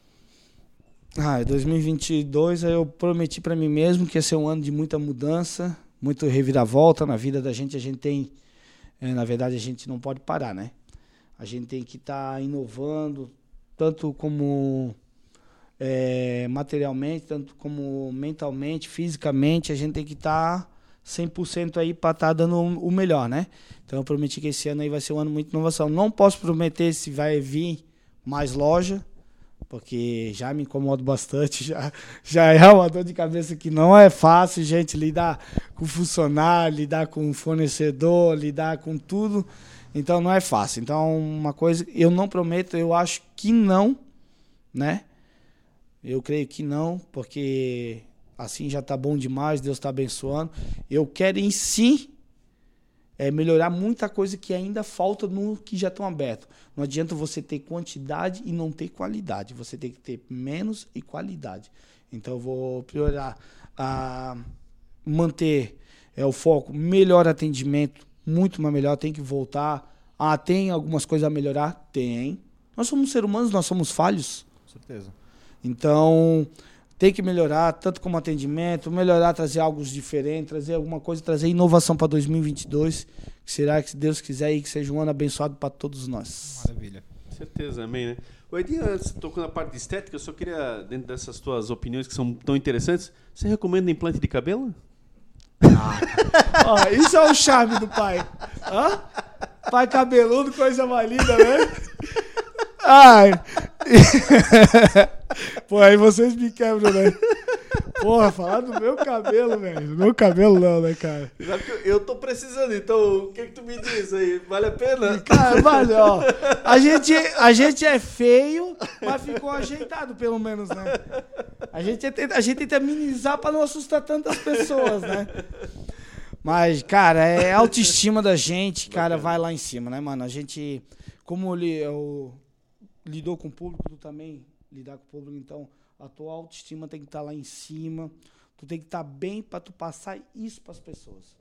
Ah, 2022 eu prometi para mim mesmo que ia ser um ano de muita mudança, muito reviravolta na vida da gente. A gente tem, é, na verdade, a gente não pode parar, né? A gente tem que estar tá inovando, tanto como é, materialmente, tanto como mentalmente, fisicamente. A gente tem que estar tá 100% aí para estar tá dando o melhor, né? Então eu prometi que esse ano aí vai ser um ano muito inovação. Não posso prometer se vai vir mais loja porque já me incomodo bastante, já, já é uma dor de cabeça que não é fácil, gente, lidar com funcionário, lidar com fornecedor, lidar com tudo. Então não é fácil. Então, uma coisa, eu não prometo, eu acho que não, né? Eu creio que não, porque assim já está bom demais, Deus está abençoando. Eu quero em si é, melhorar muita coisa que ainda falta no que já estão aberto. Não adianta você ter quantidade e não ter qualidade. Você tem que ter menos e qualidade. Então eu vou priorizar a manter é, o foco, melhor atendimento, muito mais melhor, tem que voltar. Ah, tem algumas coisas a melhorar? Tem. Nós somos seres humanos, nós somos falhos. Com certeza. Então, tem que melhorar, tanto como atendimento, melhorar, trazer algo diferente, trazer alguma coisa, trazer inovação para 2022, que será que, se Deus quiser, e que seja um ano abençoado para todos nós. Maravilha. Certeza, amém, né? O Edinho, você tocou na parte de estética, eu só queria, dentro dessas tuas opiniões que são tão interessantes, você recomenda implante de cabelo? Ah, ó, isso é o charme do pai. Hã? Pai cabeludo, coisa mais linda, né? Ai. Pô, aí vocês me quebram, né? Porra, falar do meu cabelo, velho. Do meu cabelo não, né, cara? Eu, eu tô precisando, então o que, que tu me diz aí? Vale a pena? Cara, vale, ó. A gente, a gente é feio, mas ficou ajeitado, pelo menos, né? A gente, a gente tenta minimizar pra não assustar tantas pessoas, né? Mas, cara, é a autoestima da gente, cara, vai lá em cima, né, mano? A gente, como eu, lidou com o público, tu também lidar com o público, então a tua autoestima tem que estar tá lá em cima, tu tem que estar tá bem para tu passar isso para as pessoas.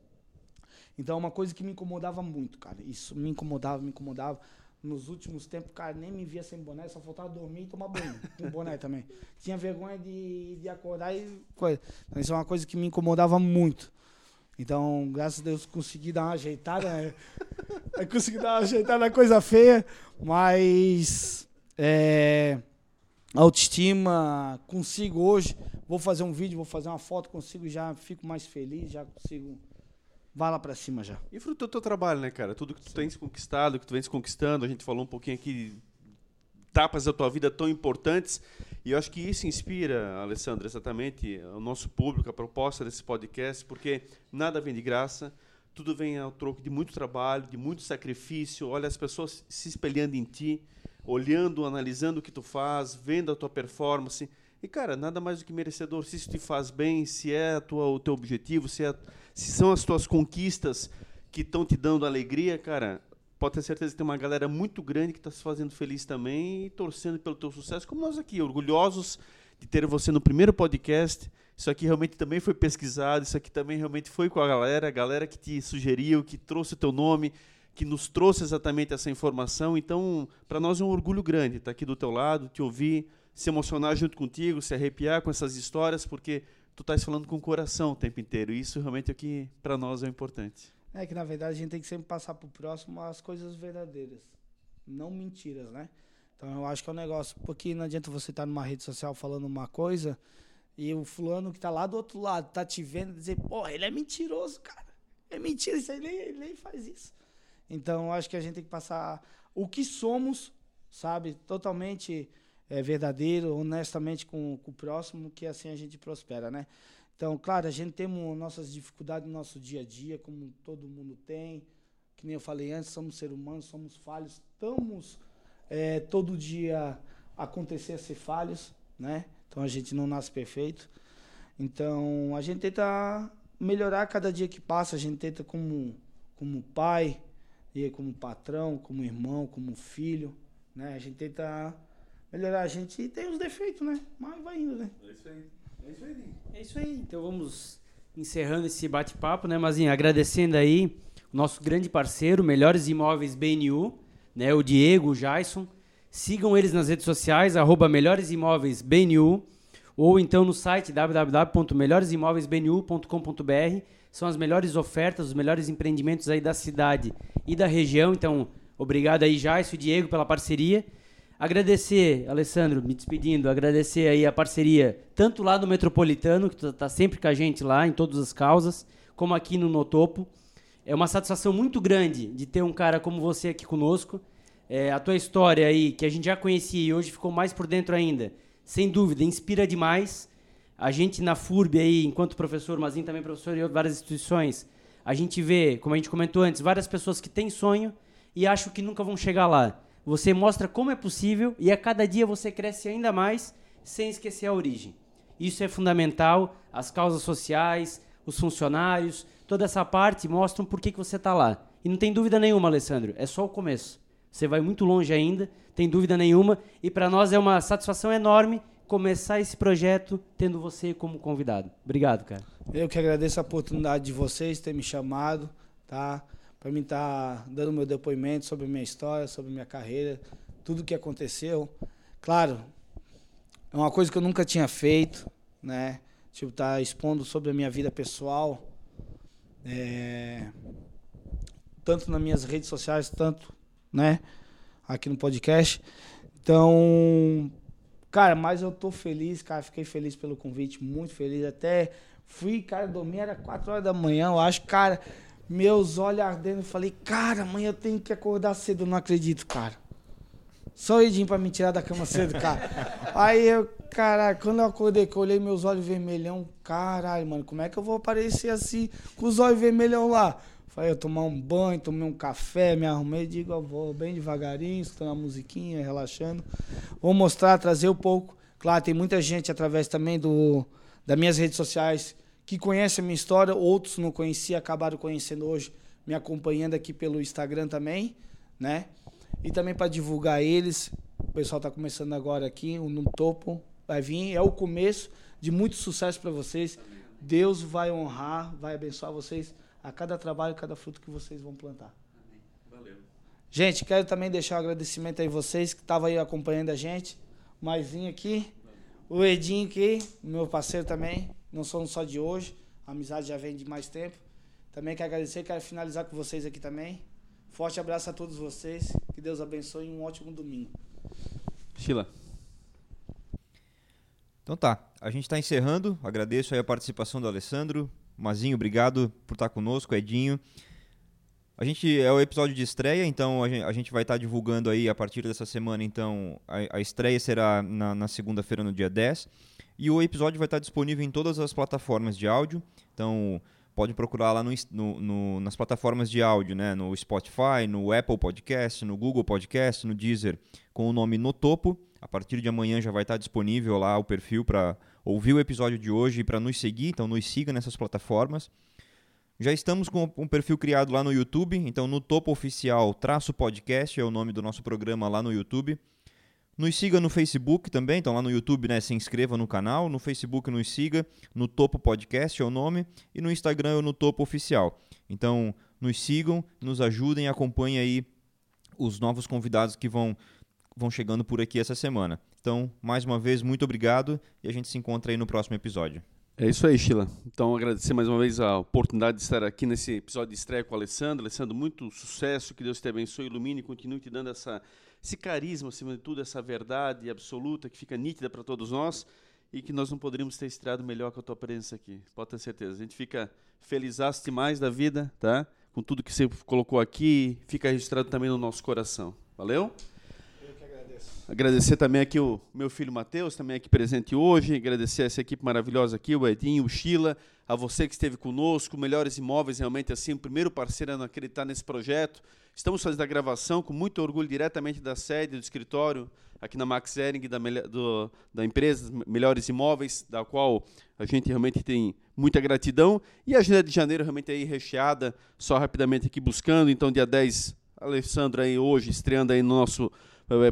Então é uma coisa que me incomodava muito, cara. Isso me incomodava, me incomodava. Nos últimos tempos, cara, nem me via sem boné, só faltava dormir e tomar banho. Com boné também. Tinha vergonha de, de acordar e coisa. Então, isso é uma coisa que me incomodava muito. Então, graças a Deus, consegui dar uma ajeitada, né? consegui dar uma ajeitada na coisa feia, mas é, autoestima, consigo hoje, vou fazer um vídeo, vou fazer uma foto, consigo já, fico mais feliz, já consigo. Vai lá pra cima já. E fruto do teu trabalho, né, cara? Tudo que tu Sim. tens conquistado, que tu vens conquistando, a gente falou um pouquinho aqui etapas da tua vida tão importantes. E eu acho que isso inspira, Alessandra, exatamente o nosso público, a proposta desse podcast, porque nada vem de graça, tudo vem ao troco de muito trabalho, de muito sacrifício. Olha as pessoas se espelhando em ti olhando, analisando o que tu faz, vendo a tua performance. E, cara, nada mais do que merecedor. Se isso te faz bem, se é tua, o teu objetivo, se, é, se são as tuas conquistas que estão te dando alegria, cara, pode ter certeza que tem uma galera muito grande que está se fazendo feliz também e torcendo pelo teu sucesso, como nós aqui, orgulhosos de ter você no primeiro podcast. Isso aqui realmente também foi pesquisado, isso aqui também realmente foi com a galera, a galera que te sugeriu, que trouxe o teu nome, que nos trouxe exatamente essa informação. Então, para nós é um orgulho grande estar aqui do teu lado, te ouvir, se emocionar junto contigo, se arrepiar com essas histórias, porque tu estás falando com o coração o tempo inteiro. E isso realmente é o que para nós é importante. É que na verdade a gente tem que sempre passar para o próximo as coisas verdadeiras, não mentiras, né? Então eu acho que é um negócio, porque não adianta você estar tá numa rede social falando uma coisa e o fulano que está lá do outro lado tá te vendo e dizer, pô, ele é mentiroso, cara. É mentira, isso aí ele nem faz isso. Então, acho que a gente tem que passar o que somos, sabe? Totalmente é, verdadeiro, honestamente com, com, o próximo, que assim a gente prospera, né? Então, claro, a gente tem nossas dificuldades no nosso dia a dia, como todo mundo tem. que nem eu falei antes, somos seres humanos, somos falhos, estamos é, todo dia acontecer a ser falhos, né? Então a gente não nasce perfeito. Então a gente tenta melhorar cada dia que passa, a gente tenta como, como pai, e como patrão, como irmão, como filho, né? A gente tenta melhorar a gente e tem os defeitos, né? Mas vai indo, né? É isso aí. É isso aí. É isso aí. Então vamos encerrando esse bate-papo, né, Mazinho? Agradecendo aí o nosso grande parceiro, Melhores Imóveis BNU, né? O Diego, o Jason. Sigam eles nas redes sociais, arroba Melhores Imóveis BNU, ou então no site www.melhoresimóveisbnu.com.br. São as melhores ofertas, os melhores empreendimentos aí da cidade e da região. Então, obrigado aí, Jason e Diego, pela parceria. Agradecer, Alessandro, me despedindo, agradecer aí a parceria, tanto lá no Metropolitano, que está sempre com a gente lá em todas as causas, como aqui no Notopo. É uma satisfação muito grande de ter um cara como você aqui conosco. É, a tua história aí, que a gente já conhecia e hoje ficou mais por dentro ainda, sem dúvida, inspira demais. A gente na FURB aí, enquanto professor, mas também professor em várias instituições, a gente vê, como a gente comentou antes, várias pessoas que têm sonho e acham que nunca vão chegar lá. Você mostra como é possível e a cada dia você cresce ainda mais sem esquecer a origem. Isso é fundamental. As causas sociais, os funcionários, toda essa parte mostram por que, que você está lá. E não tem dúvida nenhuma, Alessandro, é só o começo. Você vai muito longe ainda, tem dúvida nenhuma. E para nós é uma satisfação enorme começar esse projeto tendo você como convidado. Obrigado, cara. Eu que agradeço a oportunidade de vocês ter me chamado, tá? para mim estar tá dando meu depoimento sobre minha história, sobre minha carreira, tudo que aconteceu. Claro, é uma coisa que eu nunca tinha feito, né? Tipo, tá expondo sobre a minha vida pessoal, é, tanto nas minhas redes sociais, tanto, né? Aqui no podcast. Então, cara, mas eu tô feliz, cara, fiquei feliz pelo convite, muito feliz. Até fui, cara, dormir, era 4 horas da manhã, eu acho, cara meus olhos ardendo. Falei, cara, amanhã eu tenho que acordar cedo. Não acredito, cara. Só o Edinho pra me tirar da cama cedo, cara. Aí eu, caralho, quando eu acordei, que eu olhei meus olhos vermelhão, caralho, mano, como é que eu vou aparecer assim, com os olhos vermelhão lá? Falei, eu tomar um banho, tomei um café, me arrumei, digo, eu vou bem devagarinho, escutando a musiquinha, relaxando. Vou mostrar, trazer um pouco. Claro, tem muita gente através também do, das minhas redes sociais que conhece a minha história, outros não conheciam, acabaram conhecendo hoje, me acompanhando aqui pelo Instagram também, né? E também para divulgar eles, o pessoal está começando agora aqui, no topo, vai vir, é o começo de muito sucesso para vocês. Deus vai honrar, vai abençoar vocês a cada trabalho, a cada fruto que vocês vão plantar. Valeu. Gente, quero também deixar um agradecimento aí vocês que estavam aí acompanhando a gente. O Maisinho aqui, o Edinho aqui, meu parceiro também, não somos só de hoje, a amizade já vem de mais tempo. Também quero agradecer, quero finalizar com vocês aqui também. Forte abraço a todos vocês, que Deus abençoe e um ótimo domingo. Sheila. Então tá, a gente está encerrando. Agradeço aí a participação do Alessandro. Mazinho, obrigado por estar conosco, Edinho. A gente é o episódio de estreia, então a gente, vai estar divulgando aí a partir dessa semana. Então a, a estreia será na, na segunda-feira, no dia 10. E o episódio vai estar disponível em todas as plataformas de áudio. Então, pode procurar lá no, no, no, nas plataformas de áudio, né? no Spotify, no Apple Podcast, no Google Podcast, no Deezer, com o nome No Topo. A partir de amanhã já vai estar disponível lá o perfil para ouvir o episódio de hoje para nos seguir. Então, nos siga nessas plataformas. Já estamos com um perfil criado lá no YouTube, então no Topo Oficial traço podcast é o nome do nosso programa lá no YouTube. Nos siga no Facebook também, então lá no YouTube, né, se inscreva no canal, no Facebook nos siga, no Topo Podcast é o nome, e no Instagram é no Topo Oficial. Então, nos sigam, nos ajudem, acompanhem aí os novos convidados que vão, vão chegando por aqui essa semana. Então, mais uma vez, muito obrigado e a gente se encontra aí no próximo episódio. É isso aí, Sheila. Então, agradecer mais uma vez a oportunidade de estar aqui nesse episódio de estreia com o Alessandro. Alessandro, muito sucesso, que Deus te abençoe, ilumine e continue te dando essa esse carisma, acima de tudo, essa verdade absoluta que fica nítida para todos nós e que nós não poderíamos ter estreado melhor com a tua presença aqui. Pode ter certeza. A gente fica feliz demais da vida, tá? Com tudo que você colocou aqui, fica registrado também no nosso coração. Valeu? Agradecer também aqui o meu filho Matheus, também aqui presente hoje. Agradecer essa equipe maravilhosa aqui, o Edinho, o Sheila, a você que esteve conosco, Melhores Imóveis, realmente assim, o primeiro parceiro a acreditar nesse projeto. Estamos fazendo a gravação com muito orgulho diretamente da sede do escritório, aqui na Max Ering, da, do, da empresa Melhores Imóveis, da qual a gente realmente tem muita gratidão. E a agenda de janeiro realmente aí recheada, só rapidamente aqui buscando. Então, dia 10, Alessandro aí hoje, estreando aí no nosso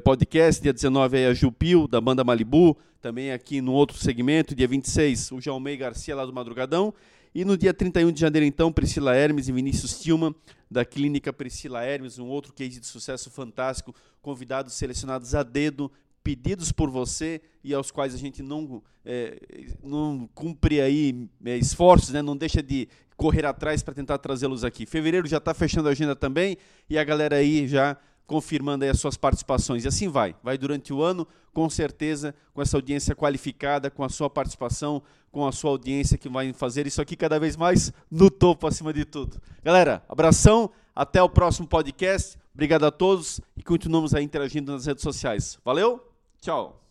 podcast, dia 19 aí a Jupil, da banda Malibu, também aqui no outro segmento, dia 26 o Jaumei Garcia lá do Madrugadão, e no dia 31 de janeiro então Priscila Hermes e Vinícius Tillman, da Clínica Priscila Hermes, um outro case de sucesso fantástico, convidados selecionados a dedo, pedidos por você e aos quais a gente não, é, não cumpre aí é, esforços, né? não deixa de correr atrás para tentar trazê-los aqui. Fevereiro já está fechando a agenda também e a galera aí já confirmando as suas participações. E assim vai, vai durante o ano, com certeza, com essa audiência qualificada, com a sua participação, com a sua audiência que vai fazer isso aqui cada vez mais no topo acima de tudo. Galera, abração, até o próximo podcast. Obrigado a todos e continuamos aí interagindo nas redes sociais. Valeu, tchau.